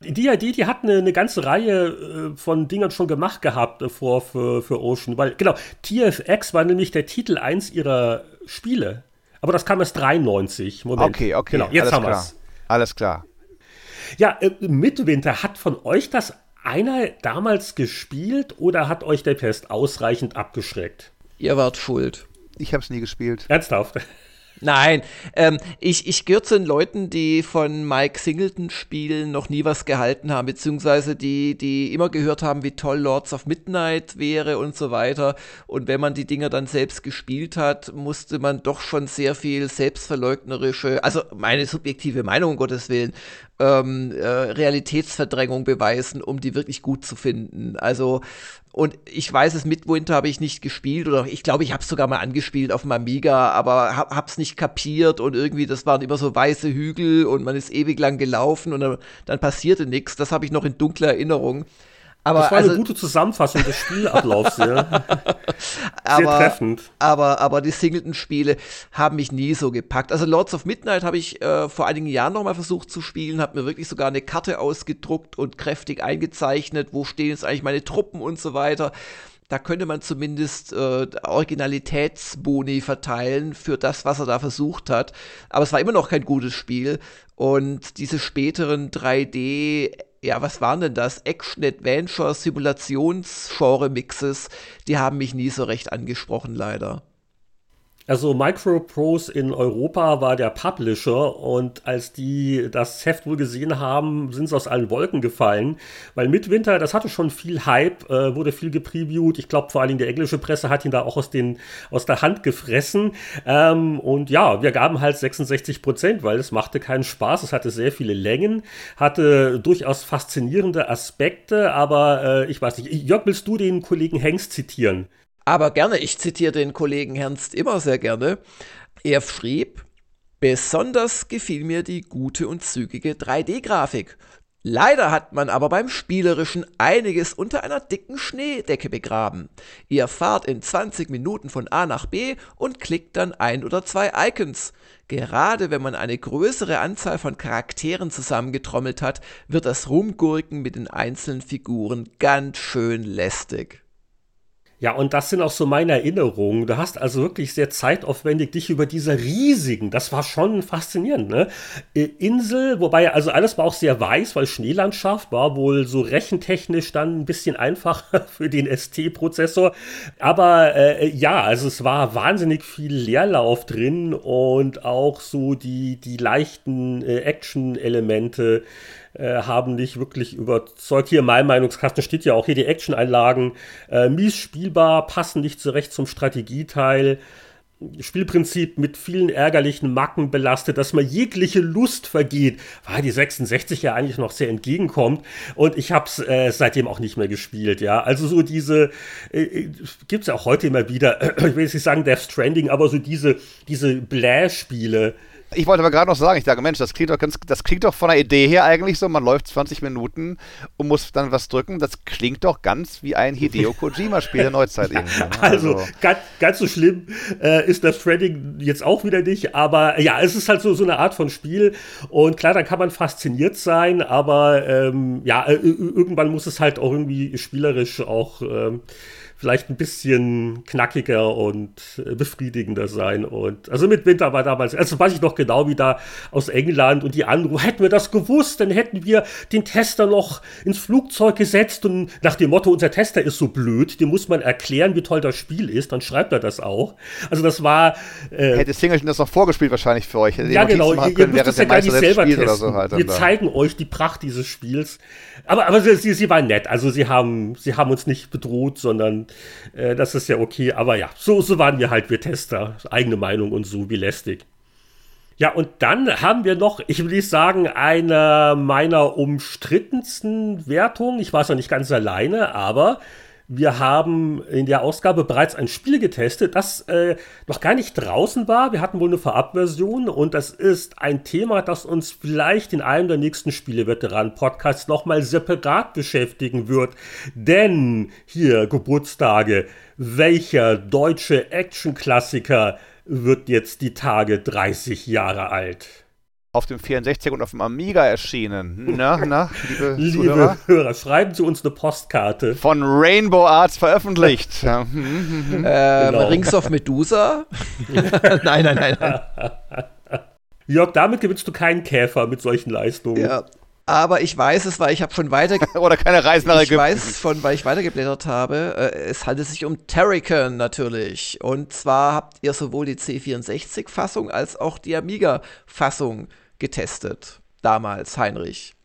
Speaker 2: Die DID, die hat eine, eine ganze Reihe äh, von Dingern schon gemacht gehabt äh, vor für, für Ocean, weil, genau, TFX war nämlich der Titel eins ihrer Spiele. Aber das kam erst 93. Moment.
Speaker 4: Okay, okay.
Speaker 2: Genau, jetzt
Speaker 4: alles
Speaker 2: haben
Speaker 4: klar.
Speaker 2: wir's.
Speaker 4: Alles klar.
Speaker 2: Ja, äh, Midwinter, hat von euch das einer damals gespielt oder hat euch der Pest ausreichend abgeschreckt?
Speaker 3: Ihr wart schuld.
Speaker 4: Ich habe es nie gespielt.
Speaker 2: Ernsthaft?
Speaker 3: Nein, ähm, ich, ich gehöre zu den Leuten, die von Mike Singleton Spielen noch nie was gehalten haben, beziehungsweise die, die immer gehört haben, wie toll Lords of Midnight wäre und so weiter. Und wenn man die Dinger dann selbst gespielt hat, musste man doch schon sehr viel selbstverleugnerische, also meine subjektive Meinung, um Gottes Willen, ähm, äh, Realitätsverdrängung beweisen, um die wirklich gut zu finden. Also und ich weiß es, Midwinter habe ich nicht gespielt oder ich glaube, ich habe es sogar mal angespielt auf dem Amiga, aber hab, hab's nicht kapiert und irgendwie, das waren immer so weiße Hügel und man ist ewig lang gelaufen und dann, dann passierte nichts. Das habe ich noch in dunkler Erinnerung. Aber
Speaker 2: Das war
Speaker 3: also,
Speaker 2: eine gute Zusammenfassung des Spielablaufs, ja. Sehr
Speaker 3: aber,
Speaker 2: treffend.
Speaker 3: Aber, aber die Singleton-Spiele haben mich nie so gepackt. Also Lords of Midnight habe ich äh, vor einigen Jahren noch mal versucht zu spielen, habe mir wirklich sogar eine Karte ausgedruckt und kräftig eingezeichnet, wo stehen jetzt eigentlich meine Truppen und so weiter. Da könnte man zumindest äh, Originalitätsboni verteilen für das, was er da versucht hat. Aber es war immer noch kein gutes Spiel. Und diese späteren 3D ja, was waren denn das? Action-Adventure, Simulations-Genre-Mixes, die haben mich nie so recht angesprochen, leider.
Speaker 2: Also Microprose in Europa war der Publisher und als die das Heft wohl gesehen haben, sind sie aus allen Wolken gefallen, weil Midwinter, das hatte schon viel Hype, äh, wurde viel gepreviewt. Ich glaube vor allen Dingen die englische Presse hat ihn da auch aus, den, aus der Hand gefressen. Ähm, und ja, wir gaben halt 66 Prozent, weil es machte keinen Spaß. Es hatte sehr viele Längen, hatte durchaus faszinierende Aspekte, aber äh, ich weiß nicht. Jörg, willst du den Kollegen Hengst zitieren?
Speaker 3: Aber gerne, ich zitiere den Kollegen Ernst immer sehr gerne. Er schrieb, besonders gefiel mir die gute und zügige 3D-Grafik. Leider hat man aber beim Spielerischen einiges unter einer dicken Schneedecke begraben. Ihr fahrt in 20 Minuten von A nach B und klickt dann ein oder zwei Icons. Gerade wenn man eine größere Anzahl von Charakteren zusammengetrommelt hat, wird das Rumgurken mit den einzelnen Figuren ganz schön lästig.
Speaker 2: Ja, und das sind auch so meine Erinnerungen. Du hast also wirklich sehr zeitaufwendig dich über diese riesigen, das war schon faszinierend, ne? Insel, wobei also alles war auch sehr weiß, weil Schneelandschaft war wohl so rechentechnisch dann ein bisschen einfacher für den ST-Prozessor. Aber äh, ja, also es war wahnsinnig viel Leerlauf drin und auch so die, die leichten äh, Action-Elemente äh, haben nicht wirklich überzeugt. Hier in meinem Meinungskasten steht ja auch hier die Action-Einlagen. Äh, mies spielbar, passen nicht zurecht zum Strategieteil. Spielprinzip mit vielen ärgerlichen Macken belastet, dass mir jegliche Lust vergeht, weil die 66 ja eigentlich noch sehr entgegenkommt und ich habe es äh, seitdem auch nicht mehr gespielt, ja. Also so diese, äh, äh gibt es ja auch heute immer wieder, ich will jetzt nicht sagen Death Stranding, aber so diese, diese Bläh-Spiele,
Speaker 4: ich wollte aber gerade noch sagen, ich dachte, Mensch, das klingt doch ganz, das klingt doch von der Idee her eigentlich so, man läuft 20 Minuten und muss dann was drücken. Das klingt doch ganz wie ein Hideo Kojima-Spiel der Neuzeit irgendwie.
Speaker 2: Ne? Also, also ganz, ganz, so schlimm äh, ist das Threading jetzt auch wieder nicht, aber ja, es ist halt so, so eine Art von Spiel und klar, da kann man fasziniert sein, aber ähm, ja, äh, irgendwann muss es halt auch irgendwie spielerisch auch ähm, vielleicht ein bisschen knackiger und äh, befriedigender sein. Und also mit Winter war damals, also weiß ich noch genau, wie da aus England und die anderen, hätten wir das gewusst, dann hätten wir den Tester noch ins Flugzeug gesetzt und nach dem Motto, unser Tester ist so blöd, dem muss man erklären, wie toll das Spiel ist, dann schreibt er das auch. Also das war.
Speaker 4: Äh, Hätte Singleton das noch vorgespielt wahrscheinlich für euch.
Speaker 2: ja, genau, ihr, ihr müsst es ja gar nicht selber testen. So halt wir zeigen euch die Pracht dieses Spiels. Aber, aber sie, sie waren nett, also sie haben, sie haben uns nicht bedroht, sondern äh, das ist ja okay. Aber ja, so, so waren wir halt, wir Tester. Eigene Meinung und so, wie lästig. Ja, und dann haben wir noch, ich will nicht sagen, eine meiner umstrittensten Wertungen. Ich war es noch nicht ganz alleine, aber wir haben in der Ausgabe bereits ein Spiel getestet, das äh, noch gar nicht draußen war. Wir hatten wohl eine Vorabversion und das ist ein Thema, das uns vielleicht in einem der nächsten Spieleveteranen-Podcasts nochmal separat beschäftigen wird. Denn hier Geburtstage, welcher deutsche Action-Klassiker wird jetzt die Tage 30 Jahre alt?
Speaker 4: Auf dem 64 und auf dem Amiga erschienen. Na, na,
Speaker 2: liebe, liebe Zuhörer? Hörer, schreiben Sie uns eine Postkarte.
Speaker 4: Von Rainbow Arts veröffentlicht.
Speaker 3: ähm, genau. Rings of Medusa?
Speaker 2: nein, nein, nein, nein. Jörg, damit gewinnst du keinen Käfer mit solchen Leistungen. Ja,
Speaker 3: aber ich weiß es, weil ich habe schon weiter
Speaker 4: oder keine Reise nach
Speaker 3: Ägypten. Ich weiß von, weil ich weitergeblättert habe. Äh, es handelt sich um Terrican natürlich. Und zwar habt ihr sowohl die C64-Fassung als auch die Amiga-Fassung getestet. Damals, Heinrich.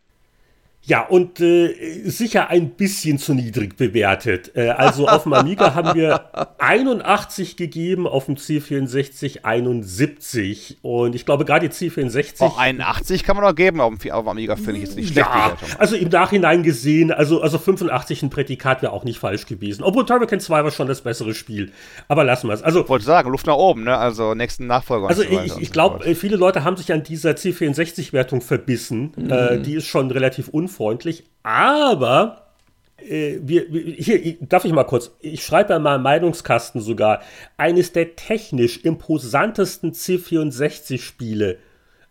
Speaker 2: Ja, und äh, sicher ein bisschen zu niedrig bewertet. Äh, also auf dem Amiga haben wir 81 gegeben, auf dem C64 71. Und ich glaube, gerade die C64.
Speaker 4: Oh, 81 kann man noch geben, auf dem, auf dem Amiga finde ich jetzt nicht schlecht.
Speaker 2: Ja, also im Nachhinein gesehen, also, also 85 ein Prädikat wäre auch nicht falsch gewesen. Obwohl Turrican 2 war schon das bessere Spiel. Aber lassen wir es. Also,
Speaker 4: ich wollte sagen, Luft nach oben, ne? Also nächsten Nachfolger.
Speaker 2: Also so ich, ich glaube, so viele Leute haben sich an dieser C64-Wertung verbissen. Mhm. Äh, die ist schon relativ unfair unfreundlich, aber äh, wir, hier, darf ich mal kurz, ich schreibe mal im Meinungskasten sogar, eines der technisch imposantesten C64-Spiele.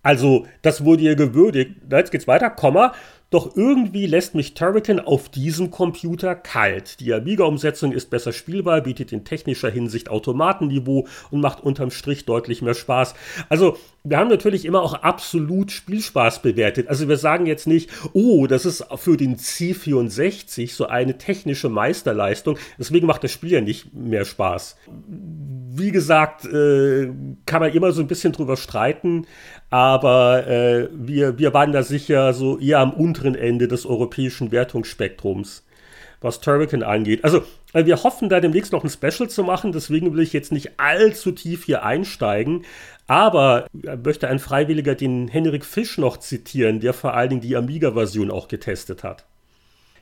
Speaker 2: Also, das wurde ihr gewürdigt. Jetzt geht's weiter, Komma. Doch irgendwie lässt mich Turrican auf diesem Computer kalt. Die Amiga-Umsetzung ist besser spielbar, bietet in technischer Hinsicht Automatenniveau und macht unterm Strich deutlich mehr Spaß. Also, wir haben natürlich immer auch absolut Spielspaß bewertet. Also wir sagen jetzt nicht, oh, das ist für den C64 so eine technische Meisterleistung. Deswegen macht das Spiel ja nicht mehr Spaß. Wie gesagt, äh, kann man immer so ein bisschen drüber streiten, aber äh, wir, wir waren da sicher so eher am unteren Ende des europäischen Wertungsspektrums was Turrican angeht. Also, äh, wir hoffen da demnächst noch ein Special zu machen, deswegen will ich jetzt nicht allzu tief hier einsteigen. Aber möchte ein Freiwilliger den Henrik Fisch noch zitieren, der vor allen Dingen die Amiga-Version auch getestet hat.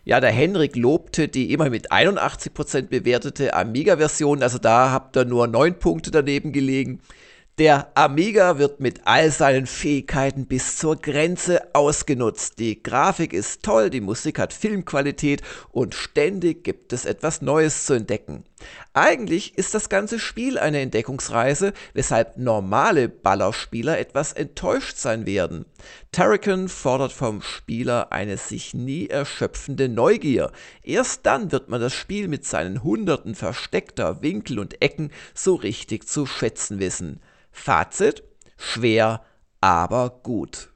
Speaker 3: Ja, der Henrik lobte die immer mit 81% bewertete Amiga-Version. Also da habt ihr nur neun Punkte daneben gelegen. Der Amiga wird mit all seinen Fähigkeiten bis zur Grenze ausgenutzt. Die Grafik ist toll, die Musik hat Filmqualität und ständig gibt es etwas Neues zu entdecken. Eigentlich ist das ganze Spiel eine Entdeckungsreise, weshalb normale Ballerspieler etwas enttäuscht sein werden. Terrican fordert vom Spieler eine sich nie erschöpfende Neugier. Erst dann wird man das Spiel mit seinen hunderten versteckter Winkel und Ecken so richtig zu schätzen wissen. Fazit, schwer, aber gut.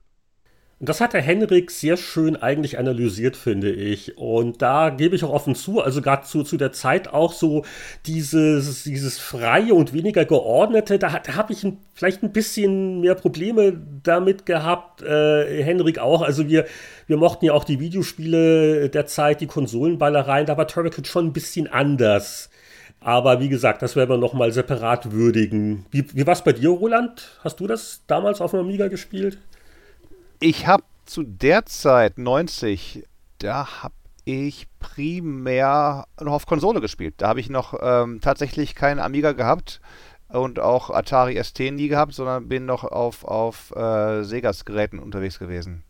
Speaker 2: Das hat der Henrik sehr schön eigentlich analysiert, finde ich. Und da gebe ich auch offen zu, also gerade zu, zu der Zeit auch so dieses, dieses freie und weniger geordnete, da, da habe ich ein, vielleicht ein bisschen mehr Probleme damit gehabt, äh, Henrik auch. Also wir, wir mochten ja auch die Videospiele der Zeit, die Konsolenballereien, da war Turrican schon ein bisschen anders. Aber wie gesagt, das werden wir nochmal separat würdigen. Wie, wie war es bei dir, Roland? Hast du das damals auf dem Amiga gespielt?
Speaker 4: Ich habe zu der Zeit 90, da habe ich primär noch auf Konsole gespielt. Da habe ich noch ähm, tatsächlich keinen Amiga gehabt und auch Atari ST nie gehabt, sondern bin noch auf, auf äh, Segas Geräten unterwegs gewesen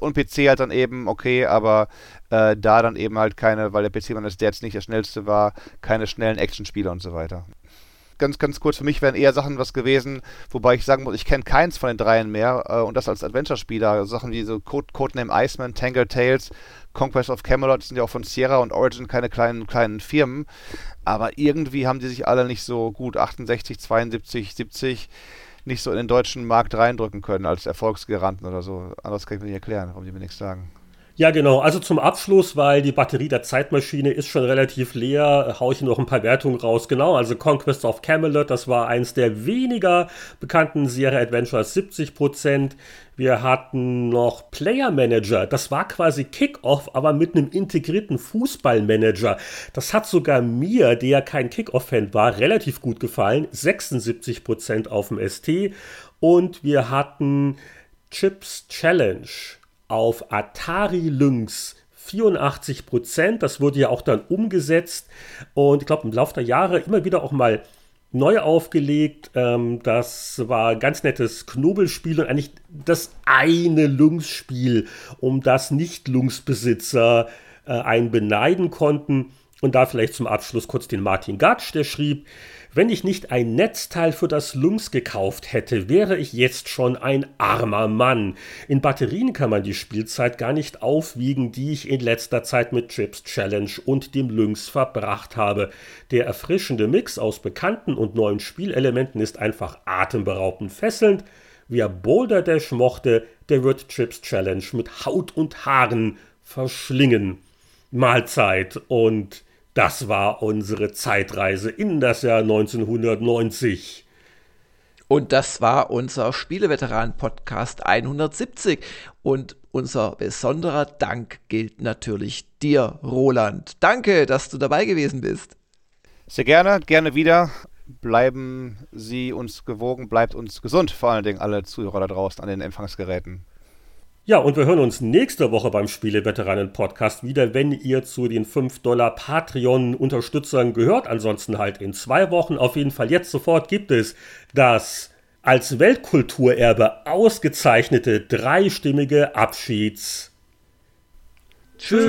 Speaker 4: und PC halt dann eben okay, aber äh, da dann eben halt keine, weil der PC meines Dads nicht der schnellste war, keine schnellen Actionspiele und so weiter. Ganz, ganz kurz, für mich wären eher Sachen was gewesen, wobei ich sagen muss, ich kenne keins von den dreien mehr äh, und das als Adventure-Spieler. Sachen wie so Code, Codename Iceman, Tangled Tales, Conquest of Camelot sind ja auch von Sierra und Origin keine kleinen, kleinen Firmen, aber irgendwie haben die sich alle nicht so gut 68, 72, 70 nicht so in den deutschen Markt reindrücken können als Erfolgsgaranten oder so. Anders kann ich mir nicht erklären, warum die mir nichts sagen.
Speaker 2: Ja, genau. Also zum Abschluss, weil die Batterie der Zeitmaschine ist schon relativ leer, haue ich noch ein paar Wertungen raus. Genau, also Conquest of Camelot, das war eins der weniger bekannten Sierra Adventures, 70 Prozent. Wir hatten noch Player Manager, das war quasi Kickoff, aber mit einem integrierten Fußballmanager. Das hat sogar mir, der kein Kickoff-Fan war, relativ gut gefallen. 76 Prozent auf dem ST. Und wir hatten Chips Challenge auf Atari Lynx 84 Prozent. Das wurde ja auch dann umgesetzt und ich glaube im Laufe der Jahre immer wieder auch mal neu aufgelegt. Ähm, das war ein ganz nettes Knobelspiel und eigentlich das eine Lynx-Spiel, um das Nicht-Lynx-Besitzer äh, einen beneiden konnten. Und da vielleicht zum Abschluss kurz den Martin Gatsch, der schrieb, wenn ich nicht ein Netzteil für das Lynx gekauft hätte, wäre ich jetzt schon ein armer Mann. In Batterien kann man die Spielzeit gar nicht aufwiegen, die ich in letzter Zeit mit Chips Challenge und dem Lynx verbracht habe. Der erfrischende Mix aus bekannten und neuen Spielelementen ist einfach atemberaubend fesselnd. Wer Boulder Dash mochte, der wird Chips Challenge mit Haut und Haaren verschlingen. Mahlzeit und das war unsere Zeitreise in das Jahr 1990.
Speaker 3: Und das war unser Spieleveteran-Podcast 170. Und unser besonderer Dank gilt natürlich dir, Roland. Danke, dass du dabei gewesen bist.
Speaker 4: Sehr gerne, gerne wieder. Bleiben Sie uns gewogen, bleibt uns gesund, vor allen Dingen alle Zuhörer da draußen an den Empfangsgeräten.
Speaker 2: Ja, und wir hören uns nächste Woche beim Spieleveteranen-Podcast wieder, wenn ihr zu den 5 Dollar Patreon-Unterstützern gehört. Ansonsten halt in zwei Wochen. Auf jeden Fall jetzt sofort gibt es das als Weltkulturerbe ausgezeichnete dreistimmige Abschieds. Tschüss.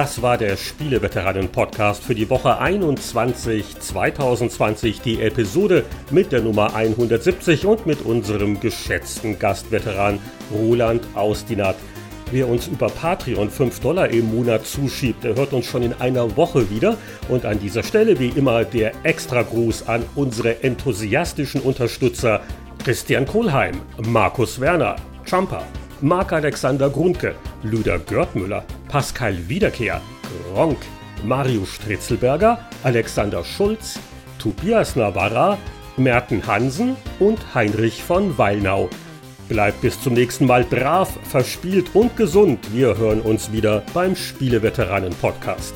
Speaker 2: Das war der Spieleveteranen-Podcast für die Woche 21 2020, die Episode mit der Nummer 170 und mit unserem geschätzten Gastveteran Roland Austinat. Wer uns über Patreon 5 Dollar im Monat zuschiebt, der hört uns schon in einer Woche wieder. Und an dieser Stelle wie immer der Extra-Gruß an unsere enthusiastischen Unterstützer Christian Kohlheim, Markus Werner, Trumper, Marc-Alexander Grundke, Lüder Görtmüller, Pascal Wiederkehr, Gronk, Mario Stritzelberger, Alexander Schulz, Tobias Navarra, Merten Hansen und Heinrich von Weilnau. Bleibt bis zum nächsten Mal brav, verspielt und gesund. Wir hören uns wieder beim Spieleveteranen-Podcast.